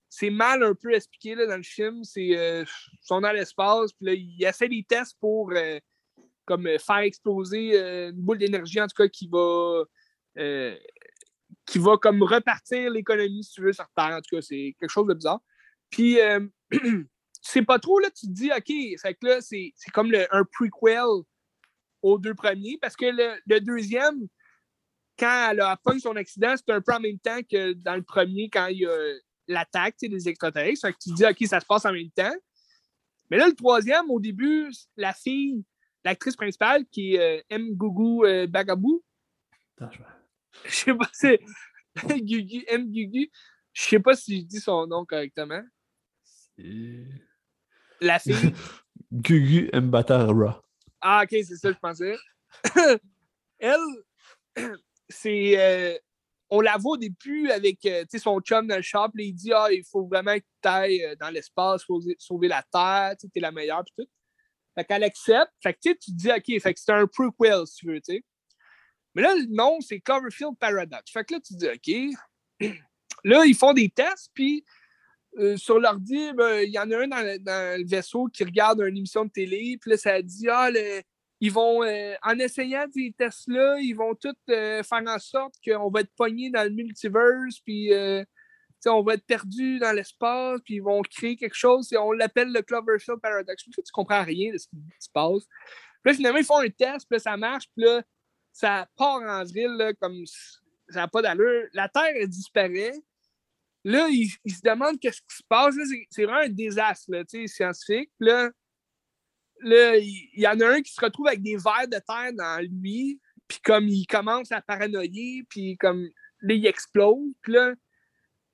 C'est mal un peu expliqué là, dans le film. C'est, ils sont dans l'espace, puis là, ils essaient des tests pour comme faire exploser une boule d'énergie, en tout cas, qui va qui va comme repartir l'économie, si tu veux, sur Terre. En tout cas, c'est quelque chose de bizarre. Puis, c'est pas trop, là, tu te dis, OK, fait que là, c'est comme un prequel aux deux premiers, parce que le, deuxième, quand elle a fait son accident, c'est un peu en même temps que dans le premier, quand il y a l'attaque des extraterrestres. Fait que tu te dis, OK, ça se passe en même temps. Mais là, le troisième, au début, la fille, l'actrice principale, qui est euh, M. Gugu euh, Bagabou. Je sais pas si c'est Gugu, M. Gugu. Je sais pas si je dis son nom correctement. La fille. Gugu Mbatara. Ah, ok, c'est ça, je pensais. Elle, c'est. Euh, on la voit au début avec euh, son chum dans le shop. il dit Ah, il faut vraiment que tu ailles euh, dans l'espace, sauver, la Terre, tu es la meilleure, puis tout. Fait qu'elle accepte. Fait que tu te dis Ok, c'est un prequel, si tu veux, tu. Mais là, le nom, c'est Cloverfield Paradox. Fait que là, tu dis OK. là, ils font des tests, puis euh, sur l'ordi, ben, il y en a un dans le, vaisseau qui regarde une émission de télé, puis là, ça dit Ah, ils vont, euh, en essayant ces tests-là, ils vont tous euh, faire en sorte qu'on va être pogné dans le multiverse, puis on va être perdu dans l'espace, puis ils vont créer quelque chose, et on l'appelle le Cloverfield Paradox. Puis tu comprends rien de ce qui se passe. Puis là, finalement, ils font un test, puis là, ça marche, puis là, ça part en vrille, comme ça n'a pas d'allure. La Terre, disparaît. Là, il, se demande qu'est-ce qui se passe. C'est vraiment un désastre là, scientifique. Là, là, il, y en a un qui se retrouve avec des vers de terre dans lui. Puis comme il commence à paranoïer, puis comme là, il explose. Puis là,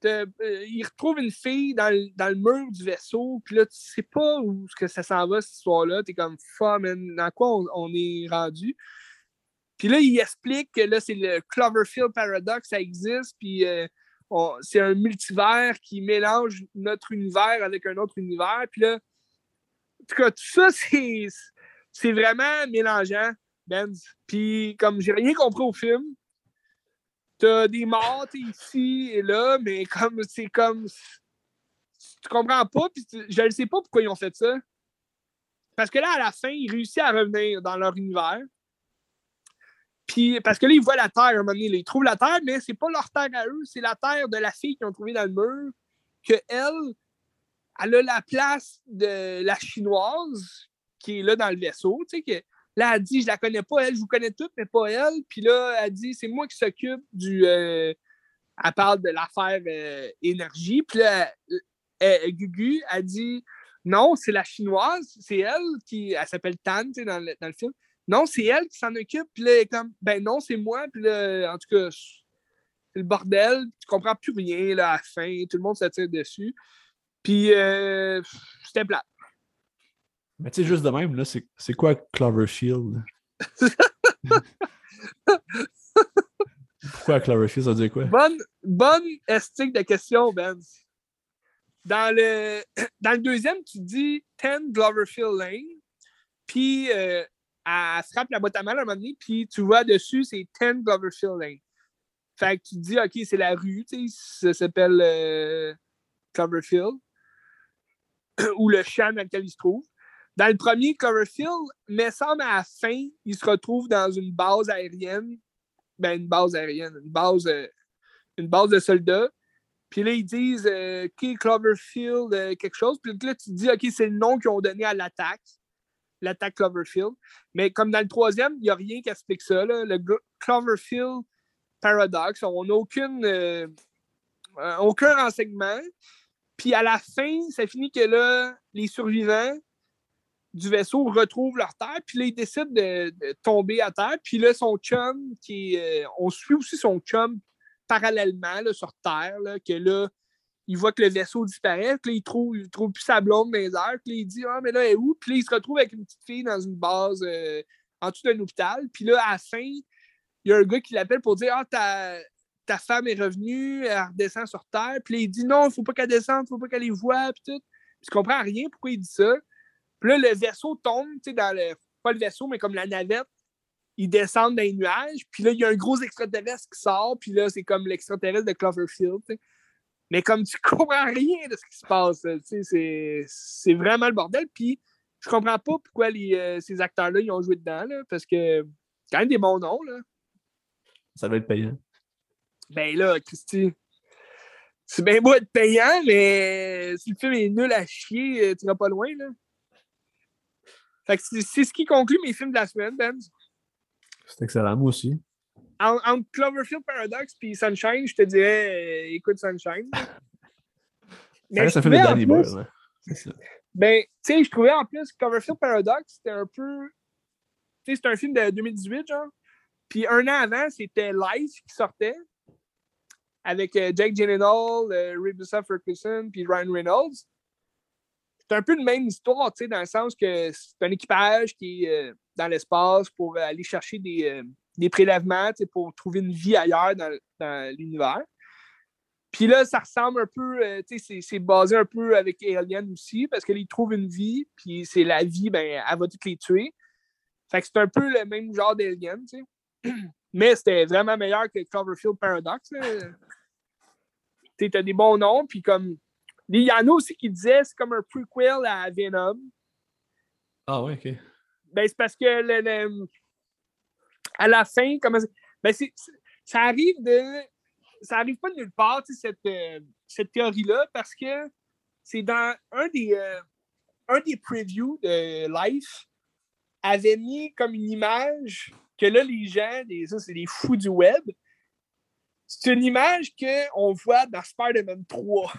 euh, il retrouve une fille dans le, dans le, mur du vaisseau. Puis là, tu sais pas où que ça s'en va, cette histoire-là. Tu es comme, fuck, man, dans quoi on, est rendu? Puis là, il explique que là, c'est le Cloverfield Paradox, ça existe. Puis. Euh, c'est un multivers qui mélange notre univers avec un autre univers. Puis là, tout cas, tout ça, c'est, vraiment mélangeant, Benz. Puis comme j'ai rien compris au film, t'as des morts ici et là, mais comme c'est comme. Tu comprends pas, puis je ne sais pas pourquoi ils ont fait ça. Parce que là, à la fin, ils réussissent à revenir dans leur univers. Puis, parce que là, ils voient la terre à un moment donné. ils trouvent la terre, mais c'est pas leur terre à eux, c'est la terre de la fille qu'ils ont trouvée dans le mur, que elle, elle a la place de la chinoise qui est là dans le vaisseau. Tu sais, que là, elle dit Je la connais pas, elle, je vous connais toutes, mais pas elle. Puis là, elle dit C'est moi qui s'occupe du. Euh, elle parle de l'affaire euh, énergie. Puis là, Gugu, elle dit Non, c'est la chinoise, c'est elle qui. Elle s'appelle Tan, tu sais, dans le film non, c'est elle qui s'en occupe. Puis là, comme, ben non, c'est moi. Puis là, en tout cas, c'est le bordel. Tu comprends plus rien là, à la fin. Tout le monde s'attire dessus. Puis euh, c'était plat. Mais tu sais, juste de même, là, c'est quoi Cloverfield? Pourquoi Cloverfield, ça veut dire quoi? Bonne, bonne esthétique de question, Ben. Dans le, dans le deuxième, tu dis 10 Cloverfield Lane. Puis euh, elle frappe la boîte à mal à un moment donné, puis tu vois dessus, c'est 10 Gloverfield Lane. Fait que tu te dis, OK, c'est la rue, tu sais, ça s'appelle euh, Cloverfield, ou le champ dans lequel il se trouve. Dans le premier Cloverfield, mais semble à la fin, il se retrouve dans une base aérienne. Ben, une base aérienne, une base, euh, une base de soldats. Puis là, ils disent euh, Cloverfield, quelque chose. Puis là, tu te dis, OK, c'est le nom qu'ils ont donné à l'attaque l'attaque Cloverfield. Mais comme dans le troisième, il n'y a rien qui explique ça. Le Cloverfield Paradox, on n'a aucune, euh, euh, aucun renseignement. Puis à la fin, ça finit que là, les survivants du vaisseau retrouvent leur terre, puis là, ils décident de, tomber à terre. Puis là, son chum, qui euh, on suit aussi son chum parallèlement sur Terre, là, que là, il voit que le vaisseau disparaît, puis là, il trouve, plus sa blonde dans les puis là, il dit Ah, mais là, elle est où? Puis là, il se retrouve avec une petite fille dans une base euh, en dessous d'un hôpital. Puis là, à la fin, il y a un gars qui l'appelle pour dire Ah, ta, femme est revenue, elle redescend sur Terre. Puis il dit Non, il faut pas qu'elle descende, il faut pas qu'elle les voie, puis tout. Puis je comprends rien pourquoi il dit ça. Puis là, le vaisseau tombe, tu sais, dans le. Pas le vaisseau, mais comme la navette. Ils descendent dans les nuages, puis là, il y a un gros extraterrestre qui sort, puis là, c'est comme l'extraterrestre de Cloverfield. Mais comme tu comprends rien de ce qui se passe, c'est vraiment le bordel. Puis je comprends pas pourquoi les, ces acteurs-là ils ont joué dedans, là, parce que quand même des bons noms. Là. Ça va être payant. Ben là, Christy, c'est bien beau être payant, mais si le film est nul à chier, tu vas pas loin. Là. Fait que c'est ce qui conclut mes films de la semaine, Ben. C'est excellent, moi aussi. Entre Cloverfield Paradox et Sunshine, je te dirais, écoute Sunshine. Mais ça fait le Danny Boyle. Hein. Ben, tu sais, je trouvais en plus Cloverfield Paradox, c'était un peu. Tu sais, c'était un film de 2018, genre. Puis un an avant, c'était Life qui sortait avec euh, Jake Gyllenhaal, euh, Rebecca Ferguson, puis Ryan Reynolds. C'est un peu une même histoire, tu sais, dans le sens que c'est un équipage qui est euh, dans l'espace pour aller chercher des, des prélèvements pour trouver une vie ailleurs dans, l'univers. Puis là, ça ressemble un peu, tu sais, c'est basé un peu avec Alien aussi, parce qu'ils trouvent une vie, puis c'est la vie, ben, elle va toutes les tuer. Fait que c'est un peu le même genre d'Alien, tu sais. Mais c'était vraiment meilleur que Cloverfield Paradox. Tu as des bons noms, puis comme. Il y en a aussi qui disaient c'est comme un prequel à Venom. Ah ouais, ok. Ben, c'est parce que le à la fin, comment ben ça arrive de. Ça arrive pas de nulle part, cette, euh, cette théorie-là, parce que c'est dans un des, euh, un des previews de Life avait mis comme une image que là, les gens, ça, c'est des fous du web. C'est une image qu'on voit dans Spider-Man 3.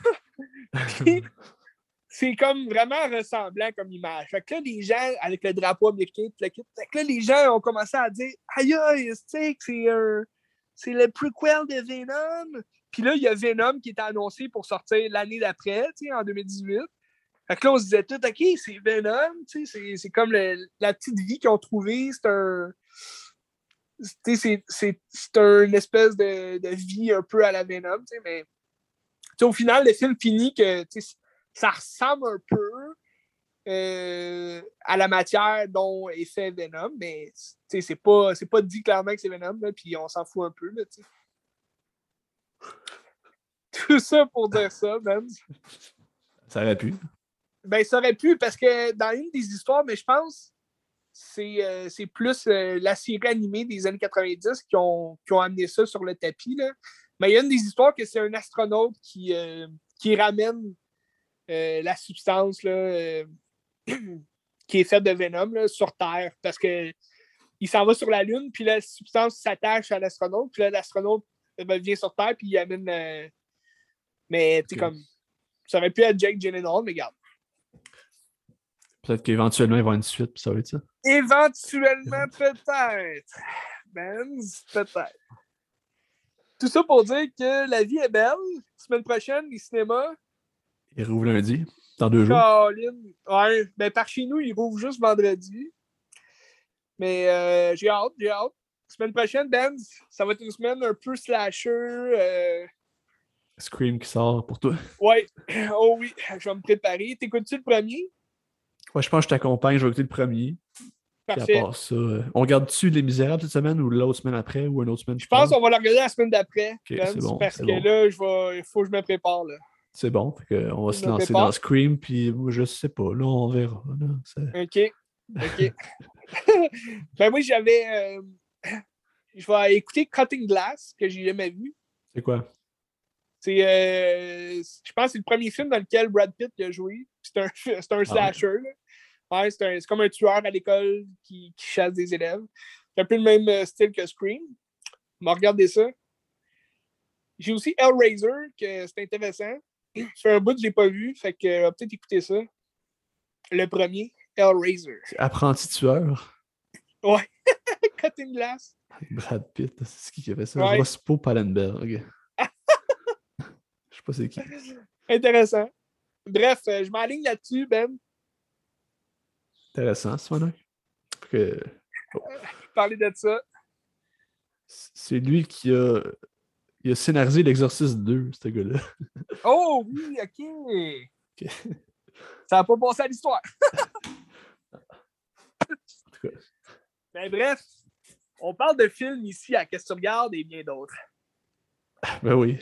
c'est comme vraiment ressemblant comme image. Fait que là, les gens, avec le drapeau américain, fait que là, les gens ont commencé à dire Aïe, aïe, c'est c'est le prequel de Venom? Puis là, il y a Venom qui est annoncé pour sortir l'année d'après, en 2018. Fait que là, on se disait tout, OK, c'est Venom, c'est comme la petite vie qu'ils ont trouvée. C'est un. C'est une espèce de, de, vie un peu à la Venom, mais au final, le film finit que ça ressemble un peu euh, à la matière dont est fait Venom, mais c'est pas, pas dit clairement que c'est Venom, puis on s'en fout un peu. Là, Tout ça pour dire ça, même. Ça aurait pu. Ben, ça aurait pu, parce que dans une des histoires, mais je pense c'est euh, plus euh, la série animée des années 90 qui ont, qui ont amené ça sur le tapis. Là. Mais il y a une des histoires que c'est un astronaute qui, qui ramène euh, la substance là, euh, qui est faite de Venom sur Terre parce que il s'en va sur la Lune, puis la substance s'attache à l'astronaute, puis là, l'astronaute euh, ben, vient sur Terre, puis il amène. Mais, tu comme. Ça aurait pu être Jake Gyllenhaal, mais regarde. Peut-être qu'éventuellement, il va y avoir une suite, puis ça va être ça. Éventuellement, peut-être. Benz, peut-être. Tout ça pour dire que la vie est belle. Semaine prochaine, les cinémas, il rouvre lundi, dans deux jours. Caroline. Ouais, ben par chez nous, il rouvre juste vendredi. Mais euh, j'ai hâte, j'ai hâte. Semaine prochaine, Ben, ça va être une semaine un peu slasher. Euh... Scream qui sort pour toi. Ouais, oh oui, je vais me préparer. T'écoutes-tu le premier? Ouais, je pense que je t'accompagne, je vais écouter le premier. Parfait. à part ça, euh, on regarde-tu Les Misérables cette semaine ou l'autre semaine après ou une autre semaine? Je pense qu'on va la regarder la semaine d'après. ben, bon, parce que là, il faut que je me prépare. Là. C'est bon. on va se lancer dans Scream, puis je sais pas. Là, on verra. OK. OK. ben oui, j'avais. Euh, je vais écouter Cutting Glass, que j'ai jamais vu. C'est quoi? C'est. Euh, je pense que c'est le premier film dans lequel Brad Pitt a joué. C'est un, un ah slasher. Ouais, c'est comme un tueur à l'école qui, chasse des élèves. C'est un peu le même euh, style que Scream. On va regarder ça. J'ai aussi Hellraiser, que c'est intéressant. C'est un bout que je n'ai pas vu, fait que euh, peut-être écouter ça. Le premier, Hellraiser. Apprenti tueur. Ouais. Cutting Glass. Brad Pitt, c'est qui qui avait ça? Ouais. Rospo Palenberg. Je sais pas c'est qui. Intéressant. Bref, euh, je m'aligne là-dessus, Ben. Intéressant, ce Que... Oh. Parler de ça. C'est lui qui a il a scénarisé l'Exorciste 2, ce gars-là. Oh oui, ok. Ça n'a pas passé à l'histoire. ben bref, on parle de films ici à Qu'est-ce que tu regardes et bien d'autres. Ben oui.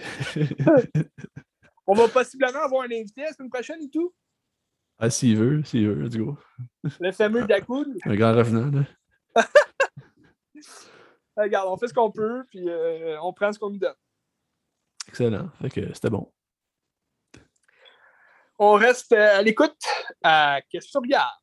On va possiblement avoir un invité la semaine prochaine et tout. Ah, s'il veut, s'il veut, let's go. Le fameux Dakoun. Un grand revenant, là. Regarde, on fait ce qu'on peut, puis euh, on prend ce qu'on nous donne. Excellent. Fait que c'était bon. On reste à l'écoute à Question Bière.